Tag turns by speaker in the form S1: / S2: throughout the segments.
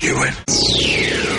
S1: You win.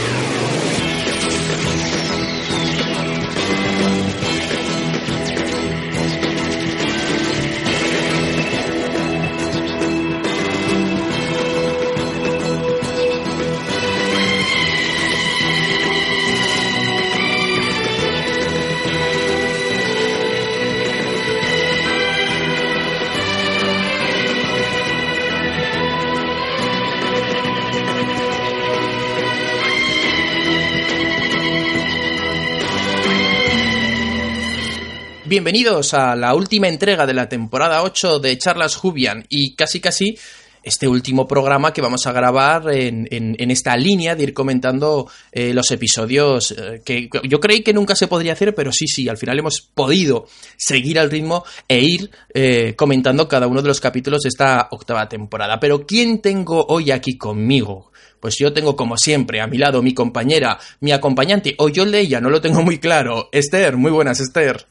S2: Bienvenidos a la última entrega de la temporada 8 de Charlas Jubian y casi casi este último programa que vamos a grabar en, esta línea de ir comentando eh, los episodios eh, que yo creí que nunca se podría hacer, pero sí, sí, al final hemos podido seguir al ritmo e ir eh, comentando cada uno de los capítulos de esta octava temporada. Pero ¿quién tengo hoy aquí conmigo? Pues yo tengo como siempre a mi lado mi compañera, mi acompañante, o yo de ella, no lo tengo muy claro. Esther, muy buenas, Esther.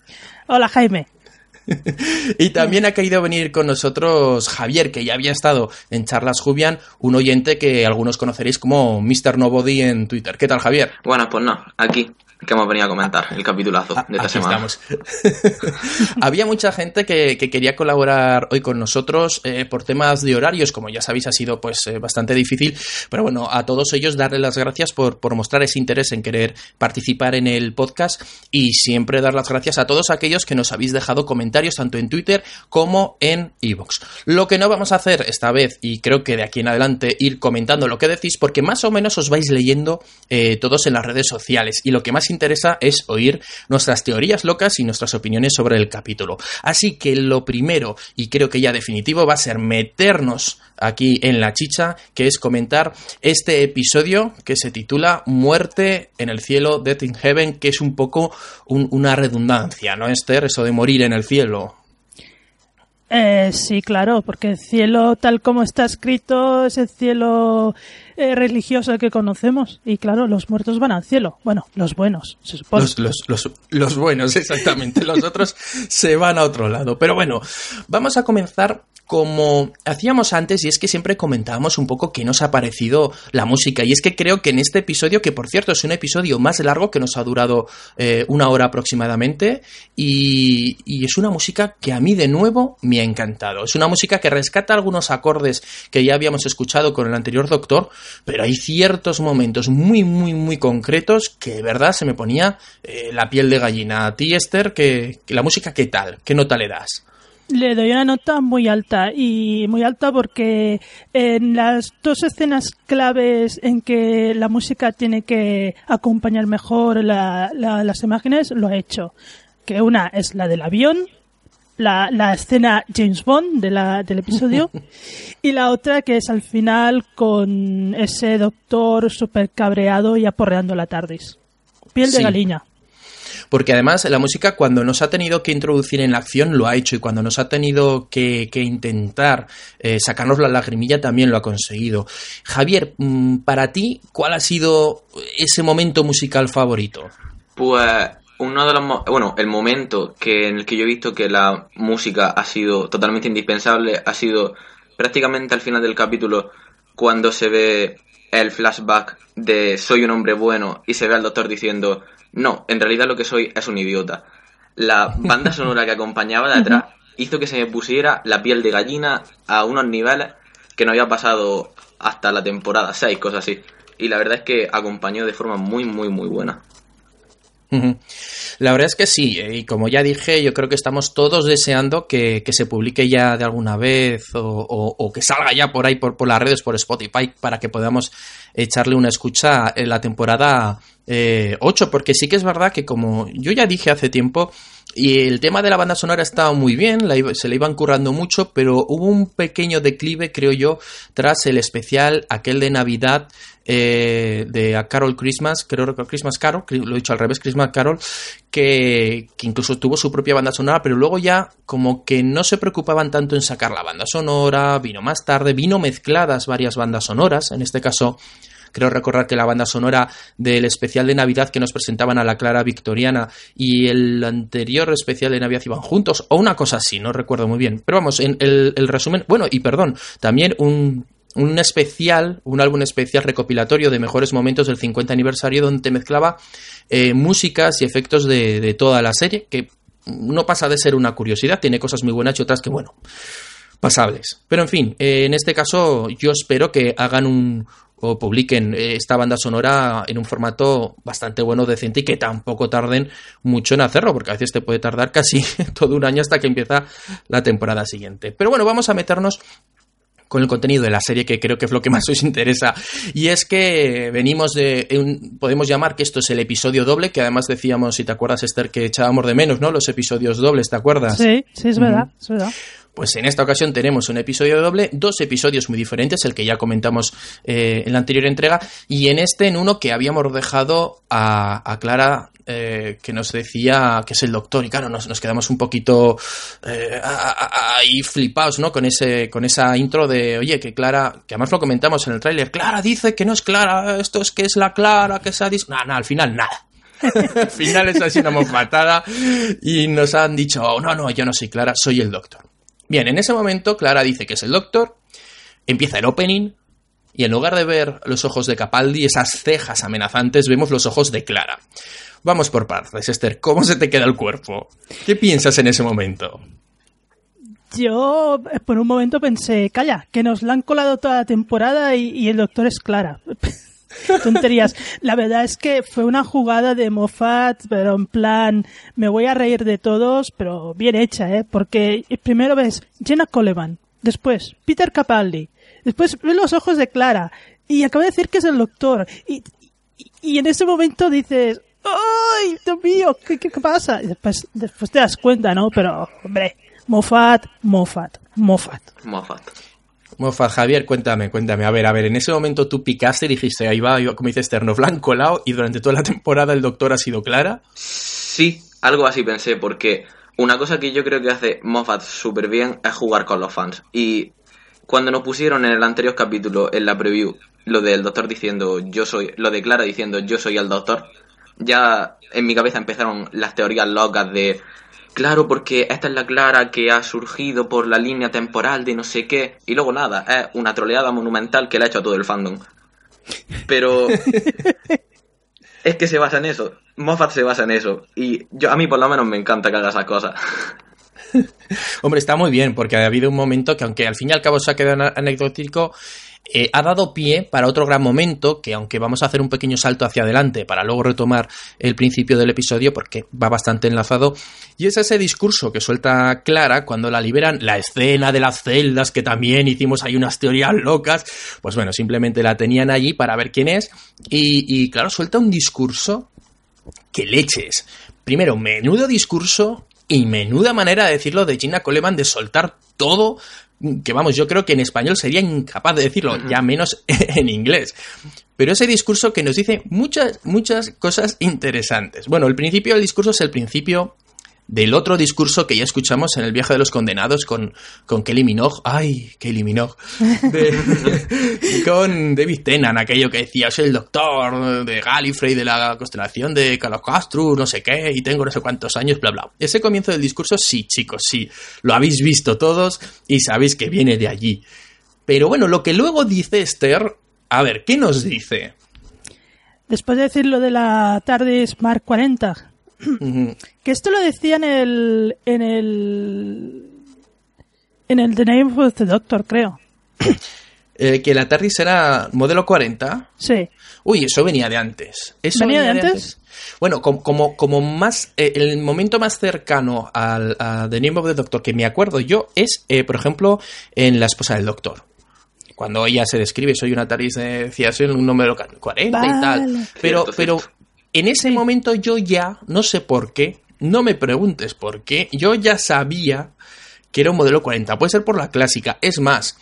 S3: Hola Jaime.
S2: Y también ha querido venir con nosotros Javier, que ya había estado en Charlas Jubian, un oyente que algunos conoceréis como Mr. Nobody en Twitter. ¿Qué tal, Javier?
S4: Bueno, pues no, aquí, que hemos venido a comentar el capitulazo de esta
S2: Aquí
S4: semana.
S2: Había mucha gente que, que quería colaborar hoy con nosotros eh, por temas de horarios, como ya sabéis ha sido pues eh, bastante difícil, pero bueno, a todos ellos darle las gracias por, por mostrar ese interés en querer participar en el podcast y siempre dar las gracias a todos aquellos que nos habéis dejado comentarios tanto en Twitter como en iVoox. Lo que no vamos a hacer esta vez, y creo que de aquí en adelante ir comentando lo que decís, porque más o menos os vais leyendo eh, todos en las redes sociales y lo que más interesa es oír nuestras teorías locas y nuestras opiniones sobre el capítulo. Así que lo primero, y creo que ya definitivo, va a ser meternos aquí en la chicha, que es comentar este episodio que se titula Muerte en el cielo, Death in Heaven, que es un poco un- una redundancia, ¿no, Esther? Eso de morir en el cielo.
S3: Eh, sí, claro, porque el cielo tal como está escrito es el cielo eh, religioso que conocemos. Y claro, los muertos van al cielo. Bueno, los buenos, se supone.
S2: Los, los, los buenos, exactamente. Los otros se van a otro lado. Pero bueno, vamos a comenzar como hacíamos antes y es que siempre comentábamos un poco qué nos ha parecido la música y es que creo que en este episodio, que por cierto es un episodio más largo que nos ha durado eh, una hora aproximadamente y, es una música que a mí de nuevo me ha encantado. Es una música que rescata algunos acordes que ya habíamos escuchado con el anterior Doctor, pero hay ciertos momentos muy, muy, muy concretos que de verdad se me ponía eh, la piel de gallina. A ti, Esther, que, que la música, ¿qué tal? ¿Qué nota le das?
S3: Le doy una nota muy alta y muy alta porque en las dos escenas claves en que la música tiene que acompañar mejor la- la- las imágenes lo ha hecho. Que una es la del avión, la, la escena James Bond de la, del episodio y la otra que es al final con ese doctor súper cabreado y aporreando la TARDIS. Piel de
S2: Sí.
S3: gallina.
S2: Porque además la música cuando nos ha tenido que introducir en la acción lo ha hecho y cuando nos ha tenido que, que intentar eh, sacarnos la lagrimilla también lo ha conseguido. Javier, mm, para ti, ¿cuál ha sido ese momento musical favorito?
S4: Pues uno de los bueno, el momento que en el que yo he visto que la música ha sido totalmente indispensable ha sido prácticamente al final del capítulo cuando se ve el flashback de soy un hombre bueno y se ve al doctor diciendo no, en realidad lo que soy es un idiota. La banda sonora que acompañaba de atrás hizo que se me pusiera la piel de gallina a unos niveles que no había pasado hasta la temporada 6, cosas así. Y la verdad es que acompañó de forma muy, muy, muy buena.
S2: La verdad es que sí, eh, y como ya dije, yo creo que estamos todos deseando que, que se publique ya de alguna vez o, o- o que salga ya por ahí por, por las redes, por Spotify, para que podamos echarle una escucha en la temporada eh, 8, porque sí que es verdad que como yo ya dije hace tiempo, y el tema de la banda sonora estaba muy bien, se le iban currando mucho, pero hubo un pequeño declive, creo yo, tras el especial, aquel de Navidad eh, de A Carol Christmas, creo que Christmas Carol, lo he dicho al revés, Christmas Carol, que, que incluso tuvo su propia banda sonora, pero luego ya como que no se preocupaban tanto en sacar la banda sonora, vino más tarde, vino mezcladas varias bandas sonoras, en este caso Creo recordar que la banda sonora del especial de Navidad que nos presentaban a la Clara Victoriana y el anterior especial de Navidad iban juntos, o una cosa así, no recuerdo muy bien. Pero vamos, en el, resumen, bueno, y perdón, también un, un especial, un álbum especial recopilatorio de mejores momentos del 50 aniversario donde mezclaba eh, músicas y efectos de, de toda la serie, que no pasa de ser una curiosidad, tiene cosas muy buenas y otras que, bueno, pasables. Pero en fin, eh, en este caso yo espero que hagan un o publiquen eh, esta banda sonora en un formato bastante bueno, decente y que tampoco tarden mucho en hacerlo, porque a veces te puede tardar casi todo un año hasta que empieza la temporada siguiente. Pero bueno, vamos a meternos con el contenido de la serie que creo que es lo que más os interesa y es que venimos de un, podemos llamar que esto es el episodio doble que además decíamos si te acuerdas Esther que echábamos de menos no los episodios dobles te acuerdas
S3: sí sí es verdad es verdad
S2: pues en esta ocasión tenemos un episodio doble, dos episodios muy diferentes, el que ya comentamos eh, en la anterior entrega, y en este, en uno que habíamos dejado a, Clara eh, que nos decía que es el doctor y claro, nos, nos quedamos un poquito eh, ahí flipados, ¿no? Con, ese, con esa intro de, oye, que Clara, que además lo comentamos en el tráiler, Clara dice que no es Clara, esto es que es la Clara, que se ha dicho... Nada, nada, al final nada. al final es así una matada y nos han dicho, oh, no, no, yo no soy Clara, soy el doctor. Bien, en ese momento Clara dice que es el doctor, empieza el opening y en lugar de ver los ojos de Capaldi, esas cejas amenazantes, vemos los ojos de Clara. Vamos por partes, Esther, ¿cómo se te queda el cuerpo? ¿Qué piensas en ese momento?
S3: Yo eh, por un momento pensé, calla, que nos la han colado toda la temporada y, y el doctor es Clara. tonterías. La verdad es que fue una jugada de Moffat, pero en plan, me voy a reír de todos, pero bien hecha, ¿eh? Porque primero ves Jenna Coleman, después Peter Capaldi, después ves los ojos de Clara, y acaba de decir que es el doctor, y, y, en ese momento dices, ¡ay, Dios mío! ¿qué, qué, qué pasa? Y después, después te das cuenta, ¿no? Pero, hombre, Moffat, Moffat, Moffat.
S4: Moffat.
S2: Moffat, Javier, cuéntame, cuéntame. A ver, a ver, en ese momento tú picaste y dijiste, ahí va, ahí como dice Esther, nos la han colado y durante toda la temporada el doctor ha sido Clara.
S4: Sí, algo así pensé, porque una cosa que yo creo que hace Moffat súper bien es jugar con los fans. Y cuando nos pusieron en el anterior capítulo, en la preview, lo del doctor diciendo yo soy, lo de Clara diciendo yo soy el doctor, ya en mi cabeza empezaron las teorías locas de claro, porque esta es la Clara que ha surgido por la línea temporal de no sé qué, y luego nada, es una troleada monumental que le ha hecho a todo el fandom. Pero es que se basa en eso, Moffat se basa en eso, y yo a mí por lo menos me encanta que haga esas cosas.
S2: Hombre, está muy bien, porque ha habido un momento que aunque al fin y al cabo se ha quedado anecdótico, eh, ha dado pie para otro gran momento que aunque vamos a hacer un pequeño salto hacia adelante para luego retomar el principio del episodio porque va bastante enlazado y es ese discurso que suelta Clara cuando la liberan la escena de las celdas que también hicimos ahí unas teorías locas. Pues bueno simplemente la tenían allí para ver quién es y, y claro suelta un discurso que leches primero menudo discurso y menuda manera de decirlo de Gina Coleman de soltar todo que vamos, yo creo que en español sería incapaz de decirlo, ya menos en inglés. Pero ese discurso que nos dice muchas, muchas cosas interesantes. Bueno, el principio del discurso es el principio del otro discurso que ya escuchamos en el viaje de los condenados con, con Kelly Minogue, ay, Kelly Minogue, de, con David Tennant, aquello que decía, soy el doctor de Gallifrey, de la constelación de Calocastro, no sé qué, y tengo no sé cuántos años, bla, bla. Ese comienzo del discurso, sí, chicos, sí, lo habéis visto todos y sabéis que viene de allí. Pero bueno, lo que luego dice Esther, a ver, ¿qué nos dice?
S3: Después de decir lo de la tarde Smart 40, que esto lo decía en el en el en el The Name of the Doctor, creo.
S2: Eh, que la TARDIS era modelo 40.
S3: Sí.
S2: Uy, eso venía de antes. ¿Eso
S3: ¿Venía, de antes?
S2: Bueno, como, como, como más. Eh, el momento más cercano al a The Name of the Doctor que me acuerdo yo es, eh, por ejemplo, en La esposa del Doctor. Cuando ella se describe, soy una TARDIS de decía, soy un número 40 y tal. Pero,
S4: Cierto,
S2: pero
S4: cierto.
S2: En ese momento yo ya, no sé por qué, no me preguntes por qué, yo ya sabía que era un modelo 40. Puede ser por la clásica. Es más,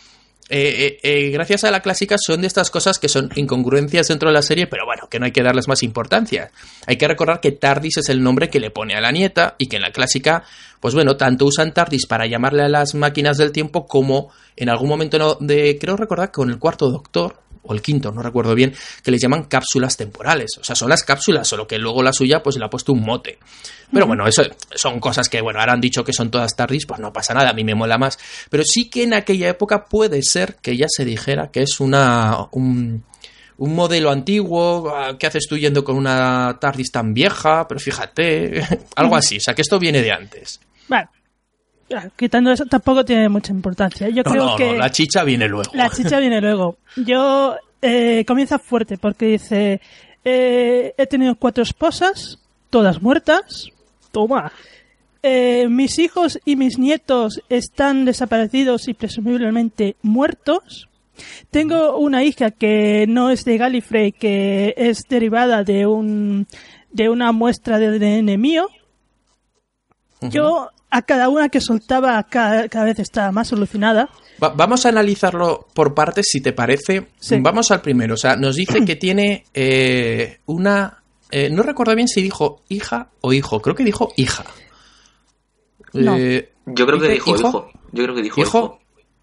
S2: eh, eh, eh, gracias a la clásica son de estas cosas que son incongruencias dentro de la serie, pero bueno, que no hay que darles más importancia. Hay que recordar que Tardis es el nombre que le pone a la nieta y que en la clásica, pues bueno, tanto usan Tardis para llamarle a las máquinas del tiempo como en algún momento de, creo recordar que con el cuarto doctor, o el quinto, no recuerdo bien, que les llaman cápsulas temporales. O sea, son las cápsulas, solo que luego la suya pues le ha puesto un mote. Pero bueno, eso son cosas que, bueno, ahora han dicho que son todas tardis, pues no pasa nada, a mí me mola más. Pero sí que en aquella época puede ser que ya se dijera que es una... Un, un modelo antiguo, ah, ¿qué haces tú yendo con una TARDIS tan vieja? Pero fíjate, algo así, o sea que esto viene de antes.
S3: Bueno, quitando eso tampoco tiene mucha importancia. Yo creo que
S2: la chicha viene luego.
S3: La chicha viene luego. Yo eh, comienza fuerte porque dice, eh, he tenido cuatro esposas, todas muertas. Toma. Eh, mis hijos y mis nietos están desaparecidos y presumiblemente muertos. Tengo una hija que no es de Gallifrey, que es derivada de un de una muestra de ADN mío. Yo a cada una que soltaba cada, vez estaba más solucionada.
S2: vamos a analizarlo por partes, si te parece. Vamos al primero. O sea, nos dice que tiene eh, una... Eh, no recuerdo bien si dijo hija o hijo. Creo que dijo hija.
S4: Eh, Yo creo que dijo hijo. Yo creo que dijo hijo.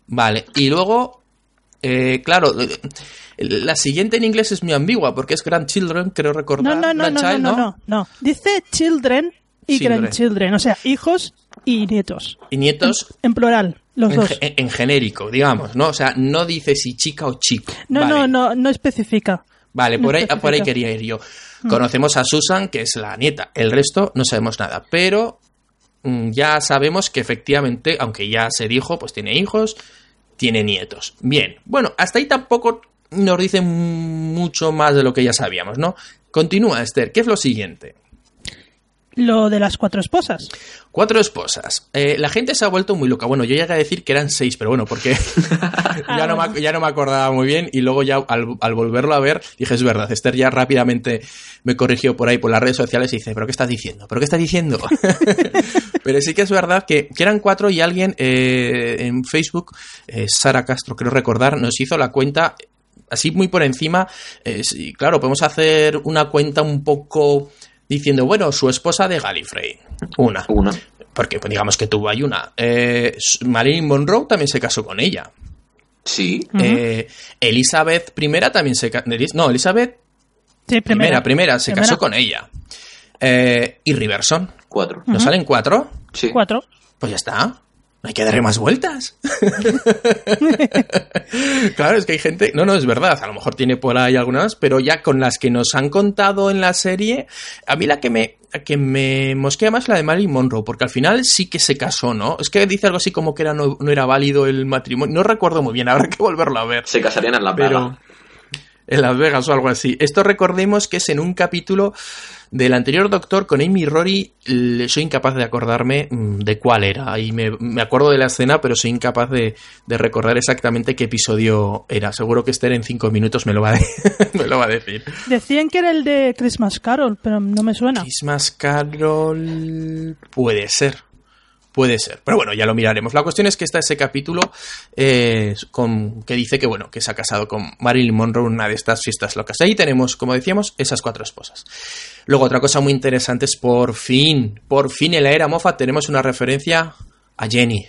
S2: Vale. Y luego eh, claro, la siguiente en inglés es muy ambigua porque es grandchildren, creo recordar.
S3: No, no, no, no, no, no, no, Dice children y grandchildren, o sea, hijos y nietos.
S2: Y nietos.
S3: En, plural, los
S2: en,
S3: dos.
S2: En, genérico, digamos, ¿no? O sea, no dice si chica o chico.
S3: No, no, no, no especifica.
S2: Vale, por, ahí, por ahí quería ir yo. Mm. Conocemos a Susan, que es la nieta. El resto no sabemos nada. Pero mm, ya sabemos que efectivamente, aunque ya se dijo, pues tiene hijos tiene nietos. Bien, bueno, hasta ahí tampoco nos dice mucho más de lo que ya sabíamos, ¿no? Continúa, Esther, ¿qué es lo siguiente?
S3: Lo de las cuatro esposas.
S2: Cuatro esposas. Eh, la gente se ha vuelto muy loca. Bueno, yo llegué a decir que eran seis, pero bueno, porque ya, no me, ya, no me, acordaba muy bien y luego ya al, volverlo a ver dije, es verdad, Esther ya rápidamente me corrigió por ahí por las redes sociales y dice, pero ¿qué estás diciendo? ¿Pero qué estás diciendo? pero sí que es verdad que, eran cuatro y alguien eh, en Facebook, eh, Sara Castro, creo recordar, nos hizo la cuenta así muy por encima. claro, podemos hacer una cuenta un poco diciendo, bueno, su esposa de Gallifrey. Una.
S4: Una.
S2: Porque pues, digamos que tuvo ahí una. Eh, Marilyn Monroe también se casó con ella.
S4: Sí.
S2: Eh, Elizabeth I también se casó. No, Elizabeth.
S3: Sí,
S2: primera. Primera, se casó con ella. Eh, y Riverson.
S4: Cuatro.
S2: ¿No salen cuatro?
S3: Sí. Cuatro.
S2: Pues ya está. No hay que darle más vueltas. claro, es que hay gente. No, no, es verdad. A lo mejor tiene por ahí algunas, pero ya con las que nos han contado en la serie, a mí la que me, que me mosquea más la de Marilyn Monroe, porque al final sí que se casó, ¿no? Es que dice algo así como que era, no, era válido el matrimonio. No recuerdo muy bien, habrá que volverlo a ver.
S4: Se casarían en la pero,
S2: En Las Vegas o algo así. Esto recordemos que es en un capítulo del anterior Doctor con Amy Rory soy incapaz de acordarme mm, de cuál era. Y me, acuerdo de la escena, pero soy incapaz de, recordar exactamente qué episodio era. Seguro que Esther en cinco minutos me lo, va a me lo va a decir.
S3: Decían que era el de Christmas Carol, pero no me suena.
S2: Christmas Carol puede ser. Puede ser. Pero bueno, ya lo miraremos. La cuestión es que está ese capítulo eh, con, que dice que, bueno, que se ha casado con Marilyn Monroe en una de estas fiestas locas. Ahí tenemos, como decíamos, esas cuatro esposas. Luego, otra cosa muy interesante es por fin, por fin en la era Moffat tenemos una referencia a Jenny.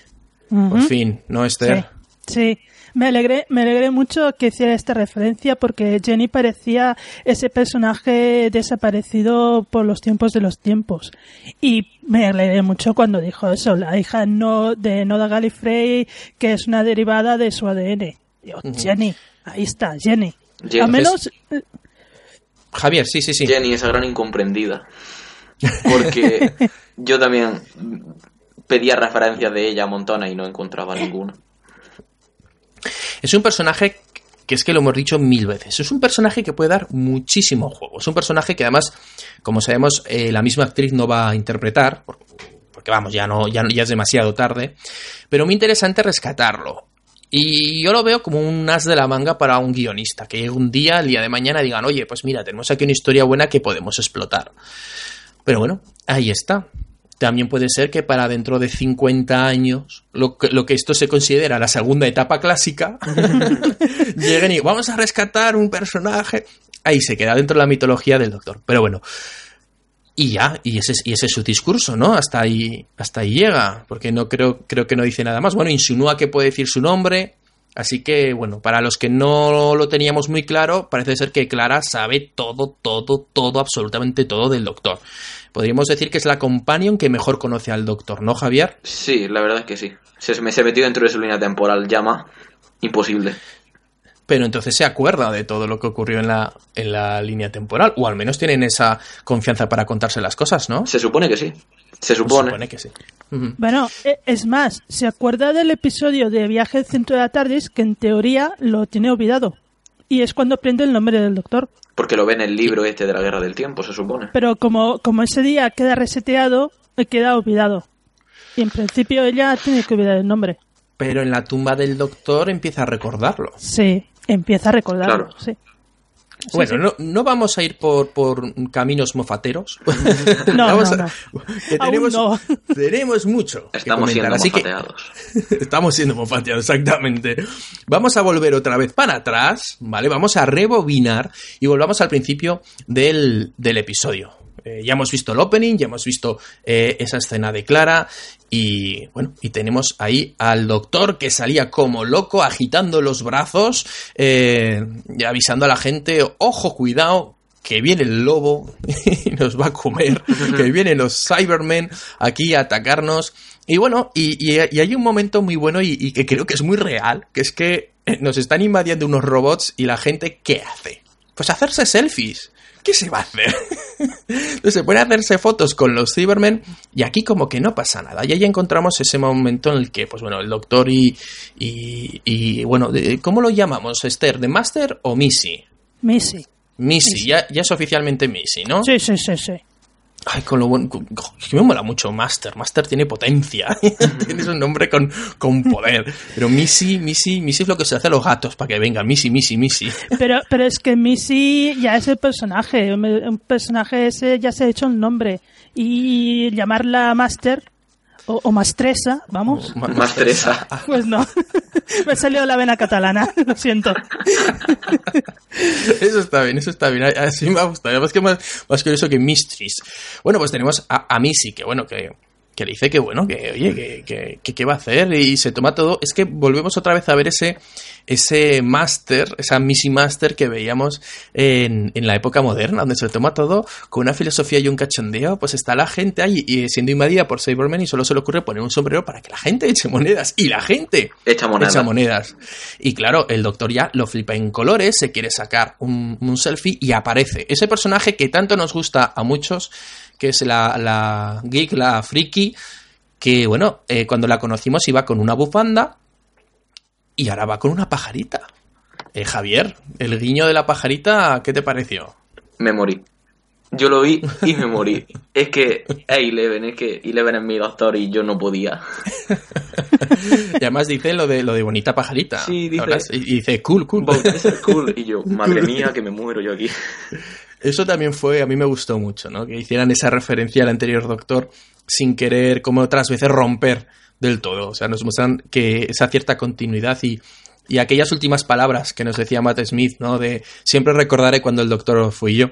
S2: Por fin, ¿no, Esther?
S3: sí. Me alegré, me alegré mucho que hiciera esta referencia porque Jenny parecía ese personaje desaparecido por los tiempos de los tiempos. Y me alegré mucho cuando dijo eso, la hija no, de Noda Gallifrey, que es una derivada de su ADN. Jenny, ahí está, Jenny. A menos... Eh,
S2: Javier, sí, sí, sí.
S4: Jenny, esa gran incomprendida. Porque yo también pedía referencias de ella a Montona y no encontraba ninguna.
S2: Es un personaje que es que lo hemos dicho mil veces. Es un personaje que puede dar muchísimo juego. Es un personaje que además, como sabemos, eh, la misma actriz no va a interpretar, porque vamos, ya no, ya, ya es demasiado tarde. Pero muy interesante rescatarlo. Y yo lo veo como un as de la manga para un guionista, que un día, el día de mañana, digan, oye, pues mira, tenemos aquí una historia buena que podemos explotar. Pero bueno, ahí está. También puede ser que para dentro de 50 años, lo que, lo que esto se considera la segunda etapa clásica, lleguen y vamos a rescatar un personaje. Ahí se queda dentro de la mitología del doctor. Pero bueno, y ya, y ese, y ese es su discurso, ¿no? Hasta ahí, hasta ahí llega, porque no creo, creo que no dice nada más. Bueno, insinúa que puede decir su nombre, Así que, bueno, para los que no lo teníamos muy claro, parece ser que Clara sabe todo, todo, todo, absolutamente todo del doctor. Podríamos decir que es la companion que mejor conoce al doctor, ¿no, Javier?
S4: Sí, la verdad es que sí. Se me se metió dentro de su línea temporal, llama. Imposible.
S2: Pero entonces se acuerda de todo lo que ocurrió en la, en la línea temporal, o al menos tienen esa confianza para contarse las cosas, ¿no?
S4: Se supone que sí. Se supone.
S2: Se supone que sí.
S3: Bueno, e- es más, se acuerda del episodio de Viaje al centro de la TARDIS que en teoría lo tiene olvidado. Y es cuando aprende el nombre del doctor.
S4: Porque lo ve en el libro este de la Guerra del Tiempo, se supone.
S3: Pero como, como ese día queda reseteado, le queda olvidado. Y en principio ella tiene que olvidar el nombre.
S2: Pero en la tumba del doctor empieza a recordarlo.
S3: Sí, empieza a recordarlo.
S4: Claro.
S3: Sí. Sí,
S2: bueno,
S3: sí.
S2: No, no vamos a ir por, por caminos mofateros.
S3: No,
S2: Vamos
S3: no,
S2: a-
S3: no.
S2: que
S3: Aún
S2: tenemos,
S3: no.
S2: tenemos mucho. que
S4: Estamos
S2: comentar,
S4: siendo
S2: así que-
S4: mofateados.
S2: Estamos siendo mofateados, exactamente. Vamos a volver otra vez para atrás, ¿vale? Vamos a rebobinar y volvamos al principio del, del episodio. Eh, ya hemos visto el opening, ya hemos visto eh, esa escena de Clara y bueno, y tenemos ahí al doctor que salía como loco agitando los brazos eh, y avisando a la gente, ojo, cuidado, que viene el lobo y nos va a comer, que vienen los Cybermen aquí a atacarnos. Y bueno, y, y- y hay un momento muy bueno y, y que creo que es muy real, que es que eh, nos están invadiendo unos robots y la gente, ¿qué hace? Pues hacerse selfies. ¿Qué se va a hacer? Entonces se puede hacerse fotos con los Cybermen y aquí como que no pasa nada. Y ahí encontramos ese momento en el que, pues bueno, el doctor y, y, y, bueno, ¿cómo lo llamamos, Esther? ¿De Master o Missy?
S3: Missy.
S2: Missy, ya, ya es oficialmente Missy, ¿no?
S3: Sí, sí, sí, sí.
S2: Ay, con lo bueno. con- que me mola mucho Master. Master tiene potencia. Tienes un nombre con, con poder. Pero Missy, Missy, Missy es lo que se hace a los gatos para que vengan. Missy, Missy, Missy.
S3: Pero, pero es que Missy ya es el personaje. Un personaje ese ya se ha hecho un nombre. Y llamarla Master o, o Mastresa, vamos,
S2: Ma-
S4: Más Teresa.
S3: pues no. Me ha salido la vena catalana, lo siento.
S2: Eso está bien, eso está bien. Así me ha gustado. Además que más, más curioso que Mistress. Bueno, pues tenemos a, a Missy, que bueno, que, que le dice que bueno, que oye, que, que, que va a hacer y se toma todo. Es que volvemos otra vez a ver ese, ese Master, esa Missy Master que veíamos en, en la época moderna, donde se toma todo con una filosofía y un cachondeo. Pues está la gente ahí y siendo invadida por Cybermen y solo se le ocurre poner un sombrero para que la gente eche monedas. Y la gente
S4: Echa moneda.
S2: echa monedas. Y claro, el doctor ya lo flipa en colores, se quiere sacar un, un selfie y aparece ese personaje que tanto nos gusta a muchos, que es la, la geek, la friki, que bueno, eh, cuando la conocimos iba con una bufanda y ahora va con una pajarita. Eh, Javier, el guiño de la pajarita, ¿qué te pareció?
S4: Me morí. Yo lo vi y me morí. Es que es Eleven, es que Eleven es mi doctor y yo no podía.
S2: Y además dice lo de lo de bonita pajarita.
S4: Sí, dice-
S2: Ahora y dice cool, cool.
S4: Cool. Y yo, madre mía, que me muero yo aquí.
S2: Eso también fue, a mí me gustó mucho, ¿no? Que hicieran esa referencia al anterior Doctor sin querer, como otras veces, romper del todo. O sea, nos muestran que esa cierta continuidad y, y aquellas últimas palabras que nos decía Matt Smith, ¿no? De siempre recordaré cuando el Doctor fui yo.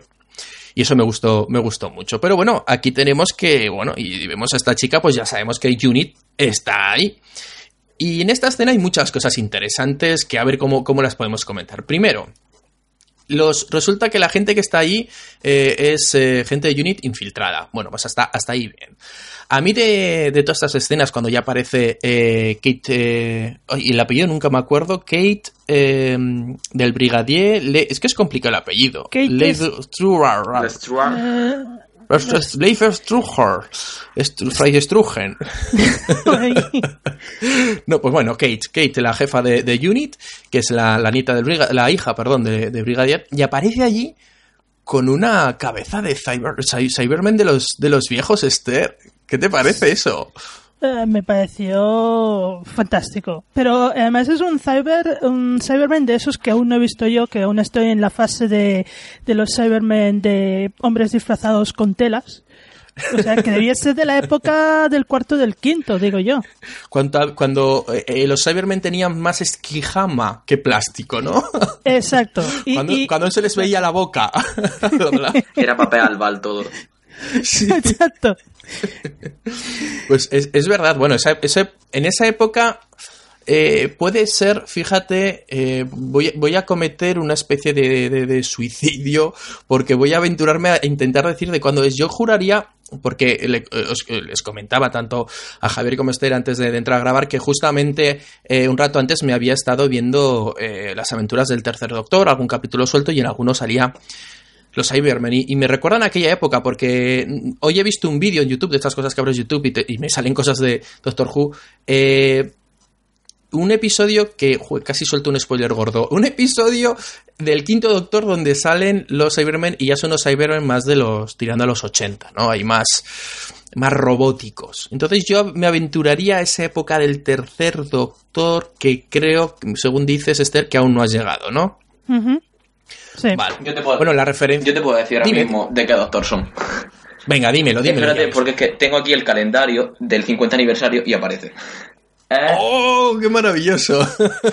S2: Y eso me gustó, me gustó mucho. Pero bueno, aquí tenemos que, bueno, y vemos a esta chica, pues ya sabemos que Unit está ahí. Y en esta escena hay muchas cosas interesantes que a ver cómo, cómo las podemos comentar. Primero, los, resulta que la gente que está ahí eh, es eh, gente de Unit infiltrada. Bueno, pues hasta, hasta ahí bien. A mí de, de todas estas escenas, cuando ya aparece eh, Kate, eh, ay, el apellido nunca me acuerdo, Kate eh, del Brigadier, Le- es que es complicado el apellido.
S3: Kate
S2: Leif
S3: es-
S2: Struhar.
S4: Let's try.
S3: Eh,
S2: Leif Struhar. Stru- Frey Strugen. No, pues bueno, Kate, Kate, la jefa de, de Unit, que es la, la nieta del briga- la hija, perdón, de, de Brigadier, y aparece allí con una cabeza de Cyber, Cy- Cybermen de los, de los viejos, Esther. ¿Qué te parece eso?
S3: Eh, me pareció fantástico. Pero además es un cyber, un Cyberman de esos que aún no he visto yo, que aún estoy en la fase de, de los Cybermen de hombres disfrazados con telas. O sea, que debía ser de la época del cuarto del quinto, digo yo.
S2: Cuando, cuando eh, eh, los Cybermen tenían más esquijama que plástico, ¿no?
S3: Exacto. Y,
S2: cuando,
S3: y-
S2: cuando se les veía la boca.
S4: Era papel albal todo.
S2: Sí.
S3: Exacto.
S2: Pues es, es verdad, bueno, en esa época eh, puede ser, fíjate, eh, voy, voy, a cometer una especie de, de, suicidio porque voy a aventurarme a intentar decir de cuándo es. Yo juraría, porque les comentaba tanto a Javier como a Esther antes de, entrar a grabar que justamente eh, un rato antes me había estado viendo las aventuras del tercer doctor, algún capítulo suelto y en algunos salía los Cybermen. Y, y, me recuerdan aquella época porque hoy he visto un vídeo en YouTube de estas cosas que abro YouTube y, me salen cosas de Doctor Who. Eh, un episodio que casi suelto un spoiler gordo. Un episodio del quinto doctor donde salen los Cybermen y ya son los Cybermen más de los tirando a los 80, ¿no? Hay más más robóticos. Entonces yo me aventuraría a esa época del tercer doctor que creo, según dices Esther, que aún no has llegado, ¿no?
S3: Sí.
S2: Vale.
S4: Yo te puedo,
S2: bueno, la referencia.
S4: Yo te puedo decir ahora
S2: Dime.
S4: mismo de qué doctor son.
S2: Venga, dímelo, dímelo.
S4: Espérate, porque es que tengo aquí el calendario del 50 aniversario y aparece.
S2: ¿Eh? ¡Oh, qué maravilloso!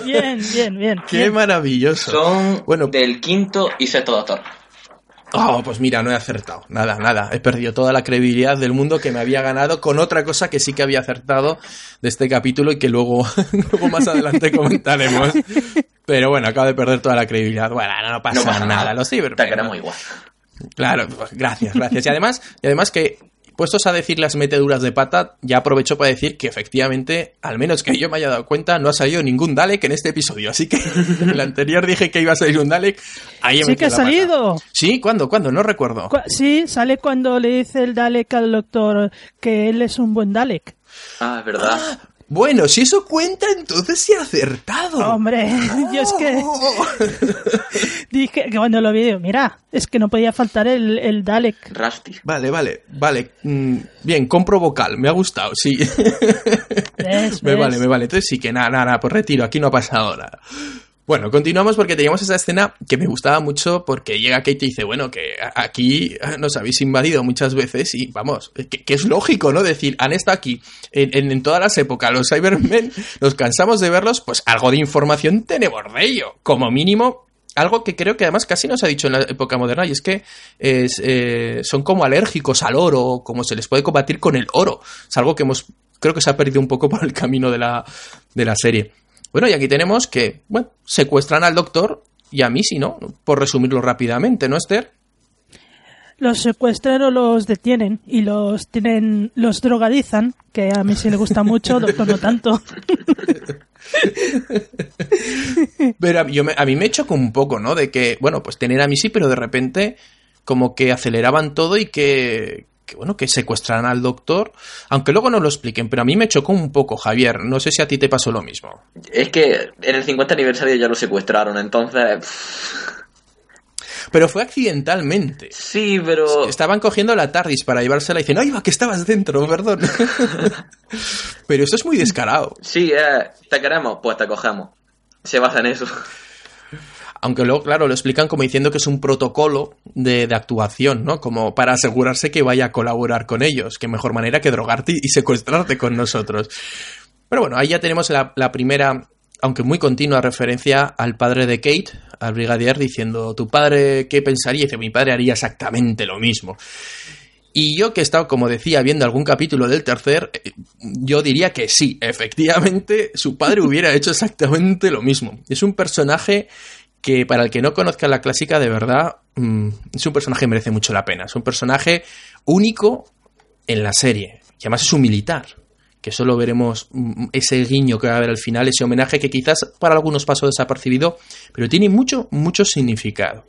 S3: Bien, bien, bien.
S2: ¡Qué
S3: bien.
S2: maravilloso!
S4: Son
S2: Bueno.
S4: del quinto y sexto doctor.
S2: Oh, pues mira, no he acertado. Nada, nada. He perdido toda la credibilidad del mundo que me había ganado con otra cosa que sí que había acertado de este capítulo y que luego, luego más adelante comentaremos. Pero bueno, acabo de perder toda la credibilidad. Bueno, no pasa,
S4: No pasa
S2: nada.
S4: nada.
S2: Los Cybermen.
S4: Te queremos igual.
S2: Claro, pues, gracias, gracias. Y además, y además que, puestos a decir las meteduras de pata, ya aprovecho para decir que efectivamente, al menos que yo me haya dado cuenta, no ha salido ningún Dalek en este episodio. Así que en el anterior dije que iba a salir un Dalek. Ahí he
S3: Sí que ha
S2: pata.
S3: salido.
S2: Sí, ¿cuándo? ¿Cuándo? No recuerdo.
S3: Cu- Sí, sale cuando le dice el Dalek al doctor que él es un buen Dalek.
S4: Ah, es verdad.
S2: Bueno, si eso cuenta, entonces sí ha acertado.
S3: Hombre, yo es que dije que cuando lo vi, digo, mira, es que no podía faltar el, el Dalek.
S4: Rusty.
S2: Vale, vale, vale. Mm, bien, compro vocal, me ha gustado, sí.
S3: ¿Ves?
S2: me
S3: ¿Ves?
S2: vale, me vale. Entonces sí que nada, nada, nada, pues retiro, aquí no ha pasado nada. Bueno, continuamos porque teníamos esa escena que me gustaba mucho porque llega Kate y dice, bueno, que aquí nos habéis invadido muchas veces y vamos, que, que es lógico, ¿no? Decir, han estado aquí en, en- en todas las épocas, los Cybermen, nos cansamos de verlos, pues algo de información tenemos de ello, como mínimo. Algo que creo que además casi nos ha dicho en la época moderna y es que es, eh, son como alérgicos al oro, como se les puede combatir con el oro. Es algo que hemos, creo que se ha perdido un poco por el camino de la, de la serie. Bueno, y aquí tenemos que, bueno, secuestran al doctor y a mí sí, ¿no? Por resumirlo rápidamente, ¿no, Esther?
S3: Los secuestran o los detienen y los tienen, los drogadizan, que a mí sí le gusta mucho, doctor no tanto.
S2: Pero a, yo me- a mí me chocó un poco, ¿no? De que, bueno, pues tener a mí sí, pero de repente como que aceleraban todo y que, que, bueno, que secuestraran al doctor, aunque luego no lo expliquen, pero a mí me chocó un poco, Javier. No sé si a ti te pasó lo mismo.
S4: Es que en el 50 aniversario ya lo secuestraron, entonces.
S2: Pero fue accidentalmente.
S4: Sí, pero.
S2: Estaban cogiendo la TARDIS para llevársela y dicen, ¡ay, va, que estabas dentro, perdón! pero eso es muy descarado.
S4: Sí, eh, te queremos, pues te cogemos. Se basa en eso.
S2: Aunque luego, claro, lo explican como diciendo que es un protocolo de, de actuación, ¿no? Como para asegurarse que vaya a colaborar con ellos. Qué mejor manera que drogarte y secuestrarte con nosotros. Pero bueno, ahí ya tenemos la, la primera, aunque muy continua, referencia al padre de Kate, al brigadier, diciendo, ¿tu padre qué pensaría? Y dice, mi padre haría exactamente lo mismo. Y yo que he estado, como decía, viendo algún capítulo del tercer, eh, yo diría que sí, efectivamente, su padre hubiera hecho exactamente lo mismo. Es un personaje que para el que no conozca la clásica, de verdad, mm, es un personaje que merece mucho la pena. Es un personaje único en la serie. Y además es un militar. Que solo veremos mm, ese guiño que va a haber al final, ese homenaje que quizás para algunos pasó desapercibido, pero tiene mucho, mucho significado.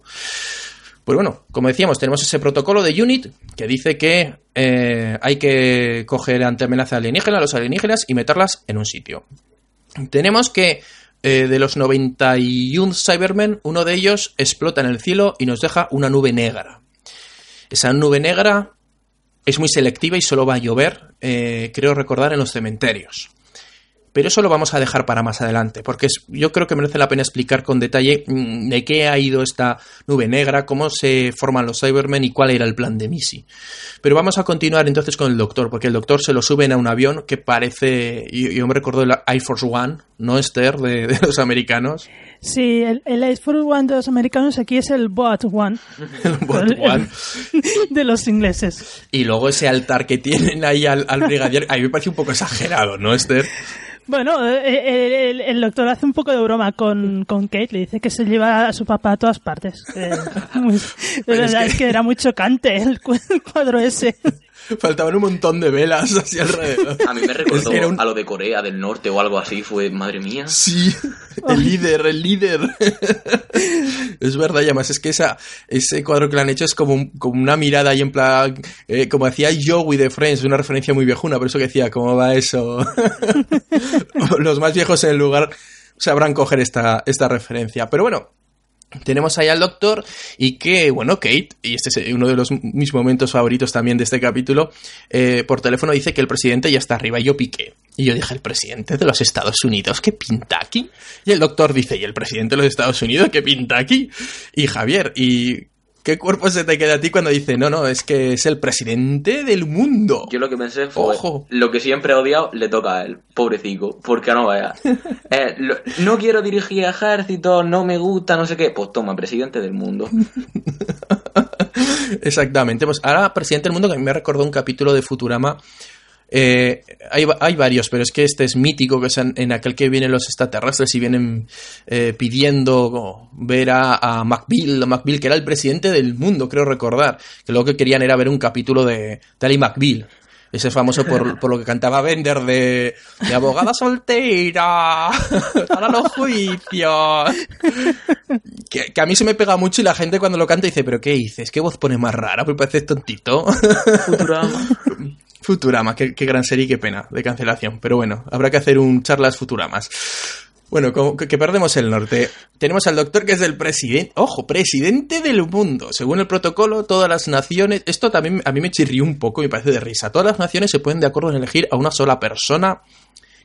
S2: Pues bueno, como decíamos, tenemos ese protocolo de UNIT que dice que eh, hay que coger ante amenaza alienígena a los alienígenas y meterlas en un sitio. Tenemos que eh, de los 91 Cybermen, uno de ellos explota en el cielo y nos deja una nube negra. Esa nube negra es muy selectiva y solo va a llover, eh, creo recordar, en los cementerios. Pero eso lo vamos a dejar para más adelante, porque es- yo creo que merece la pena explicar con detalle mm, de qué ha ido esta nube negra, cómo se forman los Cybermen y cuál era el plan de Missy. Pero vamos a continuar entonces con el doctor, porque el doctor se lo suben a un avión que parece, yo, yo me recuerdo el Air Force One, no Esther, de, de los americanos,
S3: Sí, el, el Ace Force One de los americanos aquí es el Boat One
S2: el Bot
S3: El- el-
S2: One.
S3: de los ingleses.
S2: Y luego ese altar que tienen ahí al, al brigadier, a mí me parece un poco exagerado, ¿no, Esther?
S3: Bueno, eh, el, el, doctor hace un poco de broma con, con, Kate, le dice que se lleva a su papá a todas partes. Eh, la verdad es que... era muy chocante el cuadro ese.
S2: Faltaban un montón de velas así alrededor.
S4: A mí me recordó a lo de Corea del Norte o algo así, fue, madre mía.
S2: Sí, el líder, el líder. es verdad, y además es que esa, ese cuadro que le han hecho es como, como una mirada ahí en plan, eh, como hacía Joey de Friends, una referencia muy viejuna, por eso que decía, ¿cómo va eso? Los más viejos en el lugar sabrán coger esta, esta referencia. Pero bueno, tenemos ahí al doctor y que, bueno, Kate, y este es uno de los mis momentos favoritos también de este capítulo, eh, por teléfono dice que el presidente ya está arriba y yo piqué. Y yo dije, ¿el presidente de los Estados Unidos qué pinta aquí? Y el doctor dice, ¿y el presidente de los Estados Unidos qué pinta aquí? Y Javier, ¿y ¿Qué cuerpo se te queda a ti cuando dice, no, no, es que es el presidente del mundo?
S4: Yo lo que pensé fue, Ojo. lo que siempre he odiado le toca a él, pobrecito, porque no vaya. Eh, no quiero dirigir ejército, no me gusta, no sé qué. Pues toma, presidente del mundo.
S2: Exactamente. Pues ahora, presidente del mundo, que a mí me recordó un capítulo de Futurama eh, hay, hay, varios, pero es que este es mítico, que es en, aquel que vienen los extraterrestres y vienen eh, pidiendo ver a, a McBeal, que era el presidente del mundo, creo recordar, que lo que querían era ver un capítulo de Tally McBeal. Ese famoso por, por, lo que cantaba Bender de, de abogada soltera para los juicios. Que, que, a mí se me pega mucho y la gente cuando lo canta dice, pero ¿qué dices? ¿Qué voz pone más rara? Pues parece tontito. Futurama, qué, gran serie, qué pena de cancelación. Pero bueno, habrá que hacer un charlas Futuramas. Bueno, que, perdemos el norte. Tenemos al doctor que es el presidente, ojo, presidente del mundo. Según el protocolo, todas las naciones, esto también a mí me chirrió un poco, me parece de risa. Todas las naciones se pueden de acuerdo en elegir a una sola persona,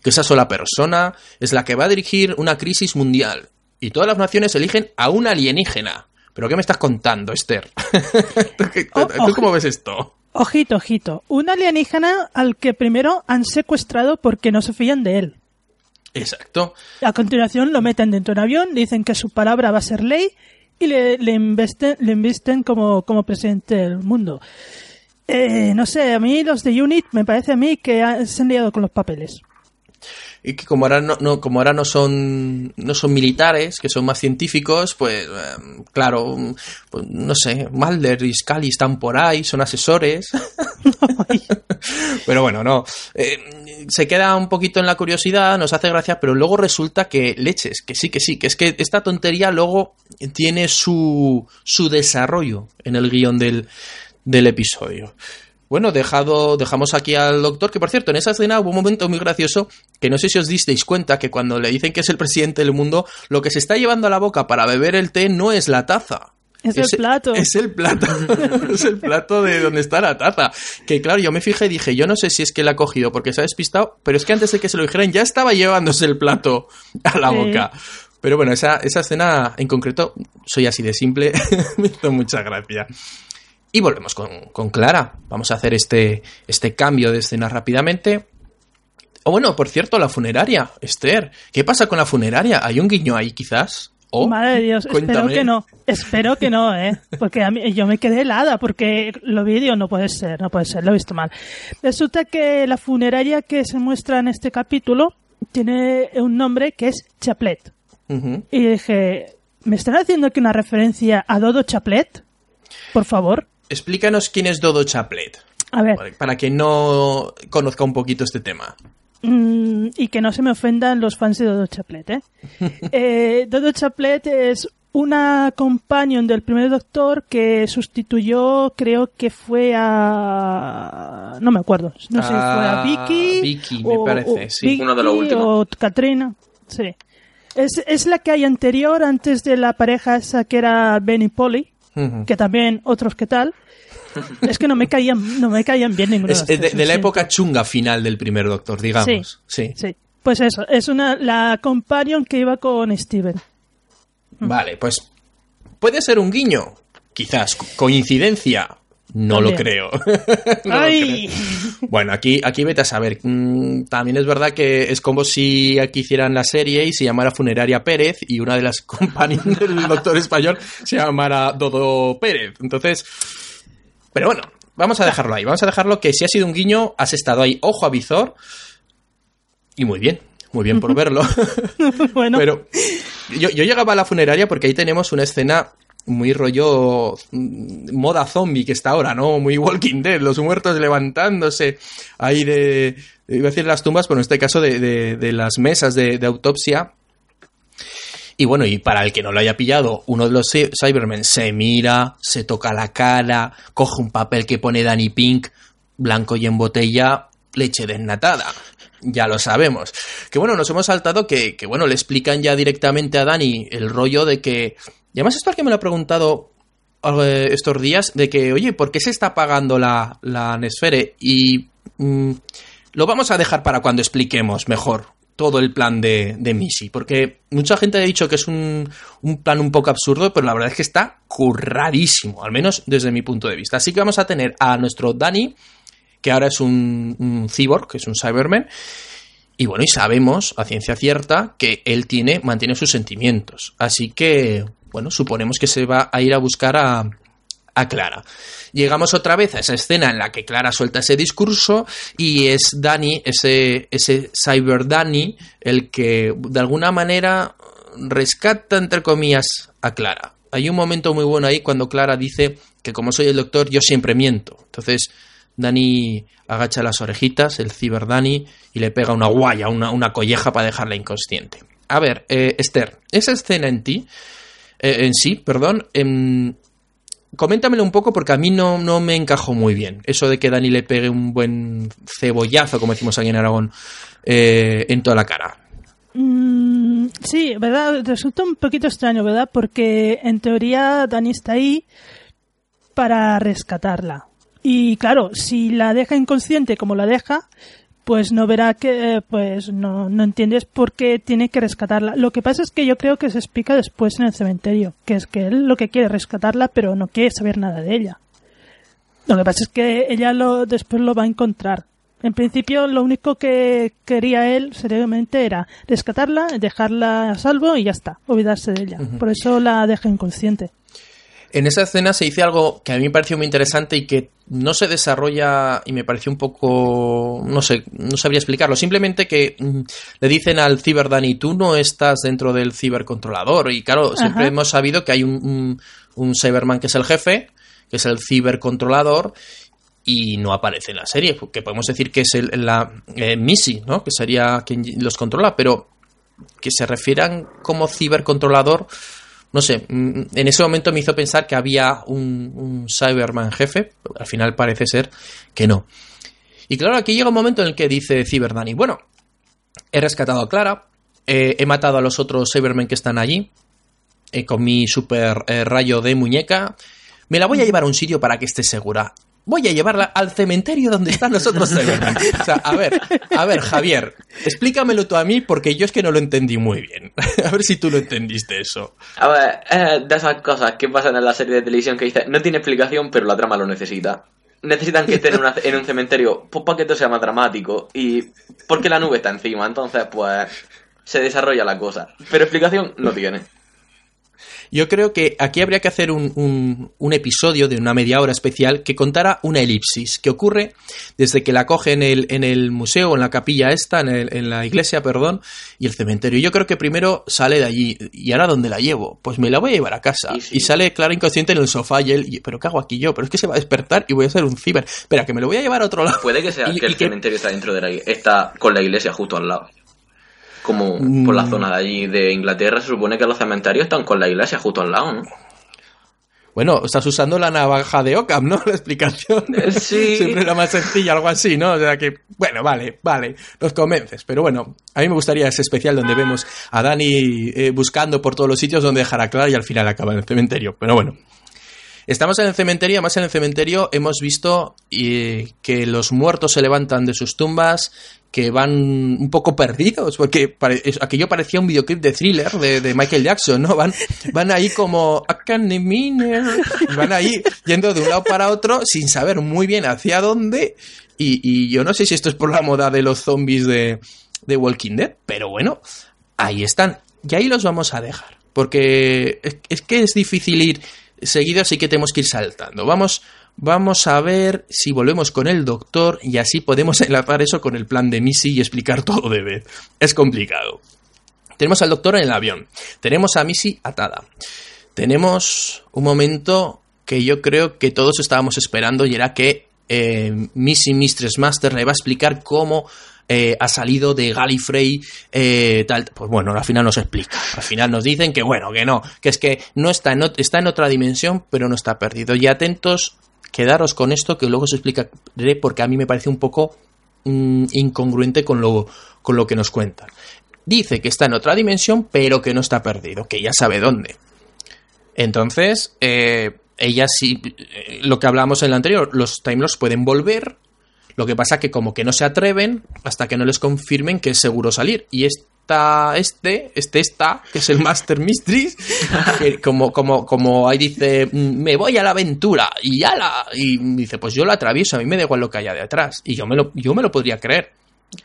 S2: que esa sola persona es la que va a dirigir una crisis mundial. Y todas las naciones eligen a un alienígena. ¿Pero qué me estás contando, Esther? ¿Tú cómo ves esto?
S3: Ojito, ojito. Un alienígena al que primero han secuestrado porque no se fían de él.
S2: Exacto.
S3: A continuación lo meten dentro de un avión, dicen que su palabra va a ser ley y le, le, invisten, le invisten como, como presidente del mundo. Eh, no sé, a mí los de UNIT me parece a mí que se han liado con los papeles
S2: y que como ahora no, como ahora no son no son militares que son más científicos pues em, claro pues, no sé Mulder y Scully están por ahí son asesores. Pero bueno no. Eh, se queda un poquito en la curiosidad nos hace gracia pero luego resulta que leches que sí que sí que es que esta tontería luego tiene su su desarrollo en el guion del del episodio bueno, dejado, dejamos aquí al doctor, que por cierto, en esa escena hubo un momento muy gracioso que no sé si os disteis cuenta que cuando le dicen que es el presidente del mundo, lo que se está llevando a la boca para beber el té no es la taza.
S3: Es, el plato.
S2: Es el plato. es el plato de donde está la taza. Que claro, yo me fijé y dije, yo no sé si es que la ha cogido porque se ha despistado, pero es que antes de que se lo dijeran ya estaba llevándose el plato a la boca. Pero bueno, esa, esa escena en concreto, soy así de simple, me hizo mucha gracia. Y volvemos con, Clara. Vamos a hacer este, este cambio de escena rápidamente. O bueno, por cierto, la funeraria, Esther. ¿Qué pasa con la funeraria? ¿Hay un guiño ahí quizás?
S3: Madre de Dios, espero que no. Espero que no, ¿eh? Porque a mí, yo me quedé helada porque lo vi y no puede ser, no puede ser, lo he visto mal. Resulta que la funeraria que se muestra en este capítulo tiene un nombre que es Chaplet. Y dije, ¿me están haciendo aquí una referencia a Dodo Chaplet? Por favor
S2: explícanos quién es Dodo Chaplet.
S3: A ver.
S2: Para quien no conozca un poquito este tema.
S3: Mm, y que no se me ofendan los fans de Dodo Chaplet, ¿eh? eh Dodo Chaplet es una companion del primer doctor que sustituyó, creo que fue a. No me acuerdo. No sé si fue a Vicky.
S2: Vicky, me parece, sí.
S4: Uno de los últimos.
S3: O Katrina. Sí. Es, es la que hay anterior, antes de la pareja esa que era Benny Polly que también otros que tal. Es que no me caían, no me caían bien ninguno
S2: de, de, la época chunga final del primer Doctor, digamos. Sí,
S3: sí. Pues eso, es una la companion que iba con Steven.
S2: Vale, pues puede ser un guiño, quizás coincidencia, no lo creo. Bueno, aquí, aquí vete a saber. Mm, también es verdad que es como si aquí hicieran la serie y se llamara Funeraria Pérez y una de las compañías del Doctor Español se llamara Dodo Pérez. Entonces, pero bueno, vamos a dejarlo ahí. Vamos a dejarlo que si ha sido un guiño, has estado ahí ojo a visor. Y muy bien. Muy bien por verlo.
S3: bueno,
S2: Pero yo, yo llegaba a la funeraria porque ahí tenemos una escena muy rollo mm, moda zombie que está ahora, ¿no? Muy Walking Dead, los muertos levantándose ahí de, iba a decir las tumbas, pero en este caso de, de- las mesas de, autopsia. Y bueno, y para el que no lo haya pillado, uno de los Cy- Cybermen se mira, se toca la cara, coge un papel que pone Danny Pink, blanco y en botella, leche desnatada. Ya lo sabemos. Que bueno, nos hemos saltado que, que bueno, le explican ya directamente a Dani el rollo de que. Y además, esto es que me lo he preguntado estos días, de que, oye, ¿por qué se está pagando la, la Nesfere? Y mm, lo vamos a dejar para cuando expliquemos mejor todo el plan de, de Missy. Porque mucha gente ha dicho que es un, un plan un poco absurdo, pero la verdad es que está curradísimo, al menos desde mi punto de vista. Así que vamos a tener a nuestro Dani, que ahora es un, un cyborg, que es un Cyberman. Y bueno, y sabemos a ciencia cierta que él tiene, mantiene sus sentimientos. Así que, bueno, suponemos que se va a ir a buscar a, a Clara. Llegamos otra vez a esa escena en la que Clara suelta ese discurso y es Danny, ese, ese Cyber Danny, el que de alguna manera rescata, entre comillas, a Clara. Hay un momento muy bueno ahí cuando Clara dice que como soy el doctor, yo siempre miento. Entonces, Dani agacha las orejitas, el Cyber Dani, y le pega una guaya, una, una colleja para dejarla inconsciente. A ver, eh, Esther, esa escena en ti, eh, en sí, perdón, em, coméntamelo un poco porque a mí no, no me encajó muy bien. Eso de que Dani le pegue un buen cebollazo, como decimos aquí en Aragón, eh, en toda la cara.
S3: mm, sí, ¿verdad? Resulta un poquito extraño, ¿verdad? Porque en teoría Dani está ahí para rescatarla. Y claro, si la deja inconsciente como la deja, pues no verá que, eh, pues no, no entiendes por qué tiene que rescatarla. Lo que pasa es que yo creo que se explica después en el cementerio, que es que él lo que quiere es rescatarla, pero no quiere saber nada de ella. Lo que pasa es que ella lo, después lo va a encontrar. En principio, lo único que quería él seriamente era rescatarla, dejarla a salvo y ya está, olvidarse de ella. Por eso la deja inconsciente.
S2: En esa escena se dice algo que a mí me pareció muy interesante y que no se desarrolla y me pareció un poco, no sé, no sabría explicarlo. Simplemente que mm, le dicen al Cyber Dani, tú no estás dentro del cibercontrolador. Y claro, siempre hemos sabido que hay un, un, un Cyberman que es el jefe, que es el cibercontrolador, y no aparece en la serie. Que podemos decir que es el, la eh, Missy, ¿no? Que sería quien los controla, pero que se refieran como cibercontrolador no sé, mm, en ese momento me hizo pensar que había un, Cyberman jefe, pero al final parece ser que no. Y claro, aquí llega un momento en el que dice Cyberdani, bueno, he rescatado a Clara, eh, he matado a los otros Cybermen que están allí, eh, con mi super eh, rayo de muñeca, me la voy a llevar a un sitio para que esté segura. Voy a llevarla al cementerio donde están los otros. O sea, a ver, a ver, Javier, explícamelo tú a mí porque yo es que no lo entendí muy bien. A ver si tú lo entendiste eso.
S4: A ver, eh, de esas cosas que pasan en la serie de televisión que dice, no tiene explicación, pero la trama lo necesita. Necesitan que estén en, una- en un cementerio pues, para que esto sea más dramático y porque la nube está encima, entonces pues se desarrolla la cosa. Pero explicación no tiene.
S2: Yo creo que aquí habría que hacer un, un- un episodio de una media hora especial que contara una elipsis que ocurre desde que la coge en el, en el museo, en la capilla esta, en, el- en la iglesia, perdón, y el cementerio. Yo creo que primero sale de allí. ¿Y ahora dónde la llevo? Pues me la voy a llevar a casa.
S4: Sí, sí.
S2: Y sale Clara inconsciente en el sofá y él, ¿pero qué hago aquí yo? Pero es que se va a despertar y voy a ser un ciber. Espera, que me lo voy a llevar a otro lado.
S4: Puede que sea
S2: Y-
S4: que el cementerio está dentro de la está con la iglesia justo al lado. Como por la
S2: Mm.
S4: zona de allí de Inglaterra se supone que los cementerios están con la iglesia justo al lado, ¿no?
S2: Bueno, estás usando la navaja de Occam, ¿no? La explicación.
S4: Eh, sí.
S2: Siempre era más sencilla, algo así, ¿no? O sea que, bueno, vale, vale, nos convences. Pero bueno, a mí me gustaría ese especial donde vemos a Dani eh, buscando por todos los sitios donde dejar a Clara y al final acaba en el cementerio. Pero bueno. Estamos en el cementerio, además en el cementerio hemos visto eh, que los muertos se levantan de sus tumbas, que van un poco perdidos, porque aquello parecía un videoclip de thriller de, Michael Jackson, ¿no? Van, van ahí como van ahí yendo de un lado para otro sin saber muy bien hacia dónde. Y, yo no sé si esto es por la moda de los zombies de, Walking Dead, pero bueno, ahí están. Y ahí los vamos a dejar. Porque es que es difícil ir seguido, así que tenemos que ir saltando. Vamos, vamos a ver si volvemos con el doctor y así podemos enlazar eso con el plan de Missy y explicar todo de vez. Es complicado. Tenemos al doctor en el avión. Tenemos a Missy atada. Tenemos un momento que yo creo que todos estábamos esperando y era que eh, Missy Mistress Master le va a explicar cómo eh, ha salido de Gallifrey, eh, tal. Pues bueno, al final nos explica. Al final nos dicen que bueno, que no, que es que no está en, está en otra dimensión, pero no está perdido. Y atentos, quedaros con esto que luego os explicaré porque a mí me parece un poco mm, incongruente con lo, con lo que nos cuentan. Dice que está en otra dimensión, pero que no está perdido, que ya sabe dónde. Entonces, eh, ella sí, lo que hablamos en el anterior, los Time pueden volver lo que pasa que como que no se atreven hasta que no les confirmen que es seguro salir. Y esta, este, este está, que es el Master Mystery, como, como, como ahí dice, mm, me voy a la aventura y ya la... Y dice, pues yo la atravieso, a mí me da igual lo que haya detrás. Y yo me lo, yo me lo podría creer.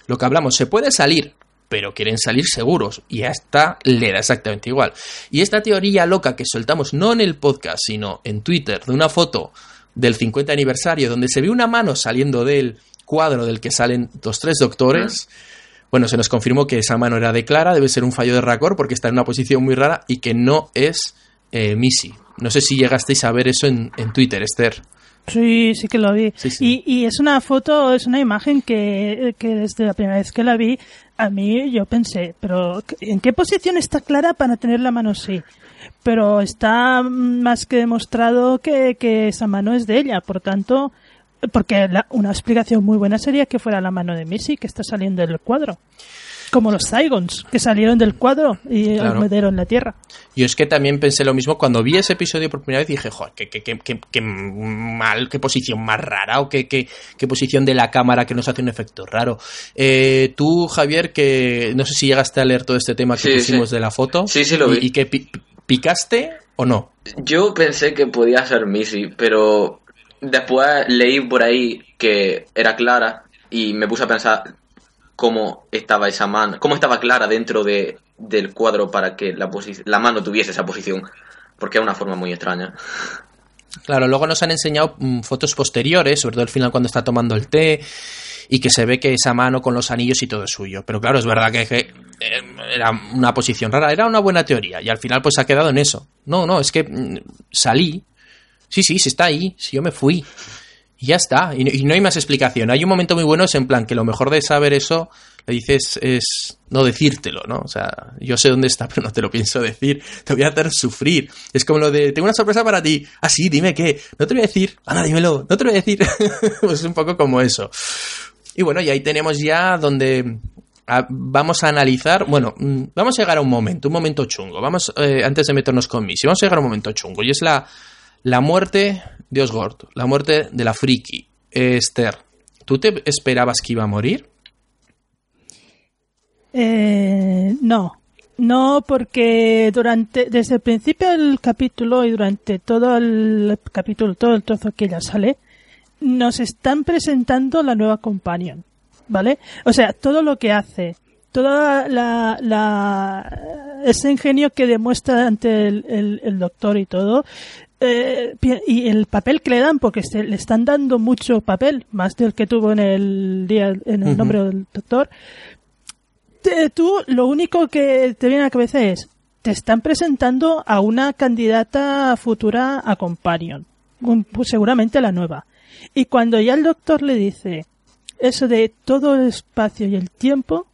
S2: Lo que hablamos, se puede salir, pero quieren salir seguros. Y a esta le da exactamente igual. Y esta teoría loca que soltamos no en el podcast, sino en Twitter, de una foto del 50 aniversario, donde se ve una mano saliendo del cuadro del que salen los tres doctores. Bueno, se nos confirmó que esa mano era de Clara, debe ser un fallo de Racor porque está en una posición muy rara y que no es eh, Missy. No sé si llegasteis a ver eso en, Twitter, Esther.
S3: Sí, sí que lo vi. Y, y, es una foto, es una imagen que, que, desde la primera vez que la vi, a mí yo pensé, pero ¿en qué posición está Clara para tener la mano así? pero está más que demostrado que, esa mano es de ella, por tanto, porque una explicación muy buena sería que fuera la mano de Missy que está saliendo del cuadro. Como los Saigons, que salieron del cuadro y claro. en la tierra.
S2: Yo es que también pensé lo mismo cuando vi ese episodio por primera vez dije, joder, qué, qué, qué, qué mal, qué posición más rara o qué, qué, posición de la cámara que nos hace un efecto raro. Eh, tú, Javier, que no sé si llegaste a leer todo este tema que pusimos de la foto.
S4: Sí, sí, lo vi.
S2: Y, que ¿Picaste o no?
S4: Yo pensé que podía ser Missy, pero después leí por ahí que era Clara y me puse a pensar cómo estaba esa mano, cómo estaba Clara dentro de, del cuadro para que la, mano tuviese esa posición, porque es una forma muy extraña.
S2: Claro, luego nos han enseñado mm, fotos posteriores, sobre todo al final cuando está tomando el té, y que se ve que esa mano con los anillos y todo es suyo. Pero claro, es verdad que, eh, era una posición rara, era una buena teoría, y al final pues ha quedado en eso. No, no, es que mm, salí, sí, sí, sí está ahí, si yo me fui. Y ya está, y, no hay más explicación. Hay un momento muy bueno, es en plan que lo mejor de saber eso, le dices, es no decírtelo, ¿no? O sea, yo sé dónde está, pero no te lo pienso decir. Te voy a hacer sufrir. Es como lo de, tengo una sorpresa para ti. Ah, sí, dime qué. No te voy a decir. Anda, dímelo. No te lo voy a decir. pues es un poco como eso. Y bueno, y ahí tenemos ya donde ah, vamos a analizar, bueno, mm, vamos a llegar a un momento, un momento chungo. Vamos, eh, antes de meternos con Missy, vamos a llegar a un momento chungo. Y es la, la muerte de Osgord, la muerte de la friki. Esther, ¿tú te esperabas que iba a morir?
S3: Eh, no. No, porque durante, desde el principio del capítulo y durante todo el capítulo, todo el trozo que ella sale, nos están presentando la nueva companion, ¿vale? O sea, todo lo que hace, toda la, la ese ingenio que demuestra ante el, doctor y todo, eh, y el papel que le dan, porque se, le están dando mucho papel, más del que tuvo en el día, en el nombre del doctor, tú lo único que te viene a la cabeza es, te están presentando a una candidata futura a companion, pues seguramente la nueva. Y cuando ya el doctor le dice eso de todo el espacio y el tiempo,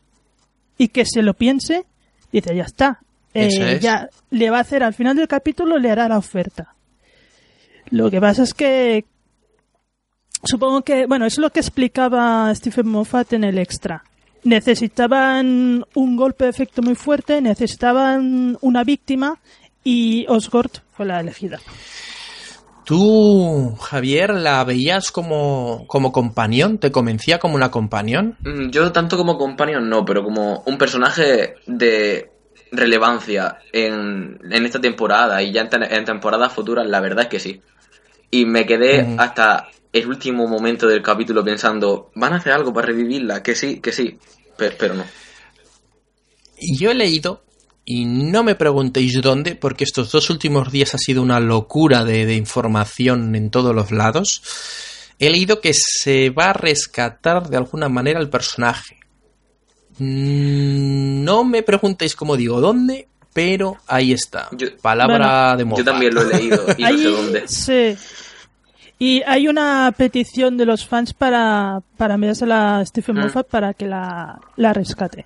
S3: y que se lo piense, dice, ya está. Eh, ya le va a hacer al final del capítulo, le hará la oferta. Lo que pasa es que supongo que, bueno, es lo que explicaba Stephen Moffat en el extra. Necesitaban un golpe de efecto muy fuerte, necesitaban una víctima y Osgord fue la elegida.
S2: ¿Tú, Javier, la veías como, como compañón? ¿Te convencía como una compañón?
S4: Mm, yo tanto como compañón no, pero como un personaje de relevancia en, esta temporada y ya en, temporadas futuras, la verdad es que sí. Y me quedé hasta el último momento del capítulo pensando, ¿van a hacer algo para revivirla? Que sí, que sí, pero, pero no.
S2: Yo he leído y no me preguntéis dónde, porque estos dos últimos días ha sido una locura de, de información en todos los lados, he leído que se va a rescatar de alguna manera el personaje. Mm, No me preguntéis, como digo, dónde, pero ahí está.
S4: Yo-
S2: Palabra
S3: Bueno,
S2: de
S4: Yo
S2: Moffat.
S4: también lo he leído y no sé dónde.
S3: Sí. Y hay una petición de los fans para, para enviársela a Stephen
S4: Mm.
S3: Moffat para que la, la rescate.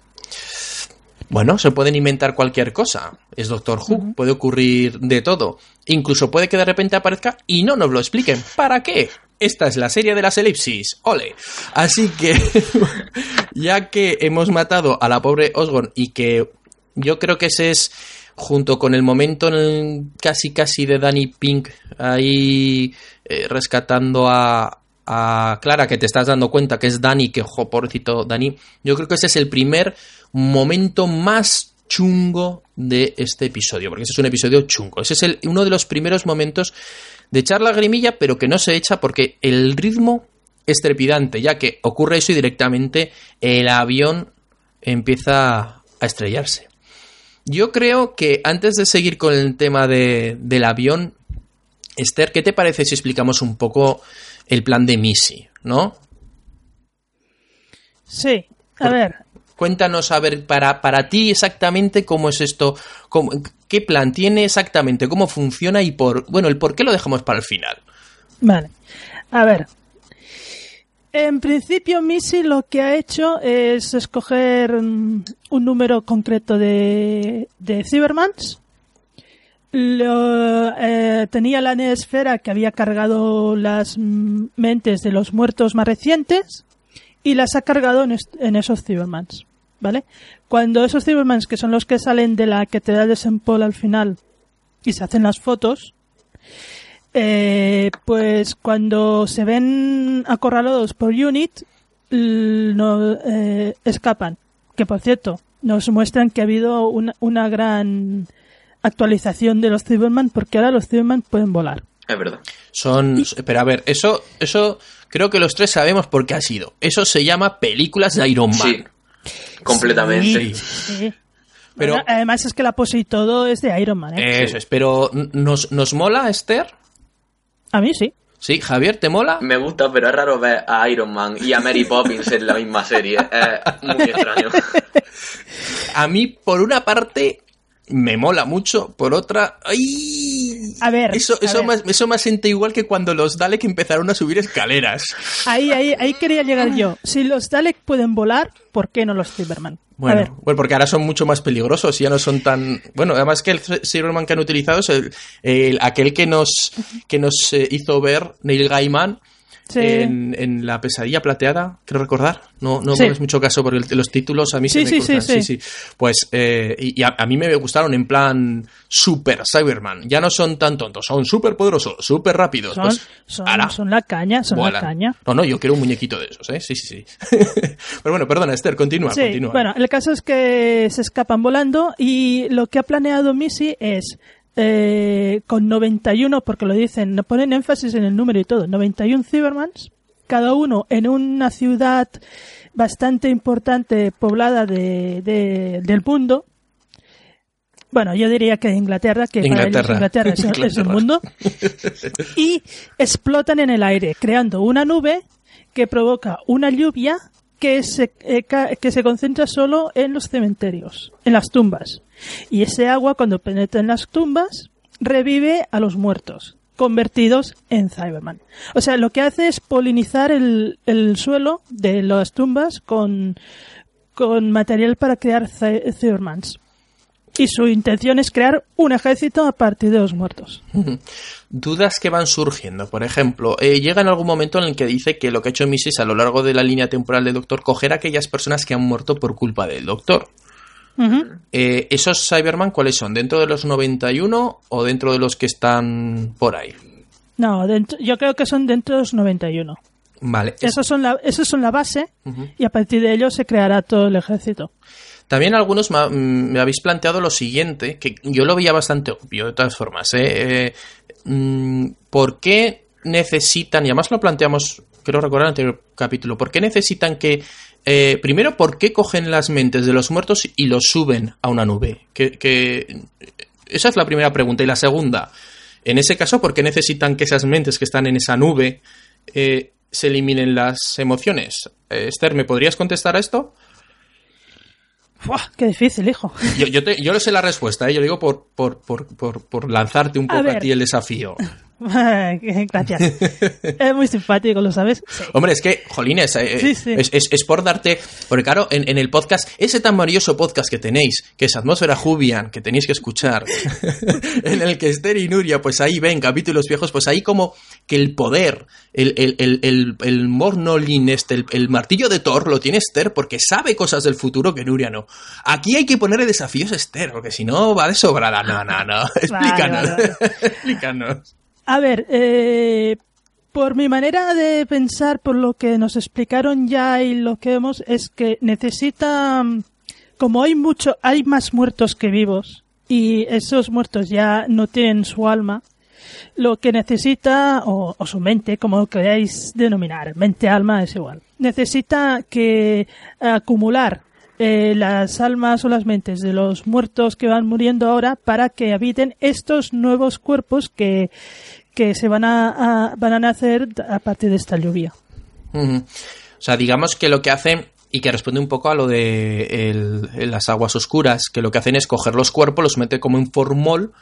S2: Bueno, se pueden inventar cualquier cosa. Es Doctor Who, puede ocurrir de todo. Incluso puede que de repente aparezca y no nos lo expliquen. ¿Para qué? Esta es la serie de las elipsis. ¡Ole! Así que, ya que hemos matado a la pobre Osborn y que yo creo que ese es, junto con el momento en casi casi de Danny Pink ahí eh, rescatando a, Clara, que te estás dando cuenta que es Danny, que, jo, pobrecito Danny, yo creo que ese es el primer momento más chungo de este episodio, porque ese es un episodio chungo. Ese es el- uno de los primeros momentos de echar la grimilla, pero que no se echa porque el ritmo es trepidante, ya que ocurre eso y directamente el avión empieza a estrellarse. Yo creo que antes de seguir con el tema de- del avión, Esther, ¿qué te parece si explicamos un poco el plan de Missy, no?
S3: Sí, a ver,
S2: Cuéntanos, a ver, para, para ti exactamente cómo es esto, cómo- qué plan tiene exactamente, cómo funciona y por, bueno, el por qué lo dejamos para el final.
S3: Vale. A ver. En principio, Missy lo que ha hecho es escoger mm, un número concreto de, de Cybermans. Lo, eh, tenía la esfera que había cargado las mm, mentes de los muertos más recientes y las ha cargado en, en esos Cybermans. ¿Vale? Cuando esos Cybermans, que son los que salen de la catedral de St. Paul al final y se hacen las fotos, eh, pues cuando se ven acorralados por Unit, no, eh, escapan. Que por cierto, nos muestran que ha habido una, una gran actualización de los Cyberman porque ahora los Cyberman pueden volar.
S4: Es verdad.
S2: Son, pero a ver, eso, eso creo que los tres sabemos por qué ha sido. Eso se llama películas de Iron Man.
S4: Sí. Completamente.
S2: Sí.
S3: Sí.
S2: Pero-
S3: Bueno, además es que la pose y todo es de Iron Man. ¿eh?
S2: Eso es, pero ¿nos, nos mola, Esther?
S3: A mí sí.
S2: Sí, Javier, ¿te mola?
S4: Me gusta, pero es raro ver a Iron Man y a Mary Poppins en la misma serie. Es muy extraño.
S2: A mí, por una parte, me mola mucho, por otra... ¡Ay!
S3: A ver,
S2: Eso,
S3: a
S2: eso,
S3: ver.
S2: Más, eso me siente igual que cuando los Dalek empezaron a subir escaleras.
S3: Ahí, ahí, ahí quería llegar yo. Si los Dalek pueden volar, ¿por qué no los Cyberman?
S2: Bueno, bueno, porque ahora son mucho más peligrosos y ya no son tan... Bueno, además que el Cyberman que han utilizado es el, el- aquel que nos, que nos eh, hizo ver Neil Gaiman
S3: Sí.
S2: en, en La pesadilla plateada, creo recordar. No, no
S3: Sí.
S2: me mucho caso porque los títulos a mí
S3: Sí,
S2: se me
S3: sí,
S2: cruzan.
S3: sí, sí.
S2: Pues, eh, y, y a, a mí me gustaron en plan super Cyberman. Ya no son tan tontos, son súper poderosos, súper rápidos.
S3: son,
S2: Pues,
S3: son, la caña, son la caña.
S2: No, no, yo quiero un muñequito de esos, ¿eh? Sí, sí, sí. Pero bueno, perdona, Esther, continúa,
S3: Sí,
S2: continúa.
S3: bueno, el caso es que se escapan volando y lo que ha planeado Missy es eh, con 91, porque lo dicen, no ponen énfasis en el número y todo, 91 Cybermans, cada uno en una ciudad bastante importante poblada de, de- del mundo. Bueno, yo diría que Inglaterra, que para ellos
S2: Inglaterra.
S3: Inglaterra es, el- es el
S2: Inglaterra.
S3: mundo. Y explotan en el aire, creando una nube que provoca una lluvia que se, eh, que se concentra solo en los cementerios, en las tumbas. Y ese agua, cuando penetra en las tumbas, revive a los muertos, convertidos en Cyberman. O sea, lo que hace es polinizar el, el suelo de las tumbas con, con material para crear Cy- Cybermans. Y su intención es crear un ejército a partir de los muertos.
S2: Dudas que van surgiendo. Por ejemplo, eh, llega en algún momento en el que dice que lo que ha hecho Mrs. a lo largo de la línea temporal del Doctor, coger a aquellas personas que han muerto por culpa del Doctor. Eh, ¿Esos Cyberman cuáles son? ¿Dentro de los 91 o dentro de los que están por ahí?
S3: No, dentro- yo creo que son dentro de los 91.
S2: Vale. es-
S3: Esos son la, esos son la base y a partir de ellos se creará todo el ejército.
S2: También algunos me habéis planteado lo siguiente, que yo lo veía bastante obvio de todas formas. ¿eh? Eh, mm, ¿Por qué necesitan, y además lo planteamos creo recordar en el anterior capítulo, ¿por qué necesitan que... eh, primero, ¿por qué cogen las mentes de los muertos y los suben a una nube? Que, que- esa es la primera pregunta. Y la segunda, en ese caso, ¿por qué necesitan que esas mentes que están en esa nube eh, se eliminen las emociones? Eh, Esther, ¿me podrías contestar a esto?
S3: Qué difícil, hijo.
S2: Yo, yo, te- yo lo sé la respuesta, ¿eh? yo lo digo por, por, por, por, por lanzarte un
S3: A
S2: poco a, ti el desafío.
S3: Gracias. es muy simpático, ¿lo sabes? Sí.
S2: Hombre, es que, jolines, eh,
S3: Sí, sí.
S2: Es, es- es por darte. Porque, claro, en, en el podcast, ese tan maravilloso podcast que tenéis, que es Atmósfera Jubian, que tenéis que escuchar, en el que Esther y Nuria, pues ahí ven capítulos viejos, pues ahí como que el poder, el, el, el, el, el Mornolin, este, el, el martillo de Thor, lo tiene Esther porque sabe cosas del futuro que Nuria no. Aquí hay que ponerle desafíos a Esther, porque si no va de sobrada. No, no, no. Explícanos.
S3: vale,
S2: Explícanos.
S3: A ver, eh, por mi manera de pensar, por lo que nos explicaron ya y lo que vemos, es que necesita, como hay mucho, hay más muertos que vivos y esos muertos ya no tienen su alma, lo que necesita, o, o su mente, como queráis denominar, mente-alma es igual, necesita que acumular eh, las almas o las mentes de los muertos que van muriendo ahora para que habiten estos nuevos cuerpos que, que se van a, van a nacer a partir de esta lluvia.
S2: O sea, digamos que lo que hacen, y que responde un poco a lo de el- las aguas oscuras, que lo que hacen es coger los cuerpos, los mete como en formol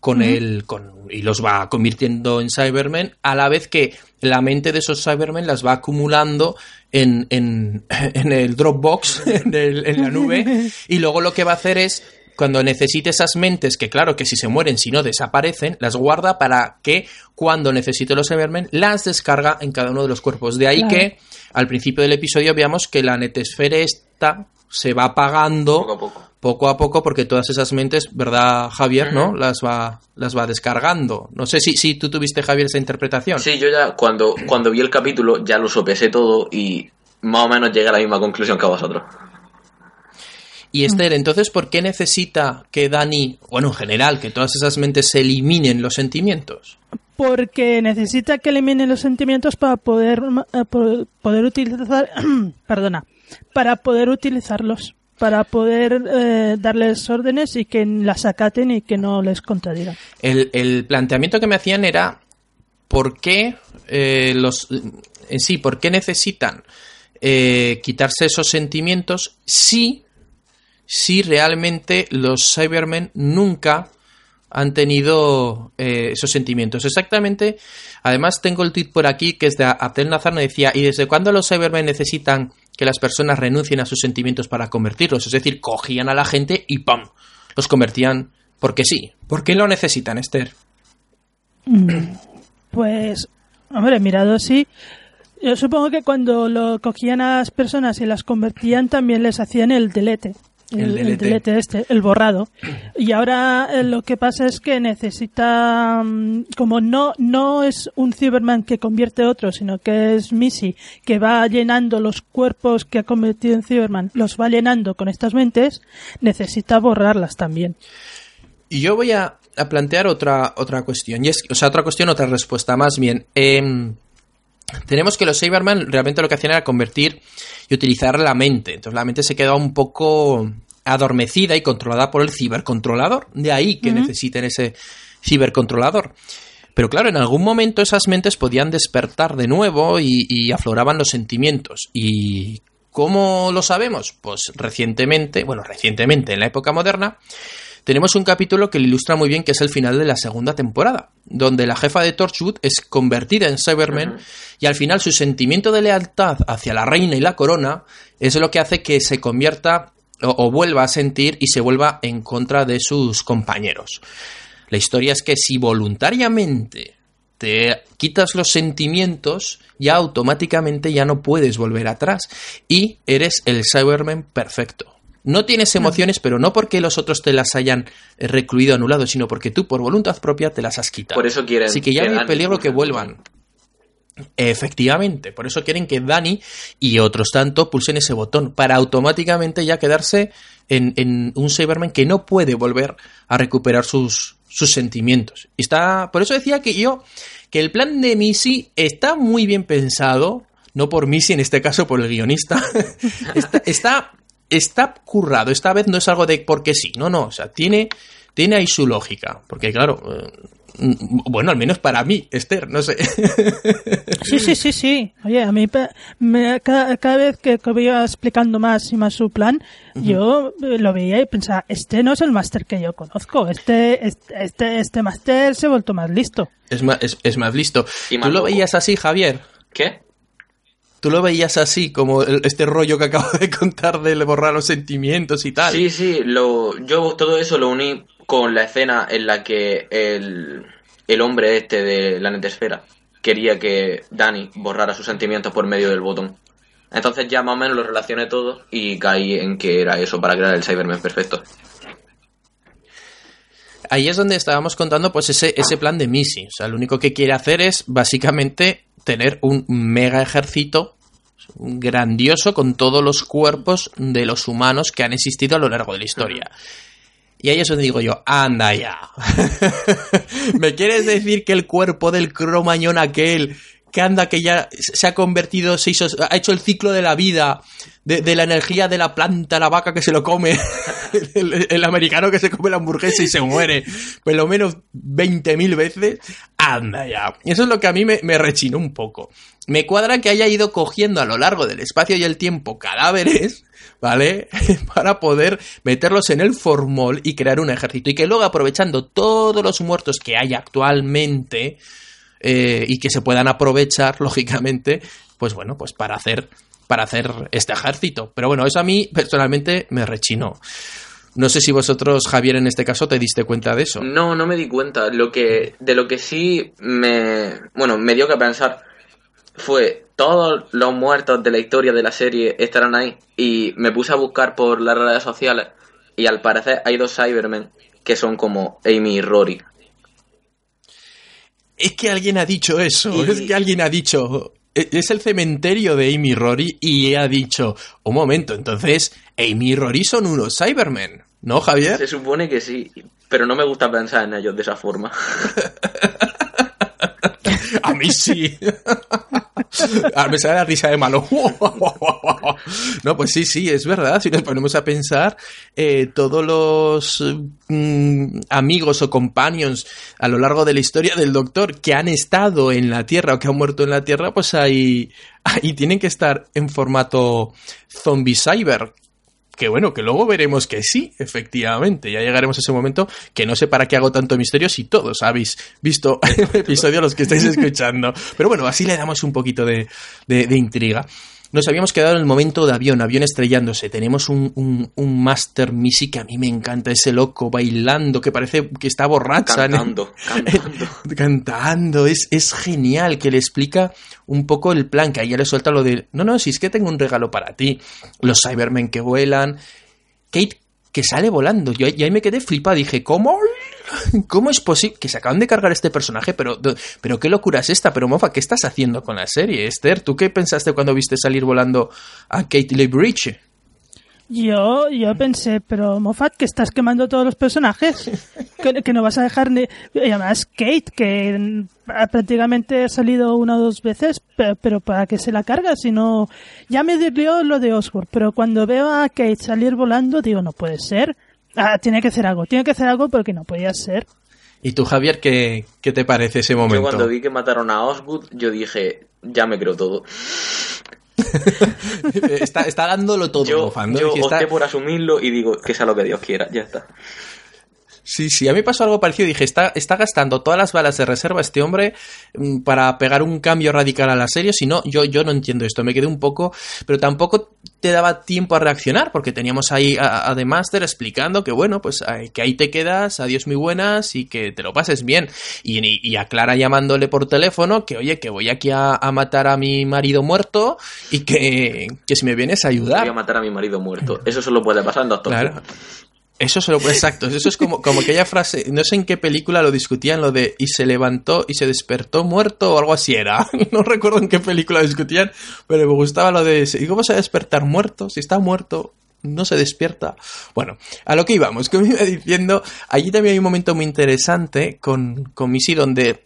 S2: con el, con, y los va convirtiendo en Cybermen, a la vez que la mente de esos Cybermen las va acumulando en, en, en el Dropbox, en, el- en la nube, y luego lo que va a hacer es cuando necesite esas mentes, que claro que si se mueren, si no desaparecen, las guarda para que cuando necesite los Cybermen las descarga en cada uno de los cuerpos. De ahí
S3: Claro.
S2: que al principio del episodio veamos que la netesfera esta se va apagando
S4: Poco a poco.
S2: Poco a poco porque todas esas mentes, ¿verdad, Javier? ¿No? Las va, las va descargando. No sé si, si tú tuviste, Javier, esa interpretación.
S4: Sí, yo ya cuando, cuando vi el capítulo ya lo sopesé todo y más o menos llegué a la misma conclusión que vosotros.
S2: Y Esther, entonces, ¿por qué necesita que Dani, bueno, en general, que todas esas mentes se eliminen los sentimientos?
S3: Porque necesita que eliminen los sentimientos para poder, eh, po- poder utilizar, perdona, para poder utilizarlos, para poder eh, darles órdenes y que las acaten y que no les contradigan.
S2: El, planteamiento que me hacían era ¿por qué eh, los en sí, por qué necesitan eh, quitarse esos sentimientos si, si realmente los Cybermen nunca han tenido eh, esos sentimientos. Exactamente, además tengo el tweet por aquí que es de Abdel Nazar, me decía, ¿y desde cuándo los Cybermen necesitan que las personas renuncien a sus sentimientos para convertirlos? Es decir, cogían a la gente y ¡pam! Los convertían porque sí. ¿Por qué lo necesitan, Esther?
S3: Pues, hombre, mirado así, yo supongo que cuando lo cogían a las personas y las convertían también les hacían el delete.
S2: El
S3: El, el
S2: delete.
S3: delete este, el borrado. Y ahora eh, lo que pasa es que necesita, mm, como no, no es un Cyberman que convierte a otro, sino que es Missy, que va llenando los cuerpos que ha convertido en Cyberman, los va llenando con estas mentes, necesita borrarlas también.
S2: Y yo voy a, a plantear otra, otra cuestión. Y es, o sea, otra cuestión, otra respuesta. Más bien, em, tenemos que los Cyberman realmente lo que hacían era convertir y utilizar la mente. Entonces la mente se quedaba un poco adormecida y controlada por el cibercontrolador. De ahí que necesiten ese cibercontrolador. Pero claro, en algún momento esas mentes podían despertar de nuevo y, y afloraban los sentimientos. ¿Y cómo lo sabemos? Pues recientemente, bueno, recientemente, en la época moderna, tenemos un capítulo que lo ilustra muy bien, que es el final de la segunda temporada, donde la jefa de Torchwood es convertida en Cyberman y al final su sentimiento de lealtad hacia la reina y la corona es lo que hace que se convierta o, o vuelva a sentir y se vuelva en contra de sus compañeros. La historia es que si voluntariamente te quitas los sentimientos, ya automáticamente ya no puedes volver atrás y eres el Cyberman perfecto. No tienes emociones, pero no porque los otros te las hayan eh, recluido, anulado, sino porque tú por voluntad propia te las has quitado.
S4: Por eso quieren
S2: Así que ya no hay peligro que vuelvan. Efectivamente, por eso quieren que Dani y otros tanto pulsen ese botón para automáticamente ya quedarse en, en un Cyberman que no puede volver a recuperar sus, sus sentimientos. Y está, por eso decía que yo que el plan de Missy está muy bien pensado, no por Missy, en este caso por el guionista, está, está, está currado. Esta vez no es algo de porque sí, no, no, o sea, tiene, tiene ahí su lógica. Porque claro, eh, bueno, al menos para mí, Esther, no sé.
S3: Sí, sí, sí, sí. Oye, a mí me, cada, cada, vez que, que iba explicando más y más su plan, yo lo veía y pensaba, este no es el máster que yo conozco, este, este, este, este máster se ha vuelto más listo.
S2: Es más, es, es más listo. ¿Y ¿Tú lo veías así, Javier?
S4: ¿Qué?
S2: ¿Tú lo veías así, como este rollo que acabo de contar de borrar los sentimientos y tal?
S4: Sí, sí, lo, yo todo eso lo uní con la escena en la que el, el hombre este de la netesfera quería que Dani borrara sus sentimientos por medio del botón. Entonces ya más o menos lo relacioné todo y caí en que era eso para crear el Cyberman perfecto.
S2: Ahí es donde estábamos contando pues ese, ese plan de Missy. O sea, lo único que quiere hacer es básicamente tener un mega ejército grandioso con todos los cuerpos de los humanos que han existido a lo largo de la historia. Y ahí es donde digo yo, anda ya. ¿Me quieres decir que el cuerpo del cromañón aquel que anda que ya se ha convertido, se ha hecho el ciclo de la vida, de, la energía de la planta, la vaca que se lo come, el, americano que se come la hamburguesa y se muere, por lo menos 20.000 veces, anda ya. Y eso es lo que a mí me, me rechinó un poco. Me cuadra que haya ido cogiendo a lo largo del espacio y el tiempo cadáveres, ¿vale? Para poder meterlos en el formol y crear un ejército. Y que luego aprovechando todos los muertos que hay actualmente, eh, y que se puedan aprovechar, lógicamente, pues bueno, pues para hacer, para hacer este ejército. Pero bueno, eso a mí personalmente me rechinó. No sé si vosotros, Javier, en este caso, te diste cuenta de eso.
S4: No, no me di cuenta. Lo que, de lo que sí me, bueno, me dio que pensar fue todos los muertos de la historia de la serie estarán ahí. Y me puse a buscar por las redes sociales y al parecer hay dos Cybermen que son como Amy y Rory
S2: es que alguien ha dicho eso, es que alguien ha dicho, e, es el cementerio de Amy Rory y ha dicho, un momento, entonces Amy y Rory son unos Cybermen, ¿no, Javier?
S4: Se supone que sí, pero no me gusta pensar en ellos de esa forma.
S2: A mí sí. A me sale la risa de malo. no, pues sí, sí, es verdad. Si nos ponemos a pensar, eh, todos los mm, amigos o companions a lo largo de la historia del Doctor que han estado en la Tierra o que han muerto en la Tierra, pues ahí, ahí tienen que estar en formato zombie cyber, que bueno, que luego veremos que sí, efectivamente. Ya llegaremos a ese momento que no sé para qué hago tanto misterio si todos habéis visto el episodio los que estáis escuchando. Pero bueno, así le damos un poquito de, de intriga. Nos habíamos quedado en el momento de avión, avión estrellándose. Tenemos un, un, Master Missy que a mí me encanta, ese loco bailando, que parece que está borracha.
S4: Cantando, cantando.
S2: cantando. Es, es genial, que le explica un poco el plan, que ahí ya le suelta lo de, no, no, si es que tengo un regalo para ti. Los Cybermen que vuelan. Kate que sale volando. Yo y ahí me quedé flipado. Dije, ¿cómo? ¿Cómo es posible? Que se acaban de cargar este personaje, pero, pero qué locura es esta. Pero Mofa, ¿qué estás haciendo con la serie, Esther? ¿Tú qué pensaste cuando viste salir volando a Kate Lee Bridge?
S3: Yo, yo pensé, pero Moffat, que estás quemando todos los personajes, que, no vas a dejar ni... Y además Kate, que prácticamente ha salido una o dos veces, pero, para que se la carga, si no... Ya me dio lo de Osborne, pero cuando veo a Kate salir volando, digo, no puede ser. Ah, tiene que hacer algo, tiene que hacer algo porque no podía ser.
S2: ¿Y tú, Javier, qué, qué te parece ese momento? Yo
S4: cuando vi que mataron a Osgood, yo dije, ya me creo todo.
S2: está, está, dándolo todo,
S4: yo, Yo opté por asumirlo y digo que sea lo que Dios quiera, ya está.
S2: Sí, sí, a mí pasó algo parecido. Dije, está, está gastando todas las balas de reserva este hombre mm, para pegar un cambio radical a la serie. Si no, yo, yo no entiendo esto. Me quedé un poco, pero tampoco te daba tiempo a reaccionar porque teníamos ahí a, The Master explicando que, bueno, pues que ahí te quedas, adiós muy buenas y que te lo pases bien. Y, y a Clara llamándole por teléfono que, oye, que voy aquí a, matar a mi marido muerto y que, que si me vienes a ayudar.
S4: Voy a matar a mi marido muerto. Eso solo puede pasar en Doctor
S2: Claro. Eso se lo exacto, eso es como, como aquella frase, no sé en qué película lo discutían, lo de y se levantó y se despertó muerto o algo así era. No recuerdo en qué película discutían, pero me gustaba lo de ¿y cómo se va a despertar muerto? Si está muerto, no se despierta. Bueno, a lo que íbamos, que me iba diciendo, allí también hay un momento muy interesante con, con Missy donde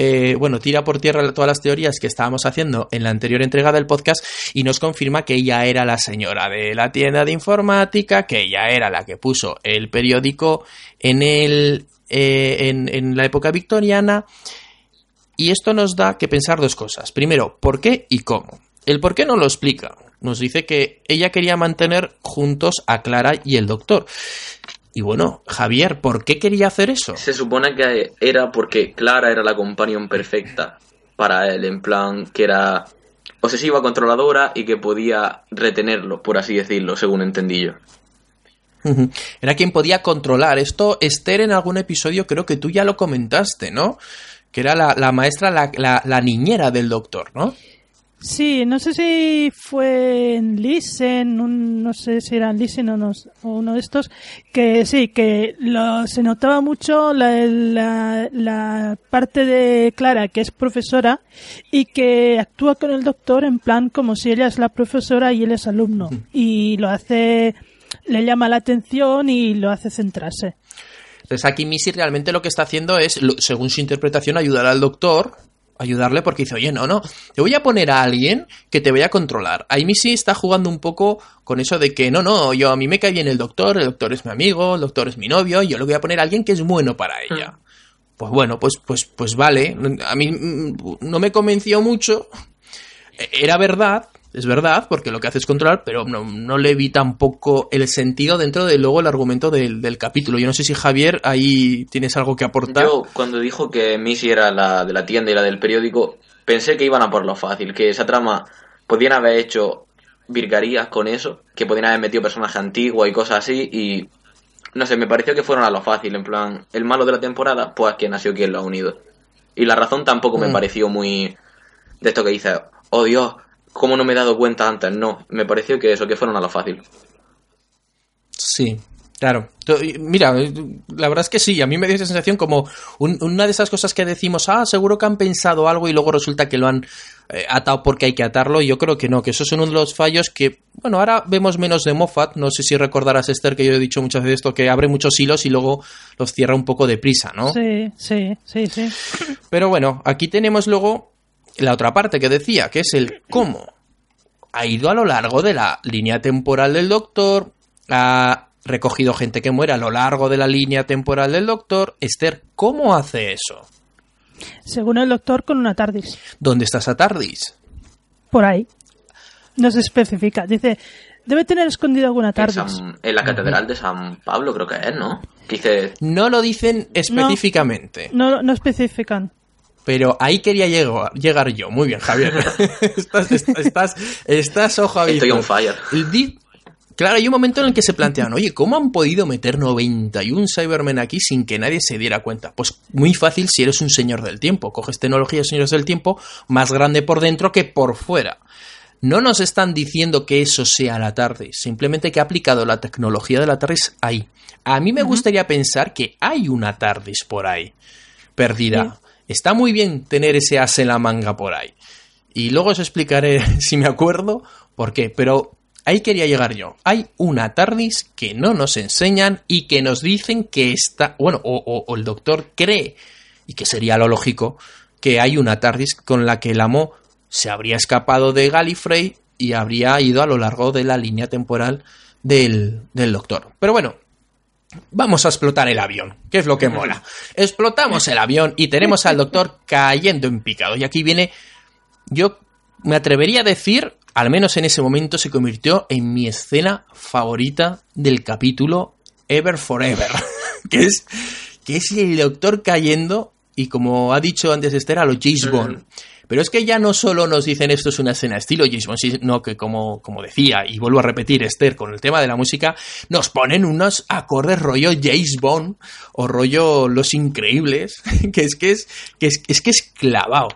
S2: eh, bueno, tira por tierra todas las teorías que estábamos haciendo en la anterior entrega del podcast y nos confirma que ella era la señora de la tienda de informática, que ella era la que puso el periódico en, el, eh, en, en la época victoriana. Y esto nos da que pensar dos cosas. Primero, ¿por qué y cómo? El por qué no lo explica. Nos dice que ella quería mantener juntos a Clara y el doctor. Y bueno, Javier, ¿por qué quería hacer eso?
S4: Se supone que era porque Clara era la companion perfecta para él, en plan que era obsesiva, controladora y que podía retenerlo, por así decirlo, según entendí yo.
S2: Era quien podía controlar. Esto, Esther, en algún episodio creo que tú ya lo comentaste, ¿no? Que era la, la maestra, la, la- la niñera del doctor, ¿no?
S3: Sí, no sé si fue en Listen, un- no sé si era en Listen o, no- o uno de estos, que sí, que lo, se notaba mucho la, la, la parte de Clara, que es profesora, y que actúa con el doctor en plan como si ella es la profesora y él es alumno. Y lo hace, le llama la atención y lo hace centrarse.
S2: Entonces aquí Missy realmente lo que está haciendo es, según su interpretación, ayudar al doctor, ayudarle porque dice, oye, no, no, te voy a poner a alguien que te vaya a controlar. Ahí Missy está jugando un poco con eso de que, no, no, yo a mí me cae bien el doctor, el doctor es mi amigo, el doctor es mi novio, y yo le voy a poner a alguien que es bueno para ella. Pues bueno, pues, pues, pues vale, a mí mm, no me convenció mucho, era verdad, es verdad, porque lo que hace es controlar, pero no, no le vi tampoco el sentido dentro de luego el argumento del, del capítulo. Yo no sé si Javier ahí tienes algo que aportar.
S4: Yo, cuando dijo que Missy era la de la tienda y la del periódico, pensé que iban a por lo fácil, que esa trama podían haber hecho virgarías con eso, que podían haber metido personajes antiguos y cosas así, y no sé, me pareció que fueron a lo fácil, en plan, el malo de la temporada, pues quien ha sido quien lo ha unido. Y la razón tampoco me
S2: Mm.
S4: pareció muy de esto que dice, oh Dios, ¿cómo no me he dado cuenta antes? No, me pareció que eso, que fueron a lo fácil.
S2: Sí, claro. Y Mira, eh, la verdad es que sí, a mí me dio esa sensación como un- una de esas cosas que decimos, ah, seguro que han pensado algo y luego resulta que lo han eh, atado porque hay que atarlo. Yo creo que no, que eso es uno de los fallos que, bueno, ahora vemos menos de Moffat. No sé si recordarás, Esther, que yo he dicho muchas veces esto, que abre muchos hilos y luego los cierra un poco deprisa, ¿no?
S3: Sí, sí, sí, sí.
S2: Pero bueno, aquí tenemos luego la otra parte que decía, que es el cómo ha ido a lo largo de la línea temporal del doctor, ha recogido gente que muere a lo largo de la línea temporal del doctor. Esther, ¿cómo hace eso?
S3: Según el doctor, con una TARDIS.
S2: ¿Dónde está esa TARDIS?
S3: Por ahí. No se especifica. Dice, debe tener escondido alguna
S4: En,
S3: TARDIS.
S4: San- en la catedral de San Pablo creo que es, ¿no? Que dice,
S2: No lo dicen específicamente,
S3: No, no especifican.
S2: Pero ahí quería llegar, llegar yo. Muy bien, Javier. estás, estás, estás, ojo abierto.
S4: estoy on fire.
S2: El Claro, hay un momento en el que se plantean, oye, ¿cómo han podido meter 91 Cybermen aquí sin que nadie se diera cuenta? Pues muy fácil si eres un señor del tiempo. Coges tecnología de señores del tiempo más grande por dentro que por fuera. No nos están diciendo que eso sea la TARDIS, simplemente que ha aplicado la tecnología de la TARDIS ahí. A mí me gustaría pensar que hay una TARDIS por ahí, perdida. Está muy bien tener ese as en la manga por ahí. Y luego os explicaré, si me acuerdo, por qué. Pero ahí quería llegar yo. Hay una TARDIS que no nos enseñan y que nos dicen que está. Bueno, o, el doctor cree, y que sería lo lógico, que hay una TARDIS con la que el amo se habría escapado de Gallifrey y habría ido a lo largo de la línea temporal del, del doctor. Pero bueno, vamos a explotar el avión, que es lo que mola. Explotamos el avión y tenemos al doctor cayendo en picado. Y aquí viene, yo me atrevería a decir, al menos en ese momento se convirtió en mi escena favorita del capítulo Ever Forever, que es, que es el doctor cayendo y como ha dicho antes Esther, a los James Bond. Pero es que ya no solo nos dicen esto es una escena estilo James Bond, sino que como, como decía, y vuelvo a repetir Esther, con el tema de la música, nos ponen unos acordes rollo James Bond o rollo Los Increíbles, que es que es, que es, que es clavado.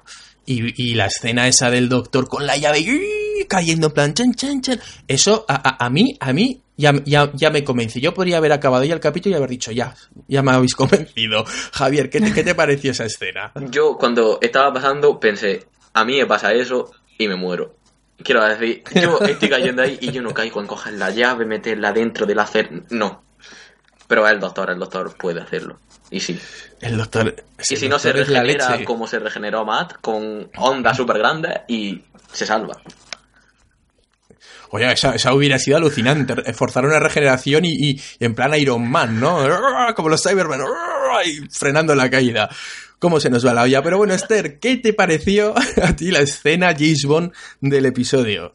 S2: Y, y la escena esa del doctor con la llave ¡ii! cayendo en plan chan chan chan. Eso a- a mí, a mí ya, ya, ya me convence. Yo podría haber acabado ya el capítulo y haber dicho ya, ya me habéis convencido. Javier, ¿qué te, qué te pareció esa escena?
S4: Yo cuando estaba pasando pensé, a mí me pasa eso y me muero. Quiero decir, yo estoy cayendo ahí y yo no caigo en coger la llave, meterla dentro del hacer. No. Pero el doctor, el doctor puede hacerlo. Y sí.
S2: El doctor.
S4: Y si no se regenera como se regeneró Matt, con onda súper grande y se salva.
S2: Oye, esa, hubiera sido alucinante. Forzar una regeneración y, en plan Iron Man, ¿no? Como los Cybermen, frenando la caída. ¿Cómo se nos va la olla? Pero bueno, Esther, ¿qué te pareció a ti la escena James Bond del episodio?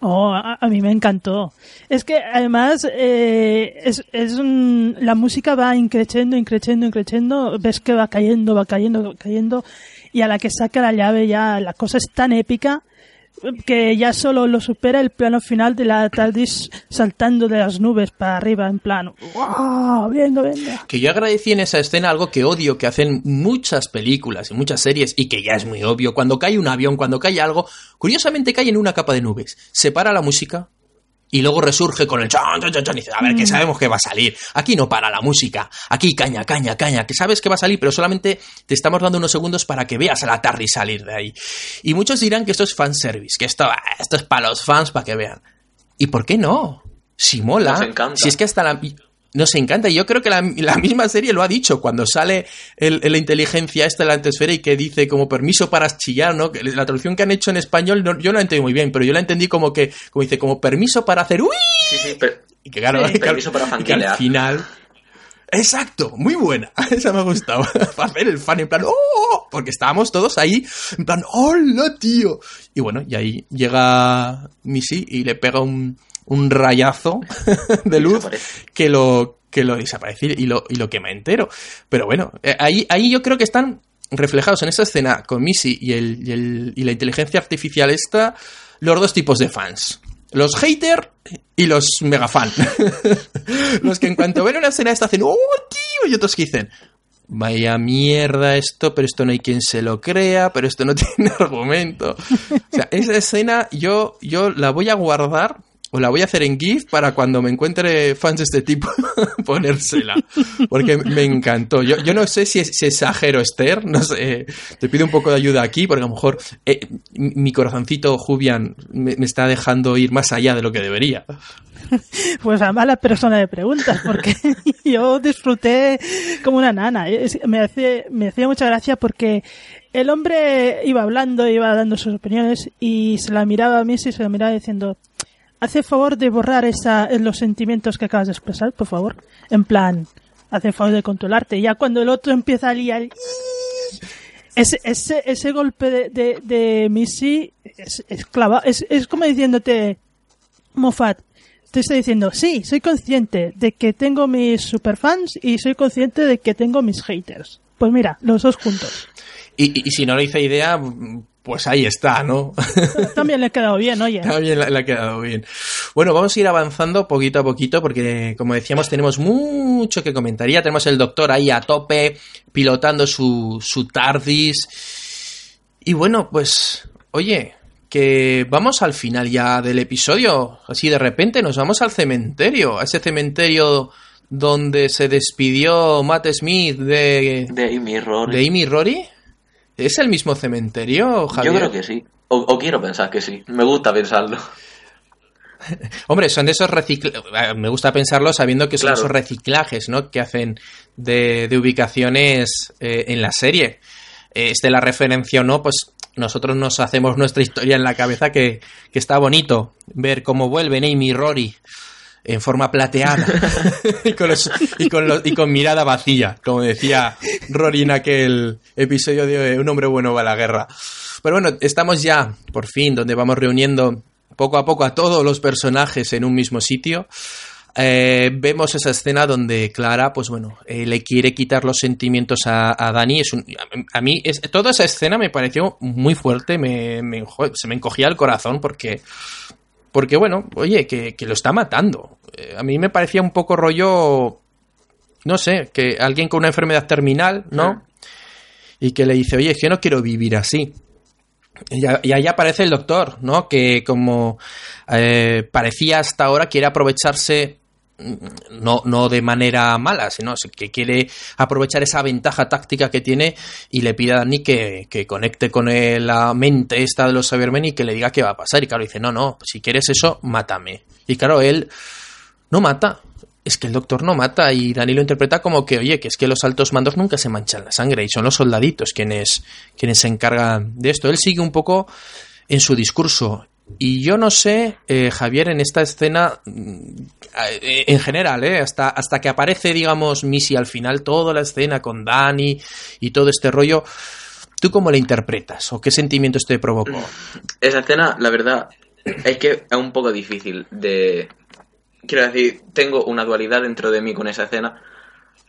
S3: Oh, a, mí me encantó. Es que además eh, es, es la música va increciendo, increciendo, increciendo. Ves que va cayendo, va cayendo, va cayendo. Y a la que saca la llave ya la cosa es tan épica que ya solo lo supera el plano final de la TARDIS saltando de las nubes para arriba en plano. ¡Wow! Viendo, viendo.
S2: Que yo agradecí en esa escena algo que odio que hacen muchas películas y muchas series y que ya es muy obvio. Cuando cae un avión, cuando cae algo, curiosamente cae en una capa de nubes. Se para la música, y luego resurge con el chan, chan, chan, y dice, a ver, que mm. sabemos que va a salir. Aquí no para la música. Aquí caña, caña, caña, que sabes que va a salir, pero solamente te estamos dando unos segundos para que veas a la Tarry salir de ahí. Y muchos dirán que esto es fanservice, que esto, esto es para los fans, para que vean. ¿Y por qué no? Si mola, si es que hasta la, nos encanta. Y yo creo que la, misma serie lo ha dicho cuando sale el, la inteligencia esta de la antesfera y que dice como permiso para chillar, ¿no? La traducción que han hecho en español yo no la entendí muy bien, pero yo la entendí como que, como dice, como permiso para hacer ¡Uy!
S4: Sí, sí, pero,
S2: y que claro,
S4: permiso para
S2: y al final. Exacto, muy buena. Esa me ha gustado. Para hacer el fan en plan, ¡oh! Porque estábamos todos ahí, en plan, ¡hola, tío! Y bueno, y ahí llega Missy y le pega un, un rayazo de luz que lo, que lo desaparece y lo, y lo quema entero. Pero bueno, eh, ahí, ahí yo creo que están reflejados en esa escena con Missy y, el, y, la inteligencia artificial esta, los dos tipos de fans. Los hater y los mega fan. los que en cuanto ven una escena esta hacen ¡Oh, tío! Y otros que dicen vaya mierda esto, pero esto no hay quien se lo crea, pero esto no tiene argumento. O sea, esa escena yo, yo la voy a guardar la voy a hacer en GIF para cuando me encuentre fans de este tipo ponérsela. Porque me encantó. Yo, yo no sé si, es, exagero, Esther. No sé. Te pido un poco de ayuda aquí porque a lo mejor eh, mi corazoncito Jubian me, está dejando ir más allá de lo que debería.
S3: Pues a mala persona de preguntas, porque yo disfruté como una nana. Me hacía, me hacía mucha gracia porque el hombre iba hablando, iba dando sus opiniones y se la miraba a mí y se la miraba diciendo, hace favor de borrar esa, los sentimientos que acabas de expresar, por favor. En plan, hace favor de controlarte. Ya cuando el otro empieza a liar, ese, ese, ese golpe de, de, de Missy es, es, es, es como diciéndote, Moffat, te estoy diciendo, sí, soy consciente de que tengo mis superfans y soy consciente de que tengo mis haters. Pues mira, los dos juntos.
S2: Y, y, si no le hice idea, pues ahí está, ¿no?
S3: También le ha quedado bien, oye.
S2: También le, ha quedado bien. Bueno, vamos a ir avanzando poquito a poquito porque, como decíamos, tenemos mucho que comentar. Ya tenemos el doctor ahí a tope, pilotando su, su TARDIS. Y bueno, pues, oye, que vamos al final ya del episodio. Así de repente nos vamos al cementerio, a ese cementerio donde se despidió Matt Smith de...
S4: De Amy Rory.
S2: De Amy Rory. ¿Es el mismo cementerio, Javier?
S4: Yo creo que sí. O, quiero pensar que sí. Me gusta pensarlo.
S2: Hombre, son de esos reciclajes. Eh, me gusta pensarlo sabiendo que son esos reciclajes, ¿no? Que hacen de, ubicaciones eh, en la serie. Este la referencia o no, pues nosotros nos hacemos nuestra historia en la cabeza que, que está bonito ver cómo vuelven Amy y Rory en forma plateada y, con y, con mirada vacía, como decía Rory en aquel episodio de Un hombre bueno va a la guerra. Pero bueno, estamos ya, por fin, donde vamos reuniendo poco a poco a todos los personajes en un mismo sitio. Eh, vemos esa escena donde Clara, pues bueno, eh, le quiere quitar los sentimientos a, a Dani. Es a mí, es, toda esa escena me pareció muy fuerte, me, se me encogía el corazón porque porque bueno, oye, que, lo está matando. Eh, a mí me parecía un poco rollo, no sé, que alguien con una enfermedad terminal, ¿no? Y que le dice, oye, es que no quiero vivir así. Y, ahí aparece el doctor, ¿no? Que como eh, parecía hasta ahora quiere aprovecharse no, no de manera mala, sino que quiere aprovechar esa ventaja táctica que tiene y le pide a Dani que, conecte con la mente esta de los Cybermen y que le diga qué va a pasar. Y claro, dice, no, no, si quieres eso, mátame. Y claro, él no mata. es que el doctor no mata y Dani lo interpreta como que, oye, que es que los altos mandos nunca se manchan la sangre y son los soldaditos quienes, quienes se encargan de esto. Él sigue un poco en su discurso. Y yo no sé, eh, Javier, en esta escena, en general, eh, hasta, hasta que aparece, digamos, Missy al final, toda la escena con Dani y todo este rollo, ¿tú cómo la interpretas? ¿O qué sentimientos te provocó?
S4: Esa escena, la verdad, es que es un poco difícil de, quiero decir, tengo una dualidad dentro de mí con esa escena,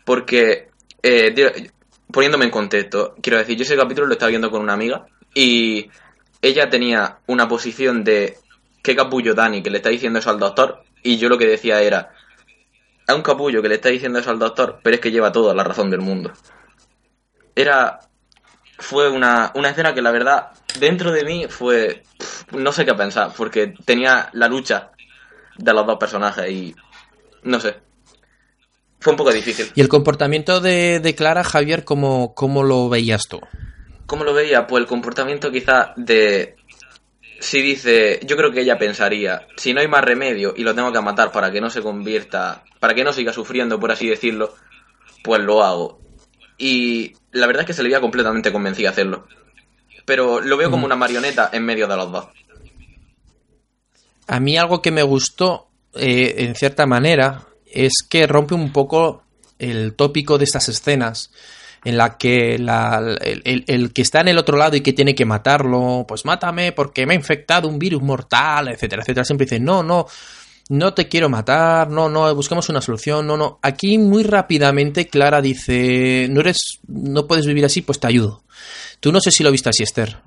S4: porque, eh, poniéndome en contexto, quiero decir, yo ese capítulo lo estaba viendo con una amiga y ella tenía una posición de qué capullo Dani que le está diciendo eso al doctor y yo lo que decía era, es un capullo que le está diciendo eso al doctor, pero es que lleva toda la razón del mundo. Era, fue una, una escena que la verdad, dentro de mí fue, no sé qué pensar, porque tenía la lucha de los dos personajes y no sé. Fue un poco difícil.
S2: ¿Y el comportamiento de, de Clara, Javier, cómo, cómo lo veías tú?
S4: ¿Cómo lo veía? Pues el comportamiento quizá de... Si dice, yo creo que ella pensaría, si no hay más remedio y lo tengo que matar para que no se convierta, para que no siga sufriendo, por así decirlo, pues lo hago. Y la verdad es que se le veía completamente convencida a hacerlo. Pero lo veo como una marioneta en medio de los dos.
S2: A mí algo que me gustó, eh, en cierta manera, es que rompe un poco el tópico de estas escenas en la que el, que está en el otro lado y que tiene que matarlo, pues mátame porque me ha infectado un virus mortal, etcétera, etcétera. Siempre dice, no, no, no te quiero matar, no, no, buscamos una solución, no, no. Aquí muy rápidamente Clara dice, no eres, no puedes vivir así, pues te ayudo. Tú no sé si lo viste así, Esther.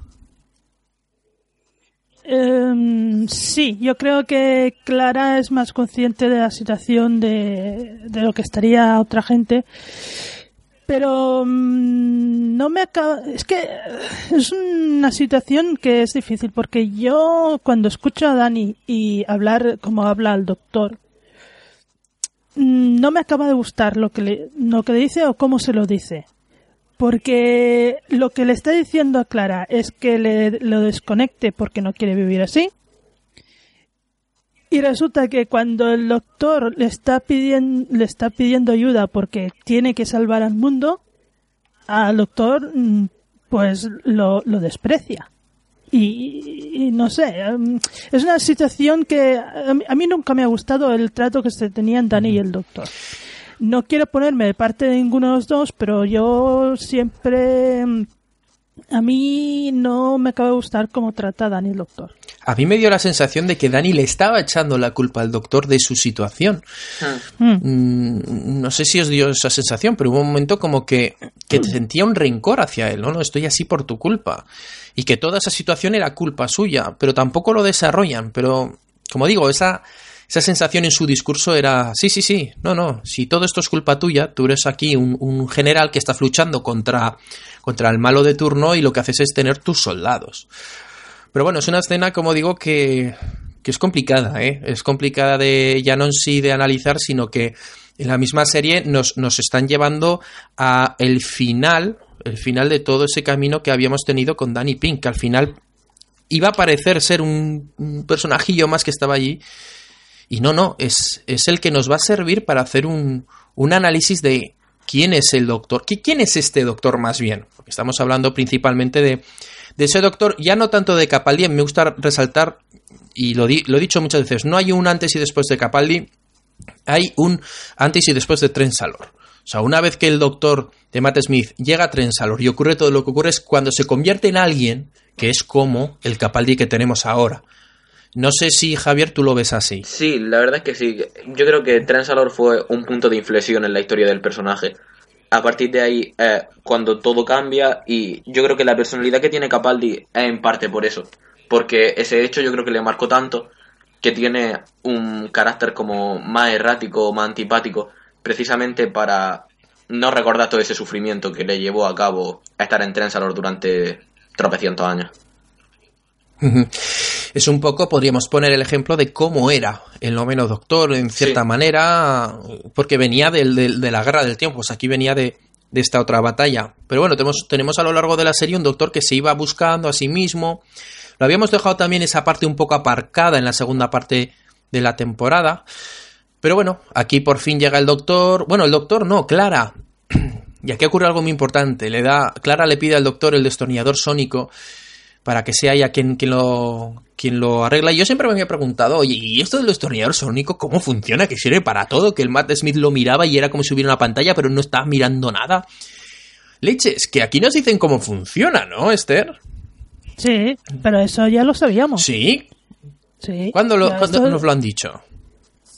S3: Em, sí, yo creo que Clara es más consciente de la situación de, de lo que estaría otra gente. Pero mm, no me acaba. Es que es una situación que es difícil porque yo cuando escucho a Dani y hablar como habla el doctor, mm, no me acaba de gustar lo que le, lo que le dice o cómo se lo dice. Porque lo que le está diciendo a Clara es que le, lo desconecte porque no quiere vivir así. Y resulta que cuando el doctor le está pidiendo, le está pidiendo ayuda porque tiene que salvar al mundo, al doctor mm, pues lo, lo desprecia. Y, no sé, em, es una situación que a mí, nunca me ha gustado el trato que se tenían Dani y el doctor. No quiero ponerme de parte de ninguno de los dos, pero yo siempre... A mí no me acaba de gustar cómo trata a Dani el doctor.
S2: A mí me dio la sensación de que Dani le estaba echando la culpa al doctor de su situación. Hmm. Mm, no sé si os dio esa sensación, pero hubo un momento como que, que sentía un rencor hacia él, ¿no? No, estoy así por tu culpa. Y que toda esa situación era culpa suya, pero tampoco lo desarrollan. Pero, como digo, esa, esa sensación en su discurso era, sí, sí, sí, no, no, si todo esto es culpa tuya, tú eres aquí un, general que estás luchando contra, contra el malo de turno y lo que haces es tener tus soldados. Pero bueno, es una escena, como digo, que, que es complicada, ¿eh? Es complicada de, ya no en sí de analizar, sino que en la misma serie nos, nos están llevando a el final, el final de todo ese camino que habíamos tenido con Danny Pink, que al final iba a parecer ser un, un personajillo más que estaba allí y no, no, es, es el que nos va a servir para hacer un, un análisis de quién es el doctor, quién es este doctor más bien, porque estamos hablando principalmente de, de ese doctor, ya no tanto de Capaldi, me gusta resaltar, y lo, lo he dicho muchas veces, no hay un antes y después de Capaldi, hay un antes y después de Trensalor. O sea, una vez que el doctor de Matt Smith llega a Trensalor y ocurre todo lo que ocurre es cuando se convierte en alguien que es como el Capaldi que tenemos ahora. No sé si, Javier, tú lo ves así.
S4: Sí, la verdad es que sí. Yo creo que Transalor fue un punto de inflexión en la historia del personaje. A partir de ahí, eh, cuando todo cambia, y yo creo que la personalidad que tiene Capaldi es en parte por eso. Porque ese hecho yo creo que le marcó tanto que tiene un carácter como más errático, más antipático, precisamente para no recordar todo ese sufrimiento que le llevó a cabo estar en Transalor durante tropecientos años.
S2: Es un poco, podríamos poner el ejemplo de cómo era el noveno doctor, en cierta manera, porque venía de la guerra del tiempo, pues aquí venía de, esta otra batalla. Pero bueno, tenemos, tenemos a lo largo de la serie un doctor que se iba buscando a sí mismo. Lo habíamos dejado también esa parte un poco aparcada en la segunda parte de la temporada. Pero bueno, aquí por fin llega el doctor. Bueno, el doctor no, Clara. Y aquí ocurre algo muy importante. Le da, Clara le pide al doctor el destornillador sónico para que sea ella quien, quien, lo, quien lo arregla. Yo siempre me había preguntado, oye, ¿y esto del destornillador sónico cómo funciona? Que sirve para todo, que el Matt Smith lo miraba y era como si hubiera una pantalla, pero no estaba mirando nada. Leches, que aquí nos dicen cómo funciona, ¿no, Esther?
S3: Sí, pero eso ya lo sabíamos.
S2: Sí.
S3: Sí.
S2: ¿Cuándo, lo,
S3: Ya
S2: ¿cuándo
S3: esto-
S2: nos lo han dicho?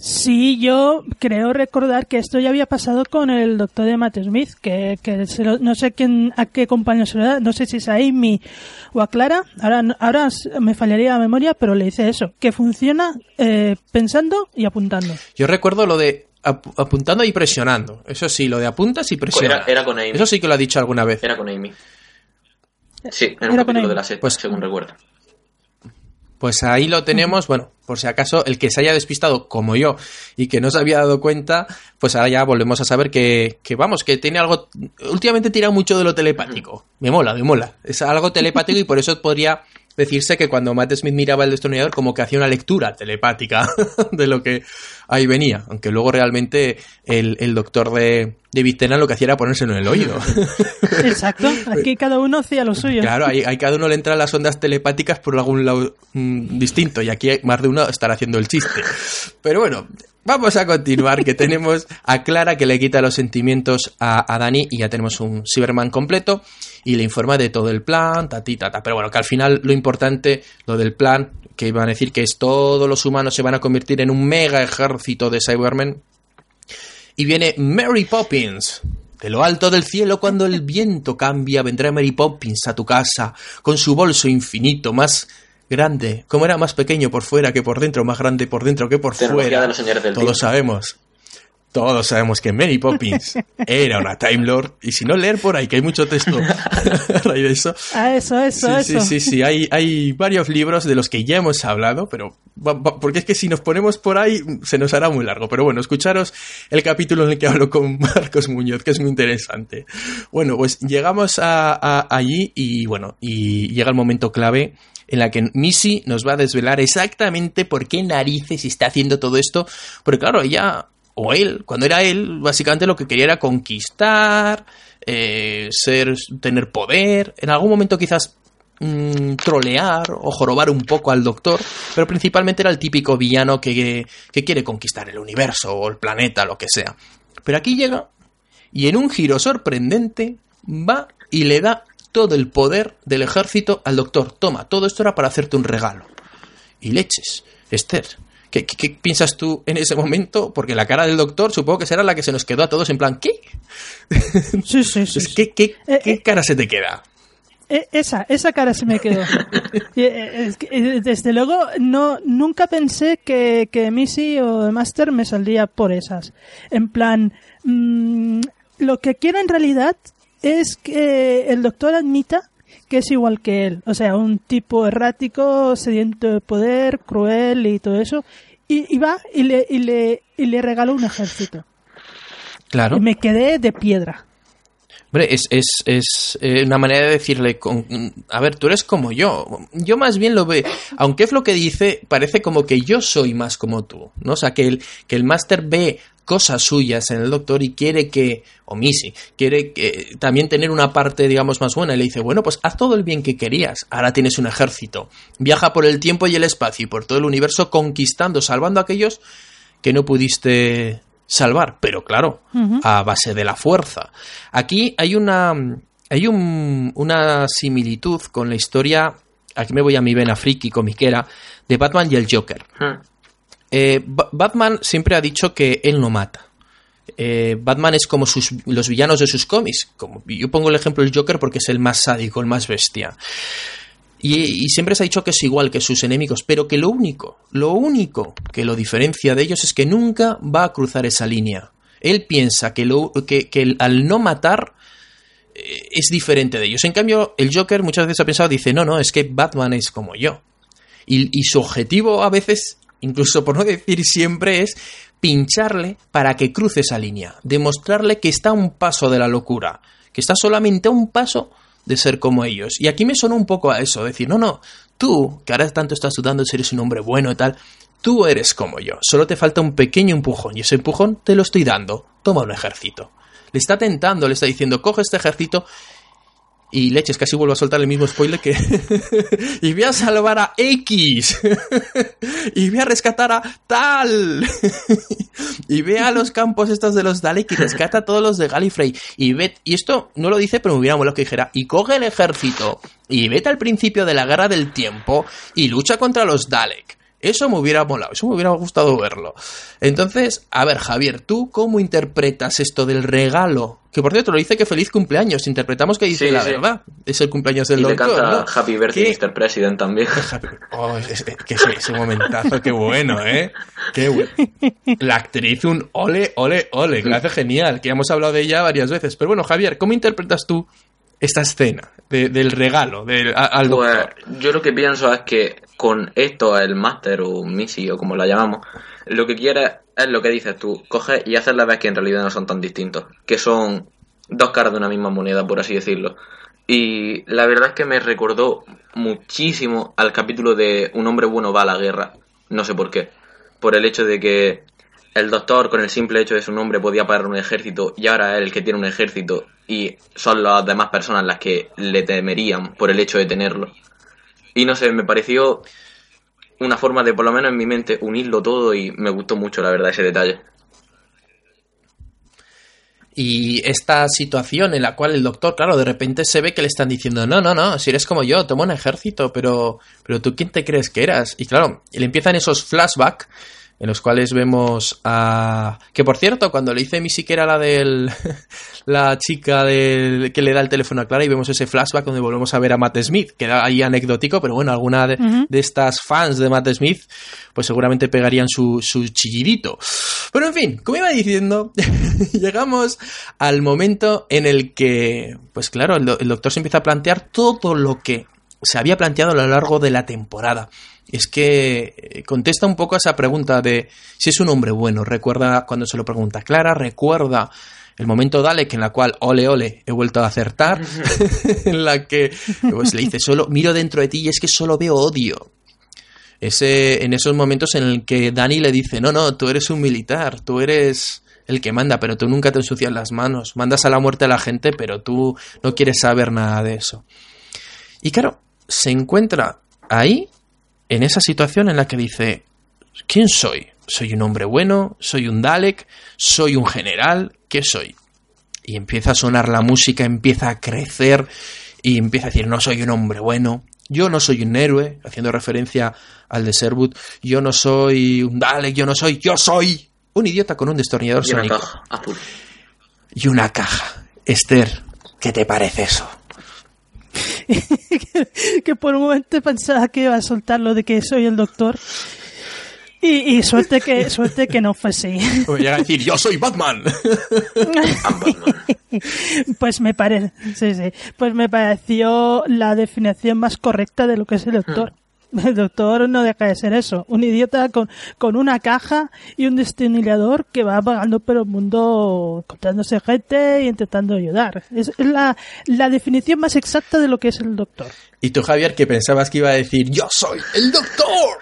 S3: Sí, yo creo recordar que esto ya había pasado con el doctor de Matt Smith, que, que se lo- no sé quién, a qué compañero se lo da, no sé si es a Amy o a Clara, ahora, no- ahora me fallaría la memoria, pero le dice eso, que funciona eh, pensando y apuntando.
S2: Yo recuerdo lo de ap- apuntando y presionando. Eso sí, lo de apuntas y presionas.
S4: Era, era con Amy.
S2: Eso sí que lo ha dicho alguna vez.
S4: Era con Amy. Sí, en un
S3: Era con
S4: capítulo de la serie,
S2: Pues-
S4: según recuerdo.
S2: Pues ahí lo tenemos, bueno, por si acaso el que se haya despistado como yo y que no se había dado cuenta, pues ahora ya volvemos a saber que, que vamos, que tiene algo, últimamente tira mucho de lo telepático. Me mola, me mola. Es algo telepático y por eso podría decirse que cuando Matt Smith miraba el destornillador como que hacía una lectura telepática de lo que ahí venía, aunque luego realmente el, el doctor de, de Tennant lo que hacía era ponérselo en el oído.
S3: Exacto, aquí cada uno hacía lo suyo.
S2: Claro, ahí, ahí cada uno le entran las ondas telepáticas por algún lado mm, distinto y aquí hay más de uno estará haciendo el chiste. Pero bueno, vamos a continuar que tenemos a Clara que le quita los sentimientos a, a Dani y ya tenemos un Cyberman completo y le informa de todo el plan, tati, tata. Pero bueno, que al final lo importante, lo del plan, que iban a decir que es todos los humanos se van a convertir en un mega ejército de Cybermen y viene Mary Poppins. De lo alto del cielo, cuando el viento cambia, vendrá Mary Poppins a tu casa, con su bolso infinito, más grande, como era más pequeño por fuera que por dentro, más grande por dentro que por
S4: Tecnología
S2: fuera.
S4: de los señores del
S2: Todos
S4: tiempo.
S2: sabemos. Todos sabemos que Mary Poppins era una Time Lord. Y si no, leer por ahí, que hay mucho texto a raíz de eso.
S3: Ah, eso, eso,
S2: Sí,
S3: eso.
S2: sí, sí, sí. Hay, hay varios libros de los que ya hemos hablado, pero va- va- porque es que si nos ponemos por ahí se nos hará muy largo. Pero bueno, escucharos el capítulo en el que hablo con Marcos Muñoz, que es muy interesante. Bueno, pues llegamos a, a- allí y bueno, y llega el momento clave en la que Missy nos va a desvelar exactamente por qué narices está haciendo todo esto. Porque claro, ella, o él, cuando era él, básicamente lo que quería era conquistar, eh, ser, tener poder, en algún momento quizás mm, trolear o jorobar un poco al doctor, pero principalmente era el típico villano que, que quiere conquistar el universo o el planeta, lo que sea. Pero aquí llega y en un giro sorprendente va y le da todo el poder del ejército al doctor. Toma, todo esto era para hacerte un regalo. Y leches, Esther. ¿Qué, qué, qué piensas tú en ese momento? Porque la cara del doctor supongo que será la que se nos quedó a todos en plan, ¿qué?
S3: Sí, sí, sí.
S2: Pues, ¿Qué, qué,
S3: Eh,
S2: qué
S3: eh.
S2: cara se te queda?
S3: Eh, Esa, esa cara se me quedó. Desde luego, no, nunca pensé que, que Missy o Master me saldría por esas. En plan, mm, lo que quiero en realidad es que el doctor admita que es igual que él. O sea, un tipo errático, sediento de poder, cruel y todo eso. Y, y va y le, y, le, y le regaló un ejército.
S2: Claro.
S3: Y me quedé de piedra.
S2: Hombre, es, es, es eh, una manera de decirle, con, a ver, tú eres como yo. Yo más bien lo veo, aunque es lo que dice, parece como que yo soy más como tú, ¿no? O sea, que el, que el máster ve cosas suyas en el doctor y quiere que, o Missy, quiere que, también tener una parte, digamos, más buena. Y le dice, bueno, pues haz todo el bien que querías. Ahora tienes un ejército. Viaja por el tiempo y el espacio y por todo el universo conquistando, salvando a aquellos que no pudiste salvar, pero claro, a base de la fuerza. Aquí hay una hay un- una similitud con la historia, aquí me voy a mi vena friki comiquera, de Batman y el Joker.
S4: Hmm.
S2: Eh, Ba- Batman siempre ha dicho que él no mata. Eh, Batman es como sus, los villanos de sus cómics. Como, yo pongo el ejemplo del Joker porque es el más sádico, el más bestia. Y, siempre se ha dicho que es igual que sus enemigos, pero que lo único, lo único que lo diferencia de ellos es que nunca va a cruzar esa línea. Él piensa que, lo, que, al no matar eh, es diferente de ellos. En cambio, el Joker muchas veces ha pensado, dice, no, no, es que Batman es como yo. Y su objetivo a veces, incluso por no decir siempre, es pincharle para que cruce esa línea, demostrarle que está a un paso de la locura, que está solamente a un paso de ser como ellos. Y aquí me sonó un poco a eso, decir, no, no, tú, que ahora tanto estás dudando si eres un hombre bueno y tal, Tú eres como yo, solo te falta un pequeño empujón y ese empujón te lo estoy dando. Toma un ejército. Le está tentando, le está diciendo, coge este ejército y leches, casi vuelvo a soltar el mismo spoiler que... y voy a salvar a X. y voy a rescatar a tal. y ve a los campos estos de los Dalek y rescata a todos los de Gallifrey. Y ve... Y esto no lo dice, pero me hubiera molado que dijera. Y coge el ejército. Y vete al principio de la guerra del tiempo. Y lucha contra los Dalek. Eso me hubiera molado, eso me hubiera gustado verlo. Entonces, a ver, Javier, ¿tú cómo interpretas esto del regalo? Que por cierto, lo dice que feliz cumpleaños. Interpretamos que dice la verdad. Es el cumpleaños del
S4: y
S2: doctor.
S4: Le canta
S2: ¿no?
S4: Happy Birthday, Mr. President también.
S2: Oh, que ese, ese, momentazo, qué bueno, ¿eh? Qué bueno. La actriz, un ole, ole, ole, que lo hace genial, que ya hemos hablado de ella varias veces. Pero bueno, Javier, ¿cómo interpretas tú esta escena de, del regalo del, al
S4: pues? Yo lo que pienso es que con esto, el máster o misi o como la llamamos, lo que quieres es lo que dices tú, coges y haces la vez que en realidad no son tan distintos, que son dos caras de una misma moneda, por así decirlo. Y la verdad es que me recordó muchísimo al capítulo de Un hombre bueno va a la guerra, no sé por qué, por el hecho de que el doctor, con el simple hecho de su nombre, podía parar un ejército y ahora es el que tiene un ejército y son las demás personas las que le temerían por el hecho de tenerlo. Y no sé, me pareció una forma de, por lo menos en mi mente, unirlo todo y me gustó mucho, la verdad, ese detalle.
S2: Y esta situación en la cual el doctor, claro, de repente se ve que le están diciendo, no, no, no, si eres como yo, toma un ejército, pero, pero tú quién te crees que eras. Y claro, le empiezan esos flashbacks en los cuales vemos a... Que por cierto, cuando le hice mi siquiera la del... la chica del... que le da el teléfono a Clara y vemos ese flashback donde volvemos a ver a Matt Smith, que era ahí anecdótico, pero bueno, alguna de, uh -huh. de estas fans de Matt Smith, pues seguramente pegarían su, su chillidito. Pero en fin, como iba diciendo, llegamos al momento en el que, pues claro, el, do el doctor se empieza a plantear todo lo que se había planteado a lo largo de la temporada es que contesta un poco a esa pregunta de si es un hombre bueno. Recuerda cuando se lo pregunta Clara, recuerda el momento Dalek en la cual, ole, ole, he vuelto a acertar, en la que pues, le dice, solo miro dentro de ti y es que solo veo odio. Ese, en esos momentos en el que Dani le dice, no, no, tú eres un militar, tú eres el que manda, pero tú nunca te ensucias las manos, mandas a la muerte a la gente, pero tú no quieres saber nada de eso. Y claro, se encuentra ahí en esa situación en la que dice, ¿quién soy? ¿Soy un hombre bueno? ¿Soy un Dalek? ¿Soy un general? ¿Qué soy? Y empieza a sonar la música, empieza a crecer y empieza a decir, no soy un hombre bueno, yo no soy un héroe, haciendo referencia al de Sherwood, yo no soy un Dalek, yo no soy, yo soy un idiota con un destornillador
S4: y una
S2: sónico.
S4: caja azul.
S2: Y una caja. Esther, ¿qué te parece eso?
S3: que, por un momento pensaba que iba a soltar lo de que soy el doctor. Y, y suerte que suerte que no fue así.
S2: Voy a decir, yo soy Batman.
S3: pues me parece, sí, sí. Pues me pareció la definición más correcta de lo que es el doctor. El doctor no deja de ser eso, un idiota con, con una caja y un destornillador que va vagando por el mundo encontrándose gente y intentando ayudar. Es, es la, la definición más exacta de lo que es el doctor.
S2: ¿Y tú, Javier, que pensabas que iba a decir yo soy el doctor?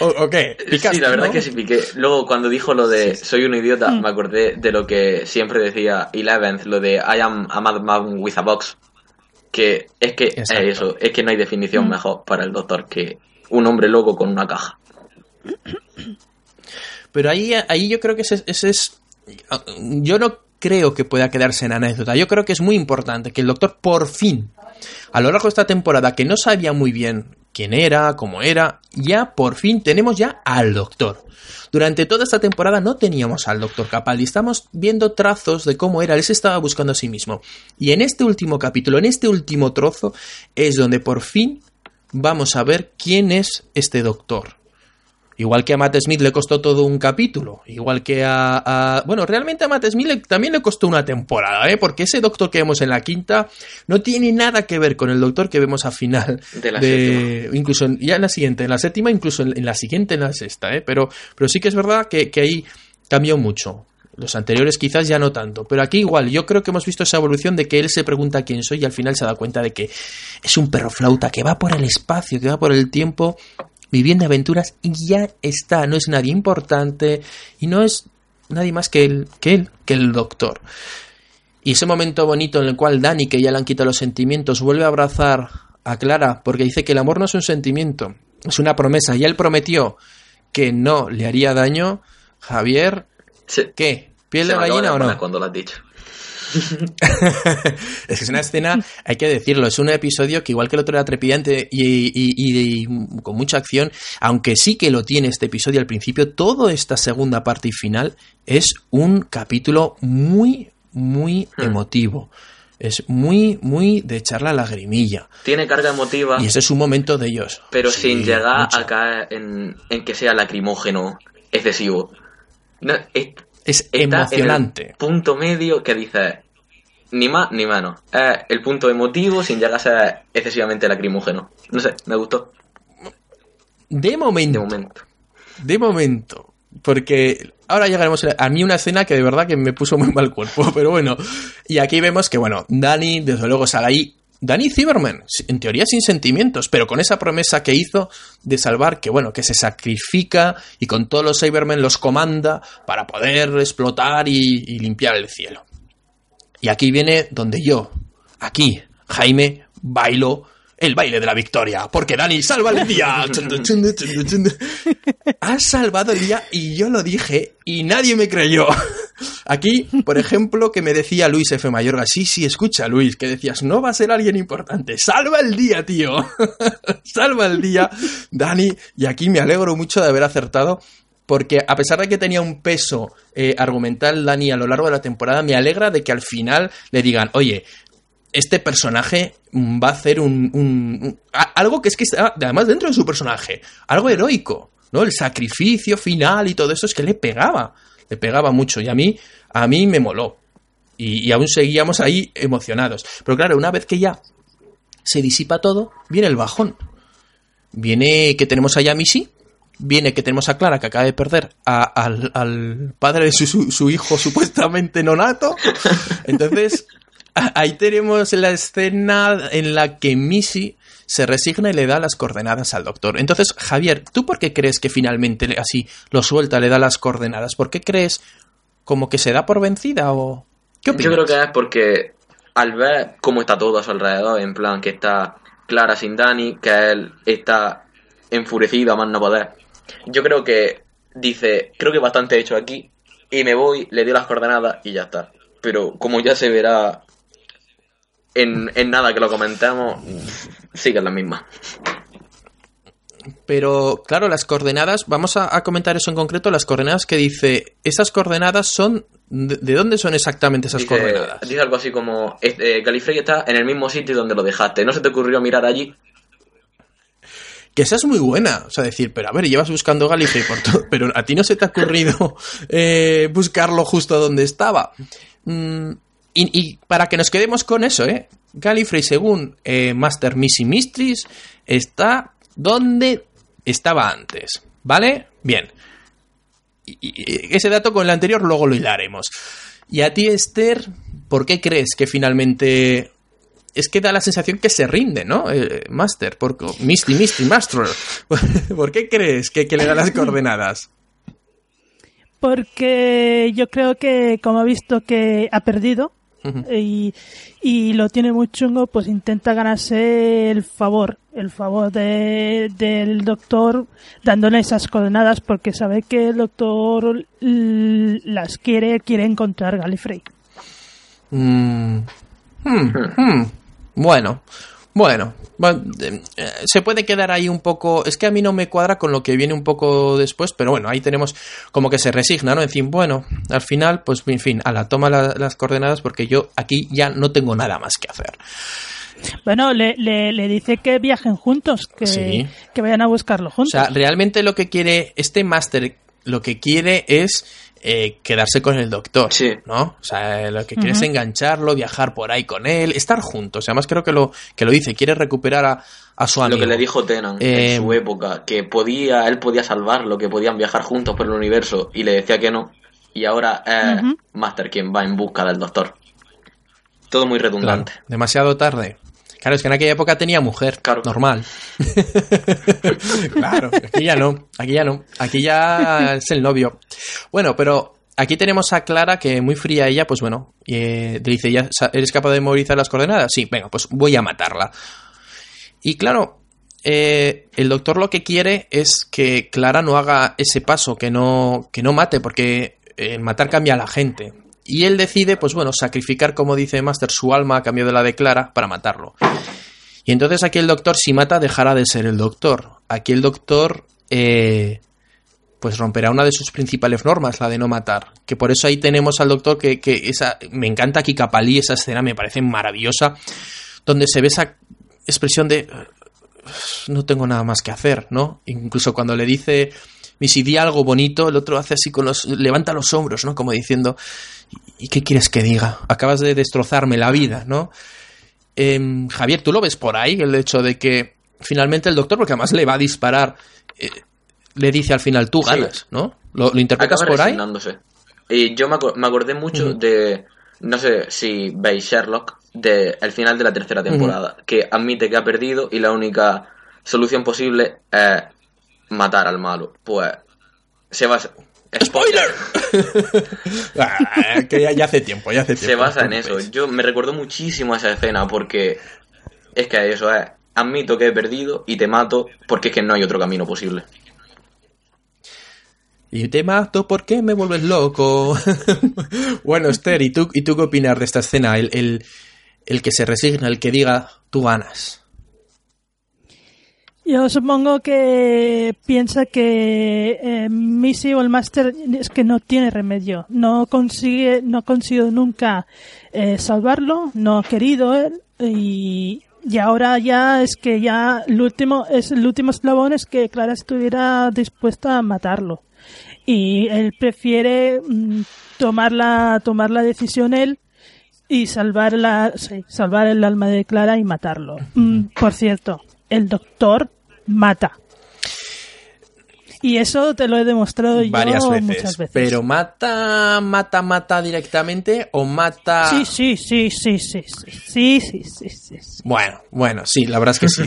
S2: ¿O, o qué?
S4: ¿Picaste, sí, la verdad ¿no? que sí piqué. Luego, cuando dijo lo de soy un idiota, mm. me acordé de lo que siempre decía Eleventh, lo de I am a madman with a box. Que es que es eso, es que no hay definición mm. mejor para el doctor que un hombre loco con una caja.
S2: Pero ahí, ahí yo creo que ese, ese, es. Yo no creo que pueda quedarse en anécdota. Yo creo que es muy importante que el doctor por fin, a lo largo de esta temporada, que no sabía muy bien quién era, cómo era, ya por fin tenemos ya al doctor. Durante toda esta temporada no teníamos al doctor Capaldi, estamos viendo trazos de cómo era, él se estaba buscando a sí mismo. Y en este último capítulo, en este último trozo, es donde por fin vamos a ver quién es este doctor. Igual que a Matt Smith le costó todo un capítulo, igual que a... a bueno, realmente a Matt Smith le, también le costó una temporada, ¿eh? porque ese doctor que vemos en la quinta no tiene nada que ver con el doctor que vemos a final.
S4: De la
S2: de, Incluso en, ya en la siguiente, en la séptima, incluso en, en, la siguiente, en la sexta, ¿eh? pero, pero sí que es verdad que, que ahí cambió mucho. Los anteriores quizás ya no tanto, pero aquí igual, yo creo que hemos visto esa evolución de que él se pregunta quién soy y al final se da cuenta de que es un perro flauta que va por el espacio, que va por el tiempo viviendo aventuras y ya está. No es nadie importante y no es nadie más que él, que él, que el doctor. Y ese momento bonito en el cual Dani, que ya le han quitado los sentimientos, vuelve a abrazar a Clara porque dice que el amor no es un sentimiento, es una promesa. Y él prometió que no le haría daño. Javier, ¿qué? ¿Piel de gallina o no?
S4: Cuando lo has dicho.
S2: es que es una escena, hay que decirlo, es un episodio que igual que el otro era trepidante y, con mucha acción, aunque sí que lo tiene este episodio al principio, toda esta segunda parte y final es un capítulo muy, muy hmm. emotivo. Es muy, muy de echar la lagrimilla.
S4: Tiene carga emotiva.
S2: Y ese es un momento de ellos.
S4: Pero sin llegar a caer en, que sea lacrimógeno excesivo.
S2: Es, emocionante.
S4: punto medio que dice ni más ni menos. Es el punto emotivo sin llegar a ser excesivamente lacrimógeno. No sé, me gustó.
S2: De momento. De momento. De momento. Porque ahora llegaremos a mí una escena que de verdad que me puso muy mal cuerpo, pero bueno. Y aquí vemos que, bueno, Dani, desde luego, sale ahí. Dani Zimmerman, en teoría sin sentimientos, pero con esa promesa que hizo de salvar, que bueno, que se sacrifica y con todos los Cybermen los comanda para poder explotar y limpiar el cielo. Y aquí viene donde yo, aquí, Jaime, bailo el baile de la victoria, porque Dani salva el día. Has salvado el día y yo lo dije y nadie me creyó. Aquí, por ejemplo, que me decía Luis F. Mayorga, sí, sí, escucha Luis, que decías, no va a ser alguien importante, salva el día, tío. salva el día, Dani, y aquí me alegro mucho de haber acertado porque a pesar de que tenía un peso eh, argumental Dani a lo largo de la temporada, me alegra de que al final le digan, oye, este personaje va a hacer un, algo que es que está además dentro de su personaje, algo heroico, ¿no? El sacrificio final y todo eso es que le pegaba, le pegaba mucho y a mí a mí me moló. Y, y aún seguíamos ahí emocionados. Pero claro, una vez que ya se disipa todo, viene el bajón. Viene que tenemos a Missy, viene que tenemos a Clara que acaba de perder al, al, padre de su, su, hijo supuestamente nonato. Entonces, ahí tenemos la escena en la que Missy se resigna y le da las coordenadas al doctor. Entonces, Javier, ¿tú por qué crees que finalmente así lo suelta, le da las coordenadas? ¿Por qué crees como que se da por vencida o qué opinas?
S4: Yo creo que es porque al ver cómo está todo a su alrededor, en plan que está Clara sin Dani, que él está enfurecido a más no poder. Yo creo que dice, creo que bastante hecho aquí, y me voy, le dio las coordenadas y ya está. Pero como ya se verá en, nada que lo comentamos, sigue la misma.
S2: Pero claro, las coordenadas, vamos a, comentar eso en concreto, las coordenadas que dice, esas coordenadas son, ¿de, dónde son exactamente esas coordenadas?
S4: Dice algo así como, eh, Galifrey está en el mismo sitio donde lo dejaste, ¿no se te ocurrió mirar allí?
S2: que esa es muy buena. O sea, decir, pero a ver, llevas buscando Gallifrey por todo, pero a ti no se te ha ocurrido eh, buscarlo justo donde estaba. Mm, y, para que nos quedemos con eso, ¿eh? Gallifrey, según eh, Master Missy Mysteries, está donde estaba antes. ¿Vale? Bien. Ese dato con el anterior luego lo hilaremos. Y a ti, Esther, ¿por qué crees que finalmente es que da la sensación que se rinde, ¿no? Eh, Master, porque Misty, Misty, Master. ¿Por qué crees que, le da las coordenadas?
S3: Porque yo creo que, como ha visto que ha perdido y, lo tiene muy chungo, pues intenta ganarse el favor, el favor del doctor dándole esas coordenadas porque sabe que el doctor las quiere, quiere encontrar Gallifrey.
S2: Mm. Hmm, hmm. Bueno, bueno, eh, se puede quedar ahí un poco. Es que a mí no me cuadra con lo que viene un poco después, pero bueno, ahí tenemos como que se resigna, ¿no? En fin, bueno, al final, pues en fin, a la toma las coordenadas porque yo aquí ya no tengo nada más que hacer.
S3: Bueno, le, le, dice que viajen juntos, que, que vayan a buscarlo juntos.
S2: O sea, realmente lo que quiere este máster, lo que quiere es eh, quedarse con el doctor, ¿no? O sea, lo que quiere es engancharlo, viajar por ahí con él, estar juntos. Además creo que lo, que lo dice, quiere recuperar a, a su amigo.
S4: Lo que le dijo Tenan en su eh, época, que podía, él podía salvarlo, que podían viajar juntos por el universo, y le decía que no. Y ahora es Master quien va en busca del doctor. Todo muy redundante.
S2: demasiado tarde. Claro, es que en aquella época tenía mujer,
S4: Claro.
S2: normal. claro, aquí ya no, aquí ya no, aquí ya es el novio. Bueno, pero aquí tenemos a Clara que muy fría ella, pues bueno, eh, le dice, ¿ya eres capaz de memorizar las coordenadas? Sí, venga, pues voy a matarla. Y claro, eh, el doctor lo que quiere es que Clara no haga ese paso, que no, que no mate, porque eh, matar cambia a la gente. Y él decide, pues bueno, sacrificar, como dice Master, su alma a cambio de la de Clara para matarlo. Y entonces aquí el doctor, si mata, dejará de ser el doctor. Aquí el doctor, eh, pues romperá una de sus principales normas, la de no matar. Que por eso ahí tenemos al doctor que, que esa, me encanta aquí Capalí, esa escena me parece maravillosa, donde se ve esa expresión de no tengo nada más que hacer, ¿no? Incluso cuando le dice Missy, di algo bonito, el otro hace así con los. levanta los hombros, ¿no? Como diciendo. ¿Y qué quieres que diga? Acabas de destrozarme la vida, ¿no? Em, Javier, ¿tú lo ves por ahí? El hecho de que finalmente el doctor, porque además le va a disparar, eh, le dice al final, tú
S4: Sí.
S2: ganas, ¿no? ¿Lo, lo interpretas
S4: Acaba
S2: por ahí?
S4: resignándose. Y yo me, aco- me acordé mucho de, no sé si veis Sherlock, de el final de la tercera temporada, que admite que ha perdido y la única solución posible es matar al malo. Pues se basa...
S2: ¡Spoiler! Ah, que ya, ya hace tiempo, ya hace tiempo.
S4: Se basa en eso. Yo me recuerdo muchísimo esa escena porque es que eso es, admito que he perdido y te mato porque es que no hay otro camino posible.
S2: Y te mato porque me vuelves loco. bueno, Esther, ¿y tú, ¿y tú qué opinas de esta escena? El, el, el que se resigna, el que diga, tú ganas.
S3: Yo supongo que piensa que eh, Missy o el Master es que no tiene remedio. No consigue, no ha conseguido nunca eh, salvarlo, no ha querido él y, y ahora ya es que ya el último, es el último eslabón es que Clara estuviera dispuesta a matarlo. Y él prefiere mm, tomar la, tomar la decisión él y salvar la, sí, salvar el alma de Clara y matarlo. Mm, por cierto, el doctor mata. Y eso te lo he demostrado yo
S2: Varias veces.
S3: muchas veces.
S2: Pero mata, mata, mata directamente o mata.
S3: Sí, sí, sí, sí, sí, sí, sí, sí, sí, sí, sí.
S2: Bueno, bueno, sí, la verdad es que sí.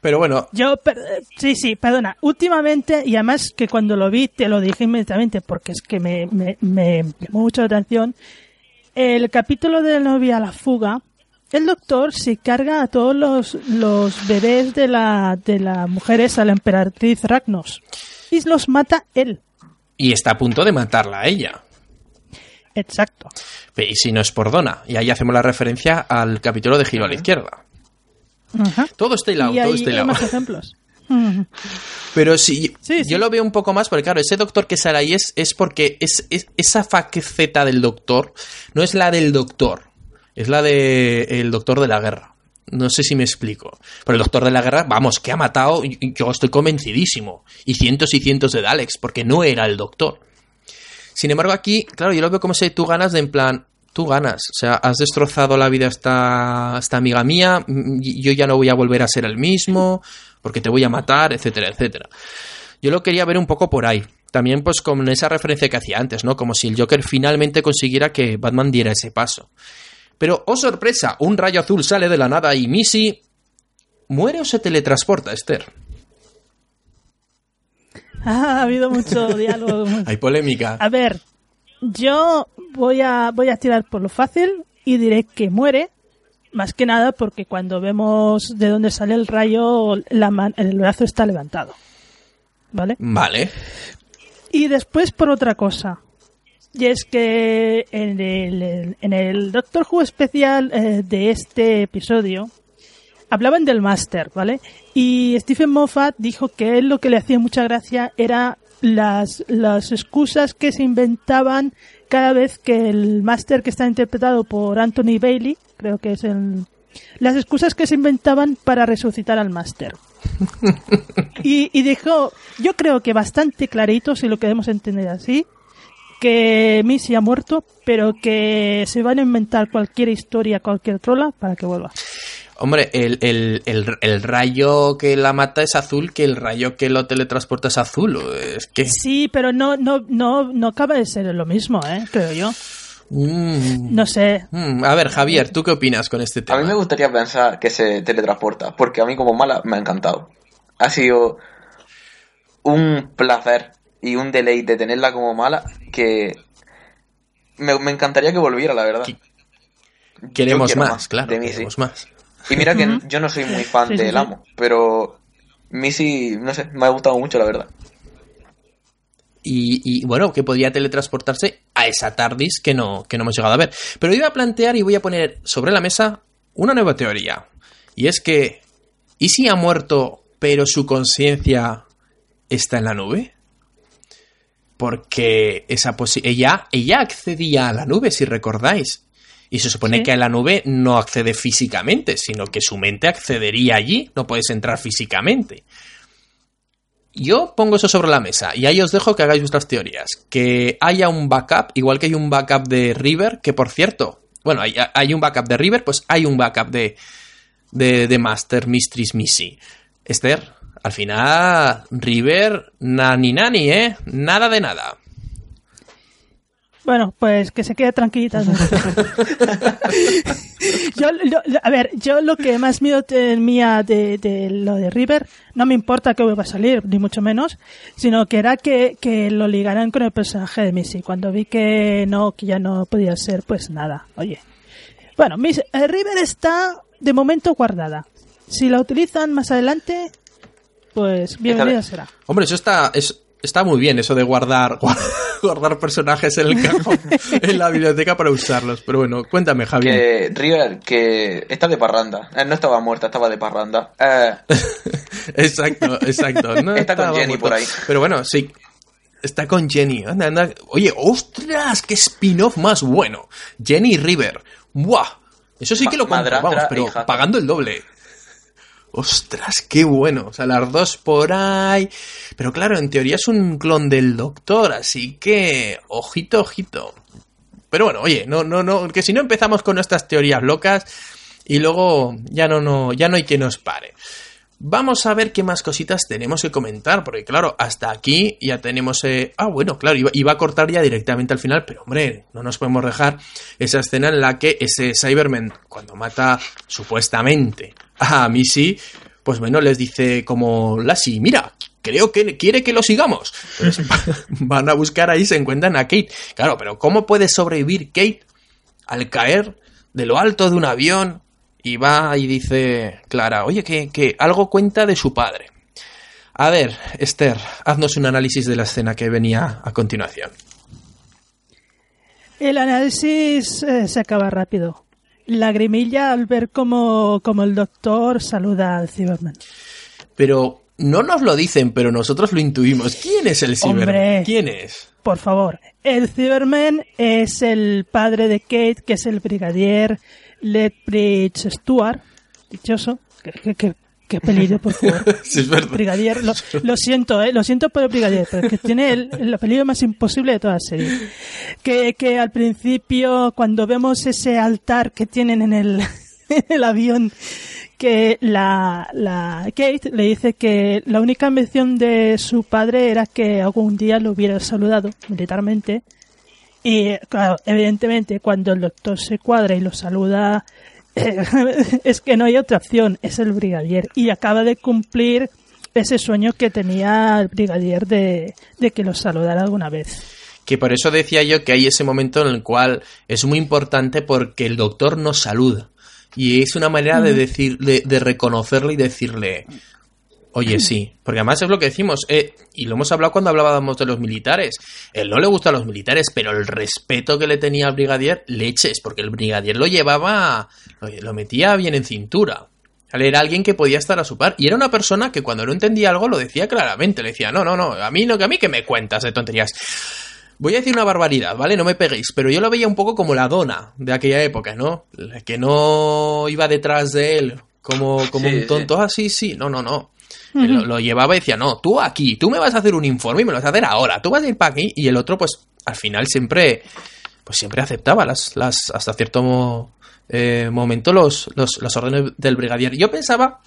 S2: Pero bueno,
S3: Yo, per- eh, sí, sí, perdona. Últimamente, y además que cuando lo vi te lo dije inmediatamente porque es que me, me, me llamó mucho la atención. El capítulo de la novia a la fuga, el doctor se carga a todos los, los bebés de la, de la mujer esa, la emperatriz Ragnos. Y los mata él.
S2: y está a punto de matarla a ella.
S3: Exacto.
S2: Y si no es por Donna. Y ahí hacemos la referencia al capítulo de Giro a la izquierda.
S3: Ajá.
S2: Todo está hilado, todo
S3: hay,
S2: está
S3: hay más ejemplos.
S2: Pero sí,
S3: Sí,
S2: yo
S3: sí.
S2: lo veo un poco más, porque claro, ese doctor que sale ahí es, es porque es, es- esa faceta del doctor no es la del doctor, es la de el doctor de la guerra. No sé si me explico. Pero el doctor de la guerra, vamos, que ha matado, yo estoy convencidísimo. Y cientos y cientos de Daleks, porque no era el doctor. Sin embargo, aquí, claro, yo lo veo como si tú ganas de en plan, tú ganas. O sea, has destrozado la vida a esta, esta amiga mía, mm, yo ya no voy a volver a ser el mismo, porque te voy a matar, etcétera, etcétera. Yo lo quería ver un poco por ahí. También, pues, con esa referencia que hacía antes, ¿no? Como si el Joker finalmente consiguiera que Batman diera ese paso. Pero, oh sorpresa, un rayo azul sale de la nada y Missy. ¿Muere o se teletransporta, Esther?
S3: Ah, ha habido mucho diálogo.
S2: Hay polémica.
S3: A ver, yo voy a, voy a tirar por lo fácil y diré que muere. Más que nada porque cuando vemos de dónde sale el rayo, la man- el brazo está levantado. ¿Vale?
S2: Vale.
S3: Y después por otra cosa. Y es que en el, en el Doctor Who especial eh, de este episodio hablaban del Master, ¿vale? Y Stephen Moffat dijo que él lo que le hacía mucha gracia era las, las excusas que se inventaban cada vez que el Master que está interpretado por Anthony Bailey, creo que es el... Las excusas que se inventaban para resucitar al Master. Y, y dejó, yo creo que bastante clarito, si lo queremos entender así, que Missy ha muerto, pero que se van a inventar cualquier historia, cualquier trola para que vuelva.
S2: Hombre, el, el- el- el rayo que la mata es azul, que el rayo que lo teletransporta es azul. Es que.
S3: Sí, pero no, no, no, no acaba de ser lo mismo, ¿eh? creo yo.
S2: Mm.
S3: No sé.
S2: Mm, A ver, Javier, ¿tú qué opinas con este
S4: A
S2: tema?
S4: mí me gustaría pensar que se teletransporta, porque a mí como mala me ha encantado. Ha sido un placer y un deleite tenerla como mala que me, me encantaría que volviera, la verdad.
S2: Queremos más,
S4: más,
S2: claro,
S4: de Missy.
S2: queremos más.
S4: Y mira que yo no soy muy fan
S3: Sí,
S4: del
S3: sí.
S4: amo, pero Missy, no sé, me ha gustado mucho, la verdad.
S2: y, y, bueno, que podría teletransportarse a esa TARDIS que no, que no hemos llegado a ver. Pero iba a plantear y voy a poner sobre la mesa una nueva teoría. Y es que, ¿y si ha muerto pero su conciencia está en la nube? Porque esa ella, ella accedía a la nube, si recordáis. Y se supone
S3: Sí.
S2: que a la nube no accede físicamente, sino que su mente accedería allí, no puedes entrar físicamente. Yo pongo eso sobre la mesa y ahí os dejo que hagáis vuestras teorías. Que haya un backup, igual que hay un backup de River, que por cierto, bueno, hay, hay un backup de River, pues hay un backup de, de, de Master Mistress Missy. Esther, al final, River, nani nani, ¿eh? Nada de nada.
S3: Bueno, pues que se quede tranquilita. ¿no? yo, yo- a ver, yo lo que más miedo tenía de, de lo de River, no me importa que vuelva a salir, ni mucho menos, sino que era que, que lo ligaran con el personaje de Missy. Cuando vi que no, que ya no podía ser, pues nada, oye. Bueno, Miss, eh, River está de momento guardada. Si la utilizan más adelante, pues bienvenida será.
S2: Hombre, eso está, es- está muy bien, eso de guardar, guardar personajes en el cajón, en la biblioteca para usarlos. Pero bueno, cuéntame, Javier.
S4: Que River, que está de parranda. Eh, no estaba muerta, estaba de parranda. Eh,
S2: Exacto, exacto. No
S4: Está con Jenny
S2: muerto.
S4: por ahí.
S2: Pero bueno, sí. Está con Jenny. Anda, anda. Oye, ostras, qué spin-off más bueno. Jenny River. ¡Buah! Eso sí que lo compro, vamos, pero pagando el doble. Ostras, qué bueno. O sea, las dos por ahí. Pero claro, en teoría es un clon del doctor, así que. Ojito, ojito. Pero bueno, oye, no, no, no, que si no empezamos con nuestras teorías locas y luego ya no, no, ya no hay quien nos pare. Vamos a ver qué más cositas tenemos que comentar, porque claro, hasta aquí ya tenemos... eh, Ah, bueno, claro, iba, iba a cortar ya directamente al final, pero hombre, no nos podemos dejar esa escena en la que ese Cyberman, cuando mata supuestamente a Missy, pues bueno, les dice como Lassie, mira, creo que quiere que lo sigamos. Pues van a buscar ahí, se encuentran a Kate. Claro, pero ¿cómo puede sobrevivir Kate al caer de lo alto de un avión y va y dice Clara, oye, que, que algo cuenta de su padre. A ver, Esther, haznos un análisis de la escena que venía a continuación.
S3: El análisis eh, se acaba rápido. Lagrimilla al ver cómo, cómo el doctor saluda al Cyberman.
S2: Pero no nos lo dicen, pero nosotros lo intuimos. ¿Quién es el Cyberman?
S3: Hombre.
S2: ¿Quién es?
S3: Por favor, el Cyberman es el padre de Kate, que es el brigadier Lethbridge Stewart. Dichoso. ¿Qué, qué, qué, qué apellido, por favor?
S2: Sí, es verdad.
S3: Brigadier, lo, lo siento, eh, lo siento por el Brigadier, pero es que tiene el, el apellido más imposible de toda la serie. Que, que al principio, cuando vemos ese altar que tienen en el, en el avión, que la, la Kate le dice que la única ambición de su padre era que algún día lo hubiera saludado militarmente. Y claro, evidentemente, cuando el doctor se cuadra y lo saluda, eh, es que no hay otra opción, es el brigadier. Y acaba de cumplir ese sueño que tenía el brigadier de, de que lo saludara alguna vez.
S2: Que por eso decía yo que hay ese momento en el cual es muy importante porque el doctor nos saluda. Y es una manera de decir, de, de reconocerle y decirle, oye, sí. Porque además es lo que decimos, eh, y lo hemos hablado cuando hablábamos de los militares. Él no le gusta a los militares, pero el respeto que le tenía al brigadier, leches, porque el brigadier lo llevaba, lo, metía bien en cintura. Era alguien que podía estar a su par. Y era una persona que cuando no entendía algo lo decía claramente. Le decía, no, no, no, a mí no, que a mí que me cuentas de tonterías. Voy a decir una barbaridad, ¿vale? No me peguéis, pero yo lo veía un poco como la dona de aquella época, ¿no? La que no iba detrás de él como, como
S4: Sí,
S2: un tonto. Ah, sí, sí, no, no, no. Lo, lo llevaba y decía, no, tú aquí, tú me vas a hacer un informe y me lo vas a hacer ahora, tú vas a ir para aquí. Y el otro, pues, al final siempre, pues siempre aceptaba las, las, hasta cierto mo- eh, momento los, los, las órdenes del brigadier. Yo pensaba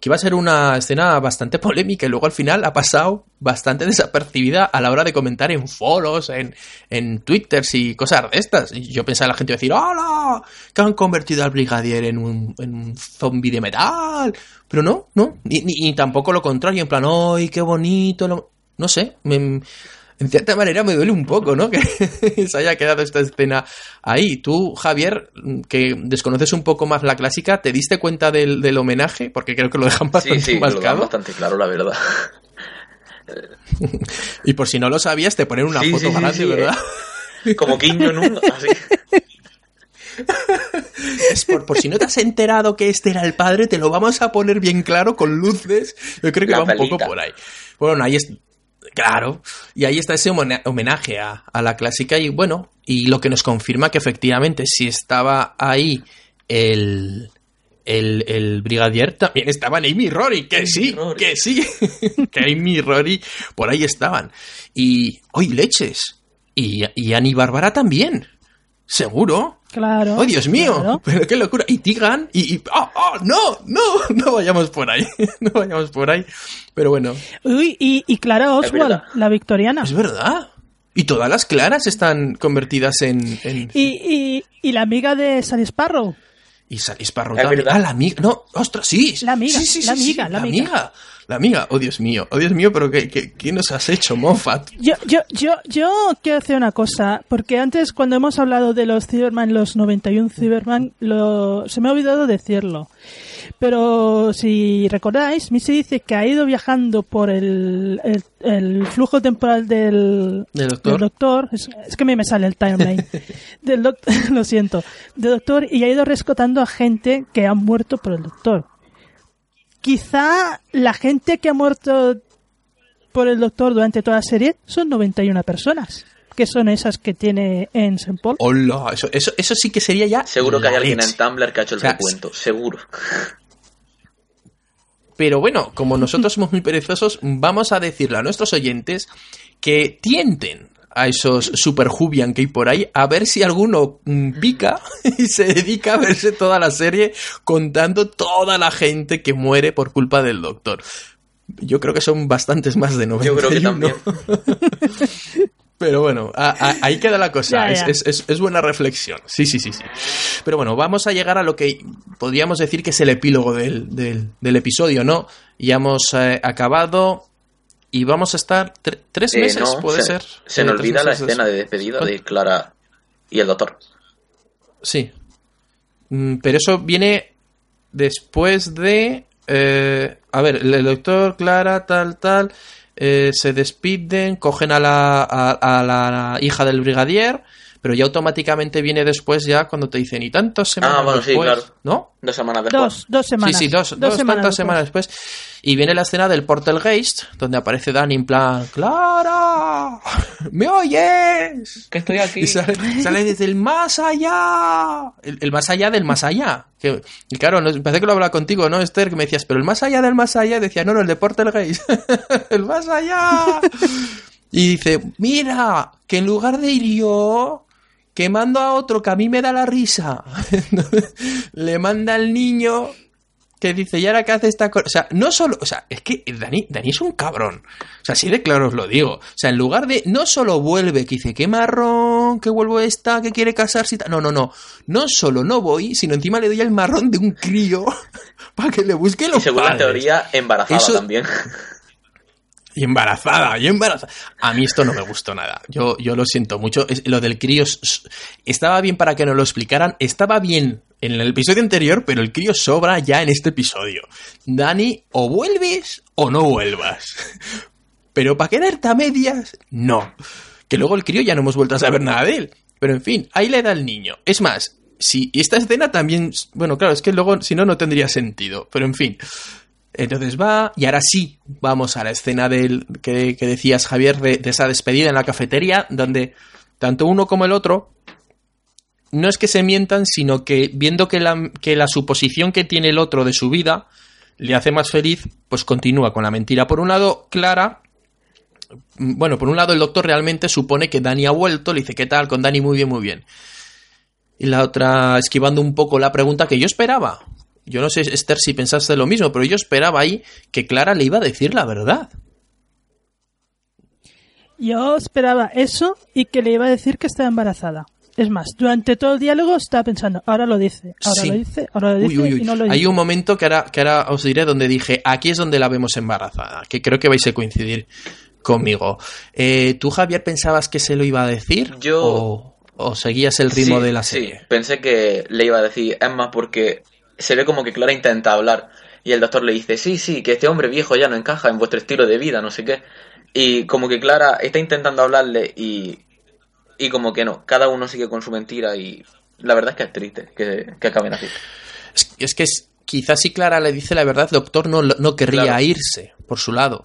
S2: que iba a ser una escena bastante polémica y luego al final ha pasado bastante desapercibida a la hora de comentar en foros, en, en twitters y cosas de estas. Y yo pensaba la gente decir, ¡Hola! Que han convertido al brigadier en un, en un zombie de metal. Pero no, no, ni, ni, tampoco lo contrario, en plan, ¡ay, qué bonito! No sé, me, en cierta manera me duele un poco, ¿no? Que se haya quedado esta escena ahí. Tú, Javier, que desconoces un poco más la clásica, ¿te diste cuenta del, del homenaje? Porque creo que lo dejan bastante
S4: sí, sí. Lo dejan bastante claro, la verdad.
S2: y por si no lo sabías, te ponen una
S4: sí,
S2: foto grande, ¿verdad?
S4: Eh. Como Quiño en un... Así.
S2: Es por, por, si no te has enterado que este era el padre, te lo vamos a poner bien claro con luces. Yo creo que
S4: La
S2: va un poco por ahí. Bueno, ahí es. Claro, y ahí está ese homena- homenaje a, a la clásica y bueno, y lo que nos confirma que efectivamente si estaba ahí el, el, el brigadier, también estaban Amy y Rory, que
S4: Amy
S2: sí,
S4: Rory.
S2: que sí, que Amy y Rory por ahí estaban. Y, hoy leches, y, y Annie Bárbara también, seguro.
S3: Claro.
S2: ¡Oh, Dios mío!
S3: claro.
S2: Pero qué locura. Y Tigan, y... y- ¡Oh, oh, no! ¡No! No vayamos por ahí. No vayamos por ahí. Pero bueno,
S3: Uy, y, y Clara Oswald, la victoriana.
S2: es verdad. Y todas las claras están convertidas en... en...
S3: Y, y, y la amiga de Sally Sparrow.
S2: Y también.
S4: verdad.
S2: Ah, la amiga. No, ostras, sí.
S3: La amiga,
S2: Sí, sí, sí,
S3: la
S2: sí,
S3: amiga, la amiga.
S2: La amiga. Oh, Dios mío. Oh, Dios mío, pero ¿qué, qué, qué nos has hecho, Moffat?
S3: Yo, yo, yo, yo quiero hacer una cosa, porque antes cuando hemos hablado de los Cyberman, los 91 Cyberman, lo, se me ha olvidado decirlo. Pero si recordáis, Missy dice que ha ido viajando por el, el, el flujo temporal del,
S2: ¿Del doctor?
S3: del doctor. Es, es que a mí me sale el timeline. del doc- lo siento. Del doctor y ha ido rescatando a gente que ha muerto por el doctor. Quizá la gente que ha muerto por el doctor durante toda la serie son 91 personas, que son esas que tiene en St. Paul.
S2: Hola, eso, eso, eso sí que sería ya...
S4: Seguro que hay alguien en. Tumblr que ha hecho el
S2: O sea,
S4: recuento. Seguro.
S2: Pero bueno, como nosotros somos muy perezosos, vamos a decirle a nuestros oyentes que tienten a esos super Jubian que hay por ahí, a ver si alguno mm, pica y se dedica a verse toda la serie contando toda la gente que muere por culpa del doctor. Yo creo que son bastantes más de 91.
S4: Yo creo que también.
S2: Pero bueno, a- a- ahí queda la cosa.
S3: Ya,
S2: Es,
S3: ya.
S2: es- es- es buena reflexión. Sí, sí, sí, sí. Pero bueno, vamos a llegar a lo que podríamos decir que es el epílogo del, del- del episodio, ¿no? Ya hemos eh, acabado y vamos a estar tre- tres
S4: Eh,
S2: meses,
S4: no,
S2: puede
S4: se,
S2: ser.
S4: Se me olvida la escena de despedida de Clara y el doctor.
S2: Sí. Mm, Pero eso viene después de... eh, a ver, el doctor, Clara, tal, tal, eh, se despiden, cogen a la, a, a la hija del brigadier, pero ya automáticamente viene después ya cuando te dicen y tantas semanas
S4: Ah, bueno, sí,
S2: después,
S4: claro.
S2: ¿no?
S4: Dos semanas después.
S3: Dos, dos semanas.
S2: Sí, sí, dos, dos, tantas
S3: después.
S2: semanas después. Y viene la escena del Portalgeist, donde aparece Dani en plan, ¡Clara! ¿Me oyes?
S4: Que estoy aquí.
S2: Y sale, sale desde el más allá. El, el más allá del más allá. Que, y claro, no, parece que lo hablaba contigo, ¿no, Esther? Que me decías, pero el más allá del más allá. Y decía, no, no, el de Portalgeist. el más allá. Y dice, mira, que en lugar de ir yo, que mando a otro que a mí me da la risa. Le manda al niño que dice, ¿y ahora qué hace esta cosa? O sea, no solo, o sea, es que Dani, Dani es un cabrón. O sea, así de claro os lo digo. O sea, en lugar de, no solo vuelve, que dice, qué marrón, que vuelvo esta, que quiere casarse y tal. No, no, no. No solo no voy, sino encima le doy el marrón de un crío para que le busque los
S4: Y según la teoría, embarazada
S2: Eso-
S4: también.
S2: Y embarazada, y embarazada. A mí esto no me gustó nada. Yo, yo lo siento mucho. Lo del crío estaba bien para que nos lo explicaran. Estaba bien en el episodio anterior, pero el crío sobra ya en este episodio. Dani, o vuelves o no vuelvas. Pero para quedarte a medias, no. Que luego el crío ya no hemos vuelto a saber nada de él. Pero en fin, ahí le da el niño. Es más, si esta escena también. Bueno, claro, es que luego, si no, no tendría sentido. Pero en fin. Entonces va, y ahora sí, vamos a la escena del que, decías, Javier, de, de esa despedida en la cafetería, donde tanto uno como el otro no es que se mientan, sino que viendo que la, que la suposición que tiene el otro de su vida le hace más feliz, pues continúa con la mentira. Por un lado, Clara, bueno, por un lado el doctor realmente supone que Dani ha vuelto, le dice, ¿qué tal? Con Dani muy bien, muy bien. Y la otra esquivando un poco la pregunta que yo esperaba. Yo no sé, Esther, si pensaste lo mismo, pero yo esperaba ahí que Clara le iba a decir la verdad.
S3: Yo esperaba eso y que le iba a decir que estaba embarazada. Es más, durante todo el diálogo estaba pensando, ahora lo dice, ahora
S2: Sí.
S3: lo dice, ahora lo dice
S2: Uy, uy, uy.
S3: y no lo dice.
S2: Hay un momento que ahora, que ahora os diré donde dije, aquí es donde la vemos embarazada, que creo que vais a coincidir conmigo. Eh, ¿Tú, Javier, pensabas que se lo iba a decir?
S4: Yo-
S2: ¿O, o seguías el ritmo
S4: Sí,
S2: de la
S4: sí,
S2: serie?
S4: pensé que le iba a decir, es más, porque se ve como que Clara intenta hablar y el doctor le dice, sí, sí, que este hombre viejo ya no encaja en vuestro estilo de vida, no sé qué. Y como que Clara está intentando hablarle y, y como que no, cada uno sigue con su mentira y la verdad es que es triste que, que acaben así.
S2: Es, es que es- quizás si Clara le dice la verdad, el doctor no, no querría
S4: Claro.
S2: irse por su lado.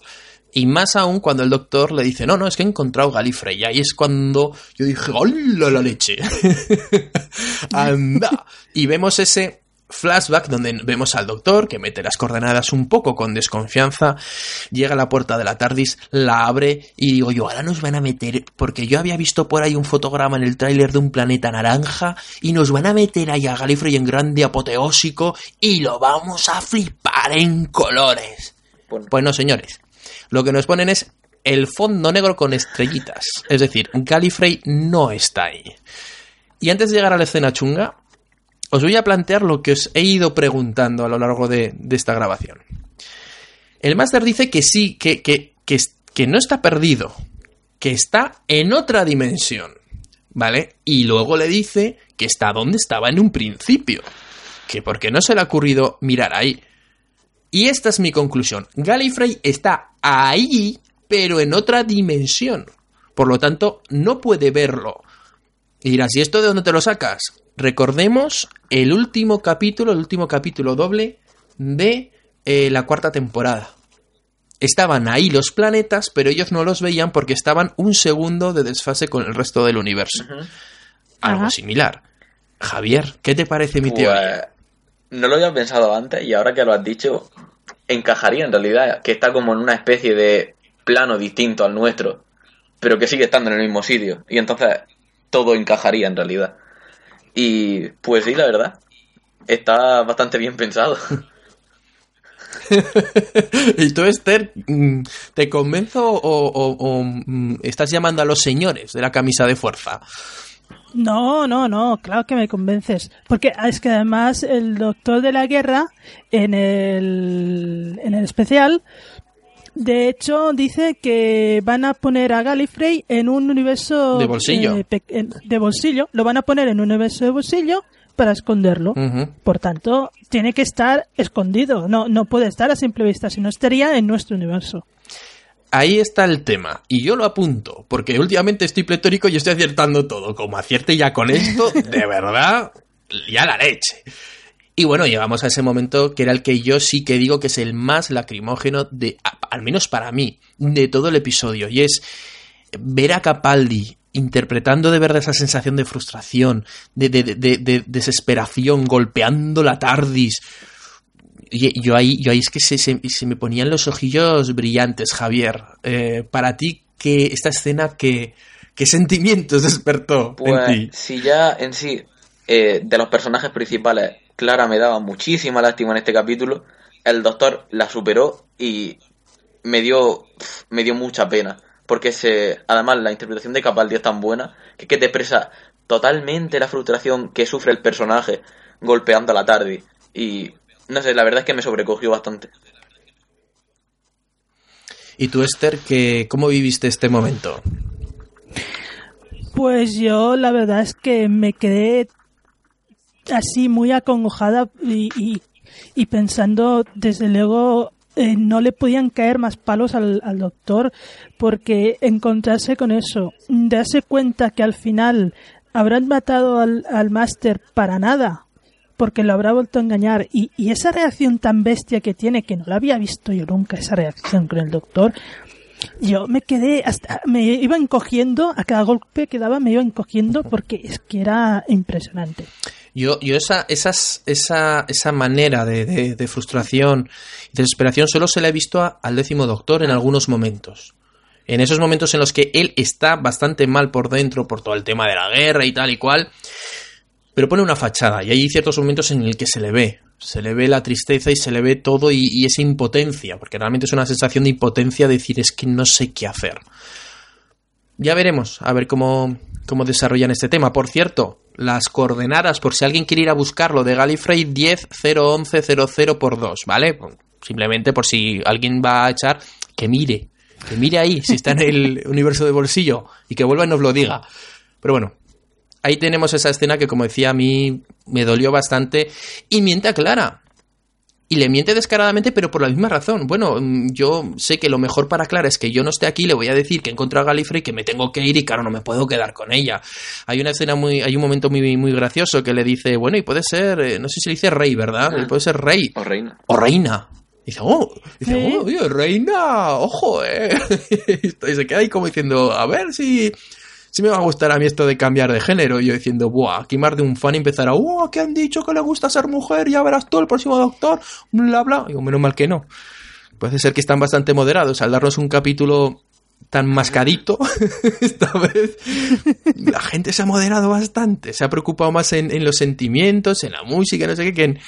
S2: Y más aún cuando el doctor le dice, no, no, es que he encontrado Galifrey. Y ahí es cuando yo dije, ¡hola la leche! ¡Anda! Y vemos ese flashback donde vemos al doctor que mete las coordenadas un poco con desconfianza, llega a la puerta de la TARDIS, la abre y digo yo, ahora nos van a meter, porque yo había visto por ahí un fotograma en el tráiler de un planeta naranja y nos van a meter ahí a Galifrey en grande apoteósico y lo vamos a flipar en colores.
S4: Bueno,
S2: Pues no, señores. Lo que nos ponen es el fondo negro con estrellitas. Es decir, Gallifrey no está ahí. Y antes de llegar a la escena chunga, os voy a plantear lo que os he ido preguntando a lo largo de, esta grabación. El máster dice que sí, que, que, que, que no está perdido, que está en otra dimensión, ¿vale? Y luego le dice que está donde estaba en un principio, que porque no se le ha ocurrido mirar ahí. Y esta es mi conclusión. Gallifrey está ahí, pero en otra dimensión. Por lo tanto, no puede verlo. Y dirás, ¿y esto de dónde te lo sacas? Recordemos el último capítulo, el último capítulo doble de eh, la cuarta temporada. Estaban ahí los planetas, pero ellos no los veían porque estaban un segundo de desfase con el resto del universo. Algo
S3: Ajá.
S2: similar. Javier, ¿qué te parece mi
S4: pues,
S2: teoría?
S4: no lo había pensado antes y ahora que lo has dicho, encajaría en realidad, que está como en una especie de plano distinto al nuestro, pero que sigue estando en el mismo sitio. Y entonces todo encajaría en realidad. Y pues sí, la verdad, está bastante bien pensado.
S2: ¿Y tú, Esther, mm, te convenzo o, o- o, mm, estás llamando a los señores de la camisa de fuerza?
S3: No, no, no, claro que me convences. Porque es que además el doctor de la guerra en el, en el especial, de hecho, dice que van a poner a Gallifrey en un universo
S2: De bolsillo.
S3: eh, de bolsillo. Lo van a poner en un universo de bolsillo para esconderlo. Por tanto, tiene que estar escondido. No, no puede estar a simple vista, si no estaría en nuestro universo.
S2: Ahí está el tema, y yo lo apunto, porque últimamente estoy pletórico y estoy acertando todo. Como acierte ya con esto, de verdad, ya la leche. Y bueno, llegamos a ese momento que era el que yo sí que digo que es el más lacrimógeno de, al menos para mí, de todo el episodio. Y es ver a Capaldi interpretando de verdad esa sensación de frustración, de, de- de- de- de desesperación, golpeando la TARDIS. Y yo ahí, yo ahí es que se, se- se me ponían los ojillos brillantes, Javier. Eh, para ti, que esta escena, ¿qué, qué sentimientos despertó en
S4: Pues
S2: ti?
S4: si ya en sí, eh, de los personajes principales, Clara me daba muchísima lástima en este capítulo, el doctor la superó y me dio, me dio mucha pena. Porque se, además la interpretación de Capaldi es tan buena que, que te expresa totalmente la frustración que sufre el personaje golpeando a la tarde. Y no sé, la verdad es que me sobrecogió bastante.
S2: Y tú, Esther, que, ¿cómo viviste este momento?
S3: Pues yo la verdad es que me quedé así muy acongojada y, y- y pensando, desde luego, eh, no le podían caer más palos al, al doctor porque encontrarse con eso, darse cuenta que al final habrán matado al, al máster para nada porque lo habrá vuelto a engañar. Y, y esa reacción tan bestia que tiene que no la había visto yo nunca esa reacción con el doctor yo me quedé hasta me iba encogiendo a cada golpe que daba me iba encogiendo porque es que era impresionante
S2: Yo, yo esa, esas, esa, esa manera de, de- frustración y desesperación solo se la he visto al décimo doctor en algunos momentos. En esos momentos en los que él está bastante mal por dentro por todo el tema de la guerra y tal y cual, pero pone una fachada y hay ciertos momentos en el que se le ve. Se le ve la tristeza y se le ve todo y esa impotencia, porque realmente es una sensación de impotencia decir es que no sé qué hacer. Ya veremos, a ver cómo, cómo desarrollan este tema. Por cierto, las coordenadas, por si alguien quiere ir a buscarlo, de Gallifrey 10 00 por 2, ¿vale? Simplemente por si alguien va a echar, que mire, que mire ahí, si está en el universo de bolsillo, y que vuelva y nos lo diga. Pero bueno, ahí tenemos esa escena que, como decía, a mí me dolió bastante y miente Clara. Y le miente descaradamente, pero por la misma razón. Bueno, mm, yo sé que lo mejor para Clara es que yo no esté aquí, le voy a decir que he encontrado a Gallifrey, que me tengo que ir y claro, no me puedo quedar con ella. Hay una escena muy, hay un momento muy, muy gracioso que le dice, bueno, y puede ser, eh, no sé si le dice rey, ¿verdad?
S4: Ah.
S2: puede ser rey.
S4: O reina.
S2: O reina. Dice, oh, dice, oh, oye, reina, ojo, eh. y se queda ahí como diciendo, a ver si, si me va a gustar a mí esto de cambiar de género. Y yo diciendo, buah, aquí más de un fan empezará, oh, que han dicho que le gusta ser mujer, ya verás tú el próximo doctor, bla, bla. Digo, menos mal que no. Puede ser que están bastante moderados al darnos un capítulo tan mascadito. Esta vez la gente se ha moderado bastante, se ha preocupado más en, en los sentimientos, en la música, no sé qué, que en,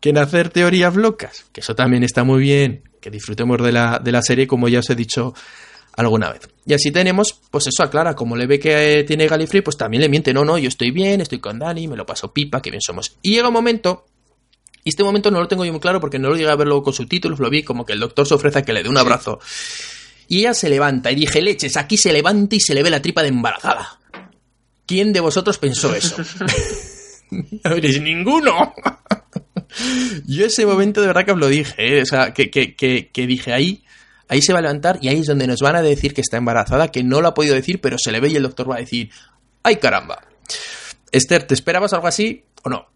S2: que en hacer teorías locas. Que eso también está muy bien, que disfrutemos de la, de la serie, como ya os he dicho alguna vez. Y así tenemos, pues eso a Clara, como le ve que eh, tiene Gallifrey, pues también le miente, no, no, yo estoy bien, estoy con Dani, me lo paso pipa, que bien somos. Y llega un momento, y este momento no lo tengo yo muy claro porque no lo llegué a verlo con subtítulos, lo vi como que el doctor se ofrece a que le dé un abrazo. Y ella se levanta y dije, leches, aquí se levanta y se le ve la tripa de embarazada. ¿Quién de vosotros pensó eso? A ver, es ninguno. Yo ese momento de verdad que os lo dije, ¿eh? o sea, que, que, que, que dije ahí, ahí se va a levantar y ahí es donde nos van a decir que está embarazada, que no lo ha podido decir, pero se le ve y el doctor va a decir, ¡ay caramba! Esther, ¿te esperabas algo así o no?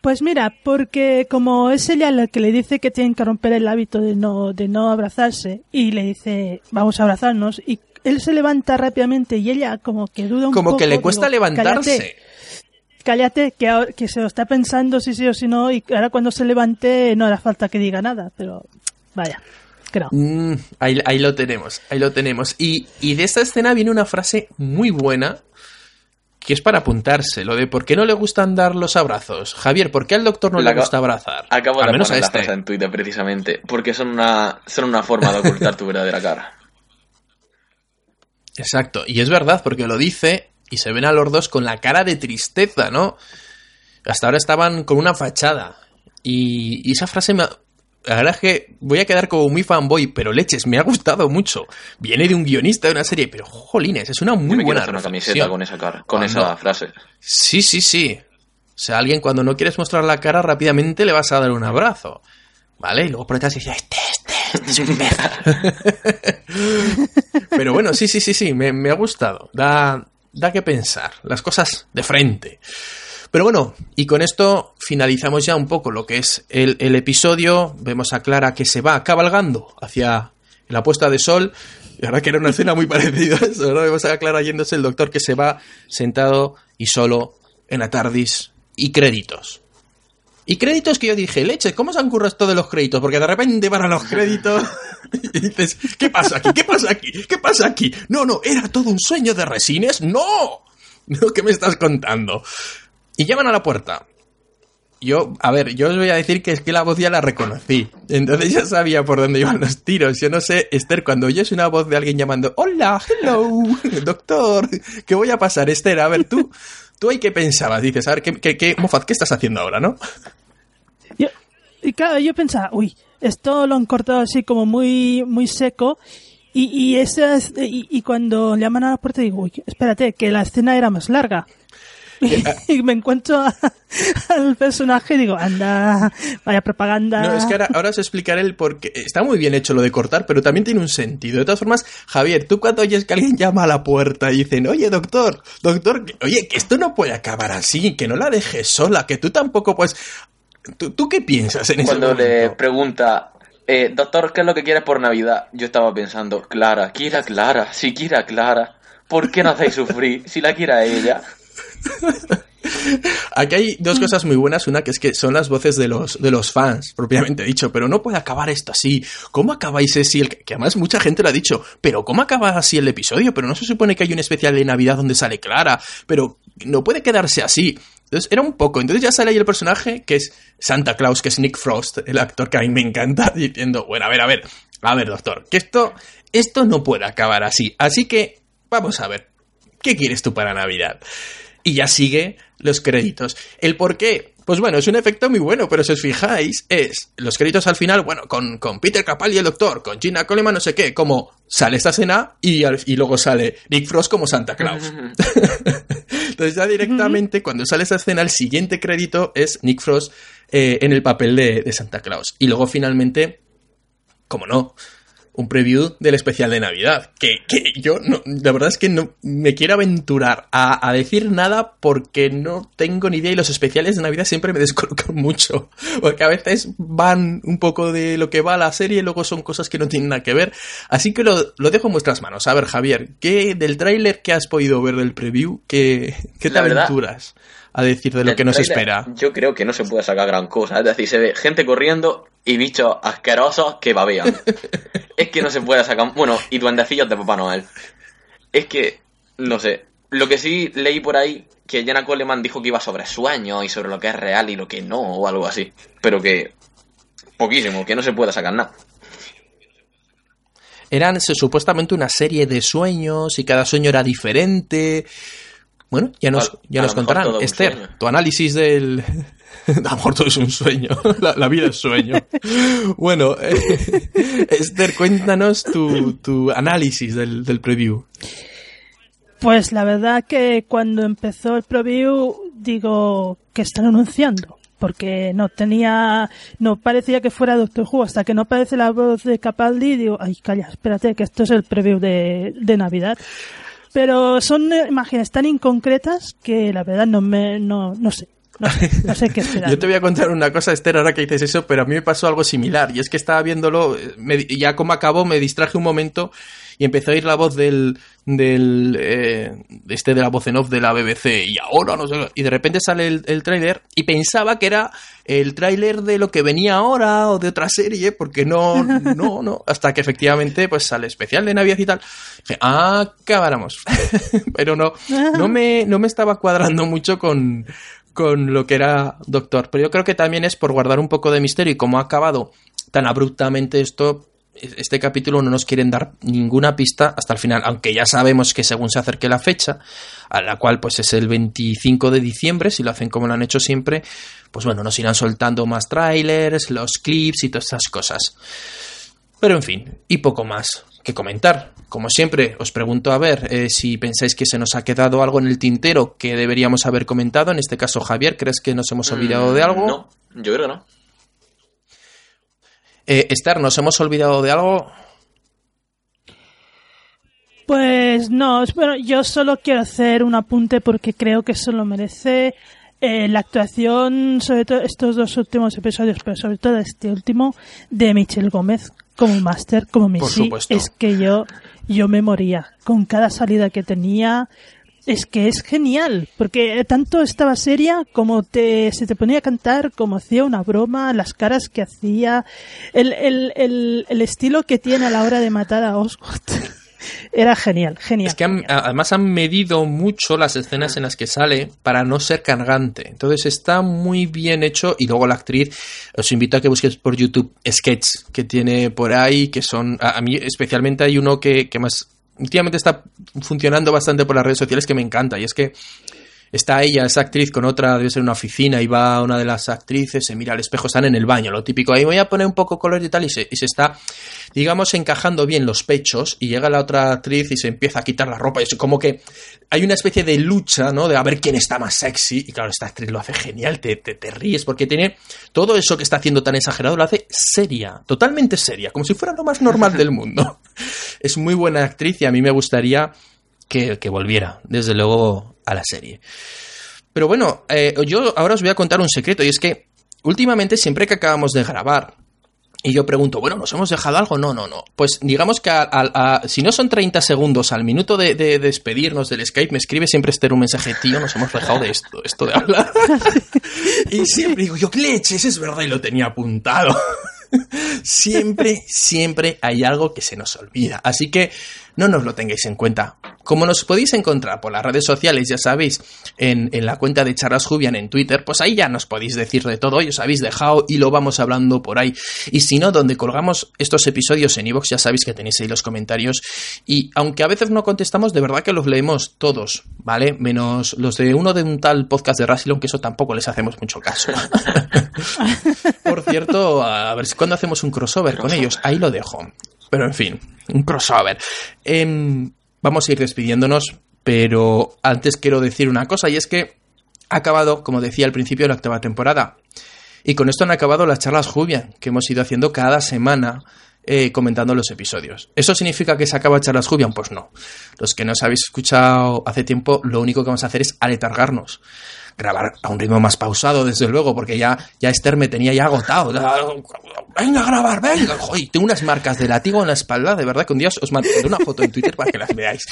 S3: Pues mira, porque como es ella la que le dice que tienen que romper el hábito de no, de no abrazarse y le dice vamos a abrazarnos y él se levanta rápidamente y ella como que duda un
S2: Como
S3: poco.
S2: que le cuesta
S3: digo,
S2: levantarse.
S3: "Cállate, Cállate, que, que se lo está pensando si sí o si no y ahora cuando se levante no hará falta que diga nada, pero vaya, no.
S2: Mm, ahí, ahí lo tenemos, ahí lo tenemos. Y, y de esta escena viene una frase muy buena que es para apuntarse, lo de por qué no le gustan dar los abrazos. Javier, ¿por qué al doctor no
S4: La
S2: le gusta abrazar?
S4: Acabo
S2: Al
S4: de
S2: menos a
S4: poner la
S2: este.
S4: frase en Twitter precisamente, porque son una, son una forma de ocultar tu verdadera cara.
S2: Exacto, y es verdad, porque lo dice y se ven a los dos con la cara de tristeza, ¿no? Hasta ahora estaban con una fachada. Y, y esa frase me... La verdad es que voy a quedar como muy fanboy, pero leches, me ha gustado mucho. Viene de un guionista de una serie, pero jolines, es una
S4: Yo
S2: muy
S4: me
S2: buena
S4: hacer una camiseta con esa cara, con esa frase.
S2: Sí, sí, sí. O sea, alguien cuando no quieres mostrar la cara rápidamente le vas a dar un abrazo. ¿Vale? Y luego por detrás dice, este, este, este es un. Pero bueno, sí, sí, sí, sí, me, me ha gustado. Da, da que pensar. Las cosas de frente. Pero bueno, y con esto finalizamos ya un poco lo que es el, episodio. Vemos a Clara que se va cabalgando hacia la puesta de sol. Y ahora que era una escena muy parecida a eso, ¿no? Vemos a Clara yéndose el doctor que se va sentado y solo en la TARDIS y créditos. Y créditos que yo dije, leche, ¿cómo se han currado de los créditos? Porque de repente van a los créditos y dices, ¿qué pasa aquí? ¿Qué pasa aquí? ¿Qué pasa aquí? No, no, ¿era todo un sueño de resines? ¡No! No, ¿qué me estás contando? Y llaman a la puerta. Yo, a ver, yo os voy a decir que es que la voz ya la reconocí. Entonces ya sabía por dónde iban los tiros. Yo no sé, Esther, cuando oyes una voz de alguien llamando, hola, hello, doctor, ¿qué voy a pasar, Esther? A ver, tú, tú ahí qué pensabas. Dices, a ver, ¿qué, qué, qué, Moffat, ¿qué estás haciendo ahora, no?
S3: Yo, y claro, yo pensaba, uy, esto lo han cortado así como muy, muy seco. Y, y, y, y cuando llaman a la puerta digo, uy, espérate, que la escena era más larga. y me encuentro a- al personaje y digo, anda, vaya propaganda.
S2: No, es que ahora, ahora os explicaré el por qué. Está muy bien hecho lo de cortar, pero también tiene un sentido. De todas formas, Javier, tú cuando oyes que alguien llama a la puerta y dicen, oye, doctor, doctor, oye, que esto no puede acabar así, que no la dejes sola, que tú tampoco puedes... ¿Tú, tú qué piensas en ese
S4: Cuando le pregunta, eh, doctor, ¿qué es lo que quieres por Navidad? Yo estaba pensando, Clara, quiera Clara, si quiera Clara, ¿por qué no hacéis sufrir si la quiera ella?
S2: Aquí hay dos cosas muy buenas. Una que es que son las voces de los, de los fans, propiamente dicho. Pero no puede acabar esto así. ¿Cómo acabáis así? El, que además mucha gente lo ha dicho. Pero ¿cómo acaba así el episodio? Pero no se supone que hay un especial de Navidad donde sale Clara. Pero no puede quedarse así. Entonces era un poco. Entonces ya sale ahí el personaje que es Santa Claus, que es Nick Frost, el actor que a mí me encanta, diciendo, bueno, a ver, a ver, a ver, doctor, que esto, esto no puede acabar así. Así que, vamos a ver, ¿qué quieres tú para Navidad? Y ya sigue los créditos. ¿El por qué? Pues bueno, es un efecto muy bueno, pero si os fijáis, es los créditos al final, bueno, con, con Peter Capaldi el doctor, con Gina Coleman, no sé qué, como sale esta escena y, y luego sale Nick Frost como Santa Claus. Entonces ya directamente, cuando sale esa escena, el siguiente crédito es Nick Frost eh, en el papel de, de Santa Claus. Y luego finalmente, como no, un preview del especial de Navidad. Que, yo, no, la verdad es que no me quiero aventurar a, decir nada porque no tengo ni idea y los especiales de Navidad siempre me descolocan mucho. Porque a veces van un poco de lo que va la serie y luego son cosas que no tienen nada que ver. Así que lo, dejo en vuestras manos. A ver, Javier, ¿qué del tráiler que has podido ver del preview? ¿Qué, qué te aventuras? A decir de lo que nos espera.
S4: Yo creo que no se puede sacar gran cosa. Es decir, se ve gente corriendo y bichos asquerosos que babean. es que no se puede sacar. Bueno, y duendecillos de Papá Noel. Es que, no sé. Lo que sí leí por ahí, que Jenna Coleman dijo que iba sobre sueños y sobre lo que es real y lo que no, o algo así. Pero que. Poquísimo, que no se puede sacar nada.
S2: Eran supuestamente una serie de sueños y cada sueño era diferente. Bueno, ya nos, ya nos contarán. Esther, tu análisis del... Amor, todo es un sueño. La, vida es sueño. bueno, eh, Esther, cuéntanos tu, tu análisis del, del, preview.
S3: Pues la verdad que cuando empezó el preview, digo que están anunciando. Porque no tenía, no parecía que fuera Doctor Who, hasta que no aparece la voz de Capaldi, digo, ay, calla, espérate, que esto es el preview de, de Navidad. Pero son imágenes tan inconcretas que la verdad no me, no, no sé. No sé, qué esperar.
S2: Yo te voy a contar una cosa, Esther, ahora que dices eso, pero a mí me pasó algo similar. Y es que estaba viéndolo, y ya como acabó, me distraje un momento y empecé a oír la voz del, del eh, este de la voz en off de la BBC y ahora no sé y de repente sale el, el tráiler y pensaba que era el tráiler de lo que venía ahora o de otra serie porque no no no. Hasta que efectivamente pues sale especial de Navidad y tal. Dije ah acabáramos pero no no me no me estaba cuadrando mucho con con lo que era Doctor. Pero yo creo que también es por guardar un poco de misterio y como ha acabado tan abruptamente esto este capítulo no nos quieren dar ninguna pista hasta el final, aunque ya sabemos que según se acerque la fecha, a la cual pues es el 25 de diciembre, si lo hacen como lo han hecho siempre, pues bueno, nos irán soltando más trailers, los clips y todas estas cosas. Pero en fin, y poco más que comentar. Como siempre, os pregunto a ver eh, si pensáis que se nos ha quedado algo en el tintero que deberíamos haber comentado. En este caso, Javier, ¿crees que nos hemos olvidado de algo?
S4: No, yo creo que no.
S2: Eh, Esther, ¿nos hemos olvidado de algo?
S3: Pues no, bueno, yo solo quiero hacer un apunte porque creo que eso lo merece. Eh, la actuación, sobre todo estos dos últimos episodios, pero sobre todo este último, de Michelle Gómez como máster, como Missy, es que yo, yo me moría con cada salida que tenía es que es genial, porque tanto estaba seria como te, se te ponía a cantar, como hacía una broma, las caras que hacía, el, el, el, el estilo que tiene a la hora de matar a Oswald. Era genial, genial.
S2: Es que además han medido mucho las escenas en las que sale para no ser cargante. Entonces está muy bien hecho y luego la actriz, os invito a que busquéis por YouTube sketches que tiene por ahí, que son, a, mí especialmente hay uno que, que más últimamente está funcionando bastante por las redes sociales que me encanta. Y es que está ella, esa actriz, con otra, debe ser una oficina, y va una de las actrices, se mira al espejo, están en el baño, lo típico. Ahí voy a poner un poco color y tal, y se, está, digamos, encajando bien los pechos, y llega la otra actriz y se empieza a quitar la ropa. Y es como que hay una especie de lucha, ¿no? De a ver quién está más sexy. Y claro, esta actriz lo hace genial, te, te, te ríes, porque tiene todo eso que está haciendo tan exagerado, lo hace seria, totalmente seria, como si fuera lo más normal del mundo. es muy buena actriz y a mí me gustaría que, que volviera, desde luego, a la serie. Pero bueno, eh, yo ahora os voy a contar un secreto y es que últimamente siempre que acabamos de grabar, y yo pregunto, bueno, ¿nos hemos dejado algo? No, no, no. Pues digamos que si no son 30 segundos al minuto de, despedirnos del Skype, me escribe siempre este un mensaje, tío, nos hemos dejado de esto, esto de hablar. y siempre digo, yo, ¿qué leches? Es verdad, y lo tenía apuntado. siempre, siempre hay algo que se nos olvida. Así que no nos lo tengáis en cuenta. Como nos podéis encontrar por las redes sociales, ya sabéis, en, la cuenta de Charlas Jubian en Twitter, pues ahí ya nos podéis decir de todo y os habéis dejado y lo vamos hablando por ahí. Y si no, donde colgamos estos episodios en iVoox, ya sabéis que tenéis ahí los comentarios. Y aunque a veces no contestamos, de verdad que los leemos todos, ¿vale? Menos los de uno de un tal podcast de Rassilon, que eso tampoco les hacemos mucho caso. por cierto, a ver si cuando hacemos un crossover con ellos, ahí lo dejo. Pero en fin, un crossover. Em, vamos a ir despidiéndonos, pero antes quiero decir una cosa, y es que ha acabado, como decía al principio, la octava temporada. Y con esto han acabado las charlas Jubian, que hemos ido haciendo cada semana eh, comentando los episodios. ¿Eso significa que se acaba Charlas Jubian? Pues no. Los que nos habéis escuchado hace tiempo, lo único que vamos a hacer es aletargarnos grabar a un ritmo más pausado, desde luego, porque ya, ya Esther me tenía ya agotado. Venga a grabar, venga. Joder, tengo unas marcas de látigo en la espalda, de verdad que un día os mandaré una foto en Twitter para que las veáis.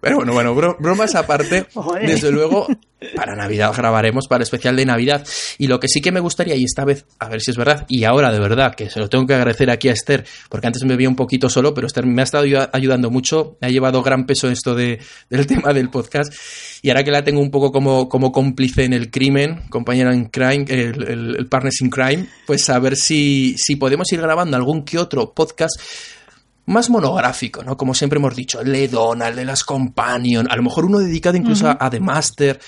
S2: Pero bueno, bueno, bromas aparte, desde luego, para Navidad grabaremos para el especial de Navidad. Y lo que sí que me gustaría, y esta vez, a ver si es verdad, y ahora de verdad, que se lo tengo que agradecer aquí a Esther, porque antes me veía un poquito solo, pero Esther me ha estado ayudando mucho, me ha llevado gran peso esto de, del tema del podcast. Y ahora que la tengo un poco como, como cómplice en el crimen, compañera en crime, el, el, partners in crime, pues a ver si, si podemos ir grabando algún que otro podcast más monográfico, ¿no? Como siempre hemos dicho, el de Donald, de las Companion, a lo mejor uno dedicado incluso a, The Master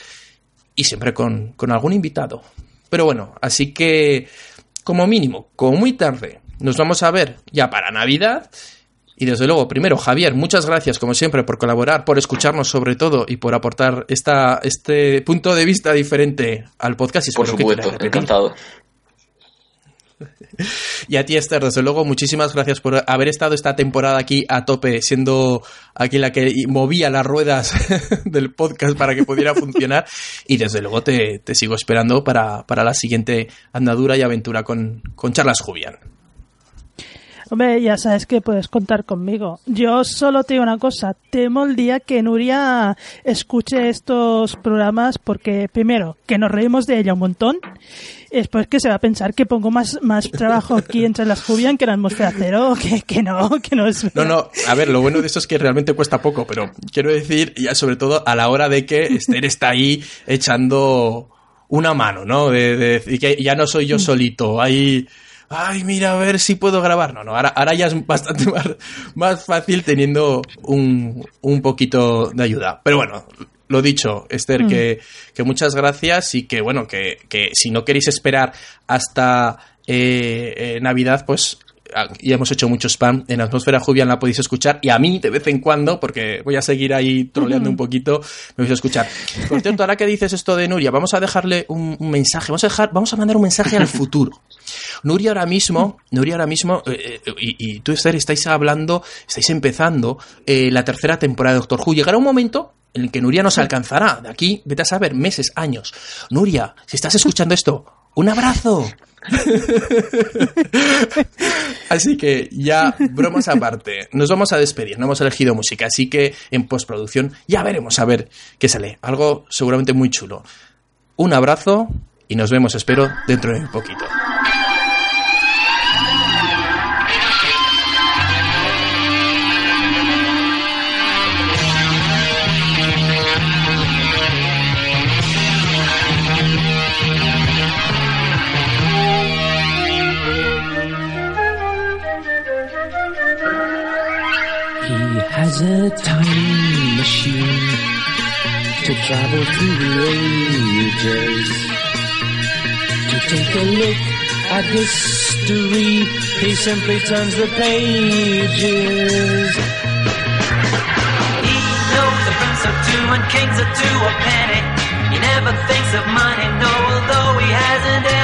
S2: y siempre con, con algún invitado. Pero bueno, así que como mínimo, como muy tarde, nos vamos a ver ya para Navidad y desde luego, primero, Javier, muchas gracias como siempre por colaborar, por escucharnos sobre todo y por aportar esta, este punto de vista diferente al podcast. Y
S4: por supuesto, encantado.
S2: Y a ti, Esther, desde luego, muchísimas gracias por haber estado esta temporada aquí a tope, siendo aquí la que movía las ruedas del podcast para que pudiera funcionar. Y desde luego te, sigo esperando para, la siguiente andadura y aventura con, con Charlas Jubian.
S3: Hombre, ya sabes que puedes contar conmigo. Yo solo te digo una cosa, temo el día que Nuria escuche estos programas porque, primero, que nos reímos de ella un montón, después que se va a pensar que pongo más, más trabajo aquí entre las Jubian que en atmósfera cero, que, que no, que no es...
S2: No, no, a ver, lo bueno de eso es que realmente cuesta poco, pero quiero decir, ya sobre todo a la hora de que Esther está ahí echando una mano, ¿no? De, de, y que ya no soy yo mm. solito, hay ay, mira, a ver si puedo grabar. No, no, ahora, ahora ya es bastante más, fácil teniendo un, un, poquito de ayuda. Pero bueno, lo dicho, Esther, mm. que, que, muchas gracias y que, bueno, que, que si no queréis esperar hasta eh, eh, Navidad, pues y hemos hecho mucho spam en Atmósfera Jubian la podéis escuchar y a mí de vez en cuando porque voy a seguir ahí troleando un poquito me vais a escuchar. Por cierto ahora que dices esto de Nuria vamos a dejarle un, mensaje vamos a dejar vamos a mandar un mensaje al futuro. Nuria ahora mismo Nuria ahora mismo eh, eh, y, tú Esther estáis hablando estáis empezando eh, la tercera temporada de Doctor Who. Llegará un momento en el que Nuria nos alcanzará. De aquí vete a saber meses años. Nuria si estás escuchando esto un abrazo así que ya, bromas aparte, nos vamos a despedir, no hemos elegido música, así que en postproducción ya veremos a ver qué sale. Algo seguramente muy chulo. Un abrazo y nos vemos, espero, dentro de un poquito. Has a time machine to travel through the ages to take a look at history. He simply turns the pages. He knows the prince of two and kings of two a penny. He never thinks of money, no, although he hasn't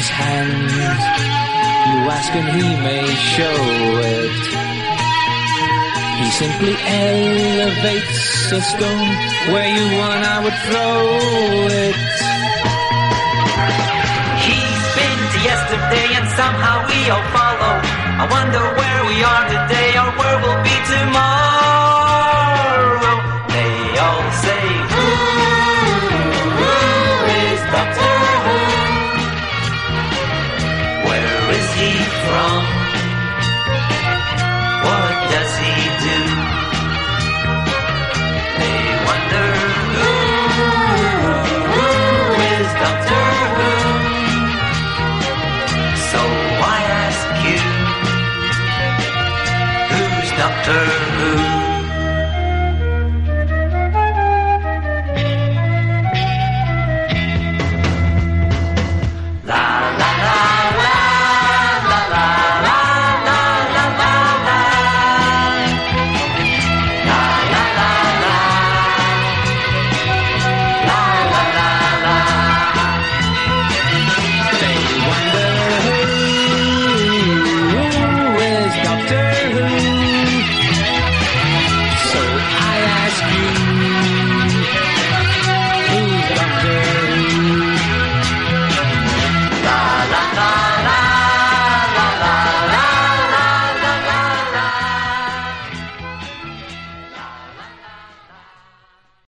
S1: his hands. You ask and he may show it. He simply elevates a stone where you want I would throw it.
S5: He's been to yesterday and somehow we all follow.
S1: I wonder where we are today or where we'll be tomorrow. matter who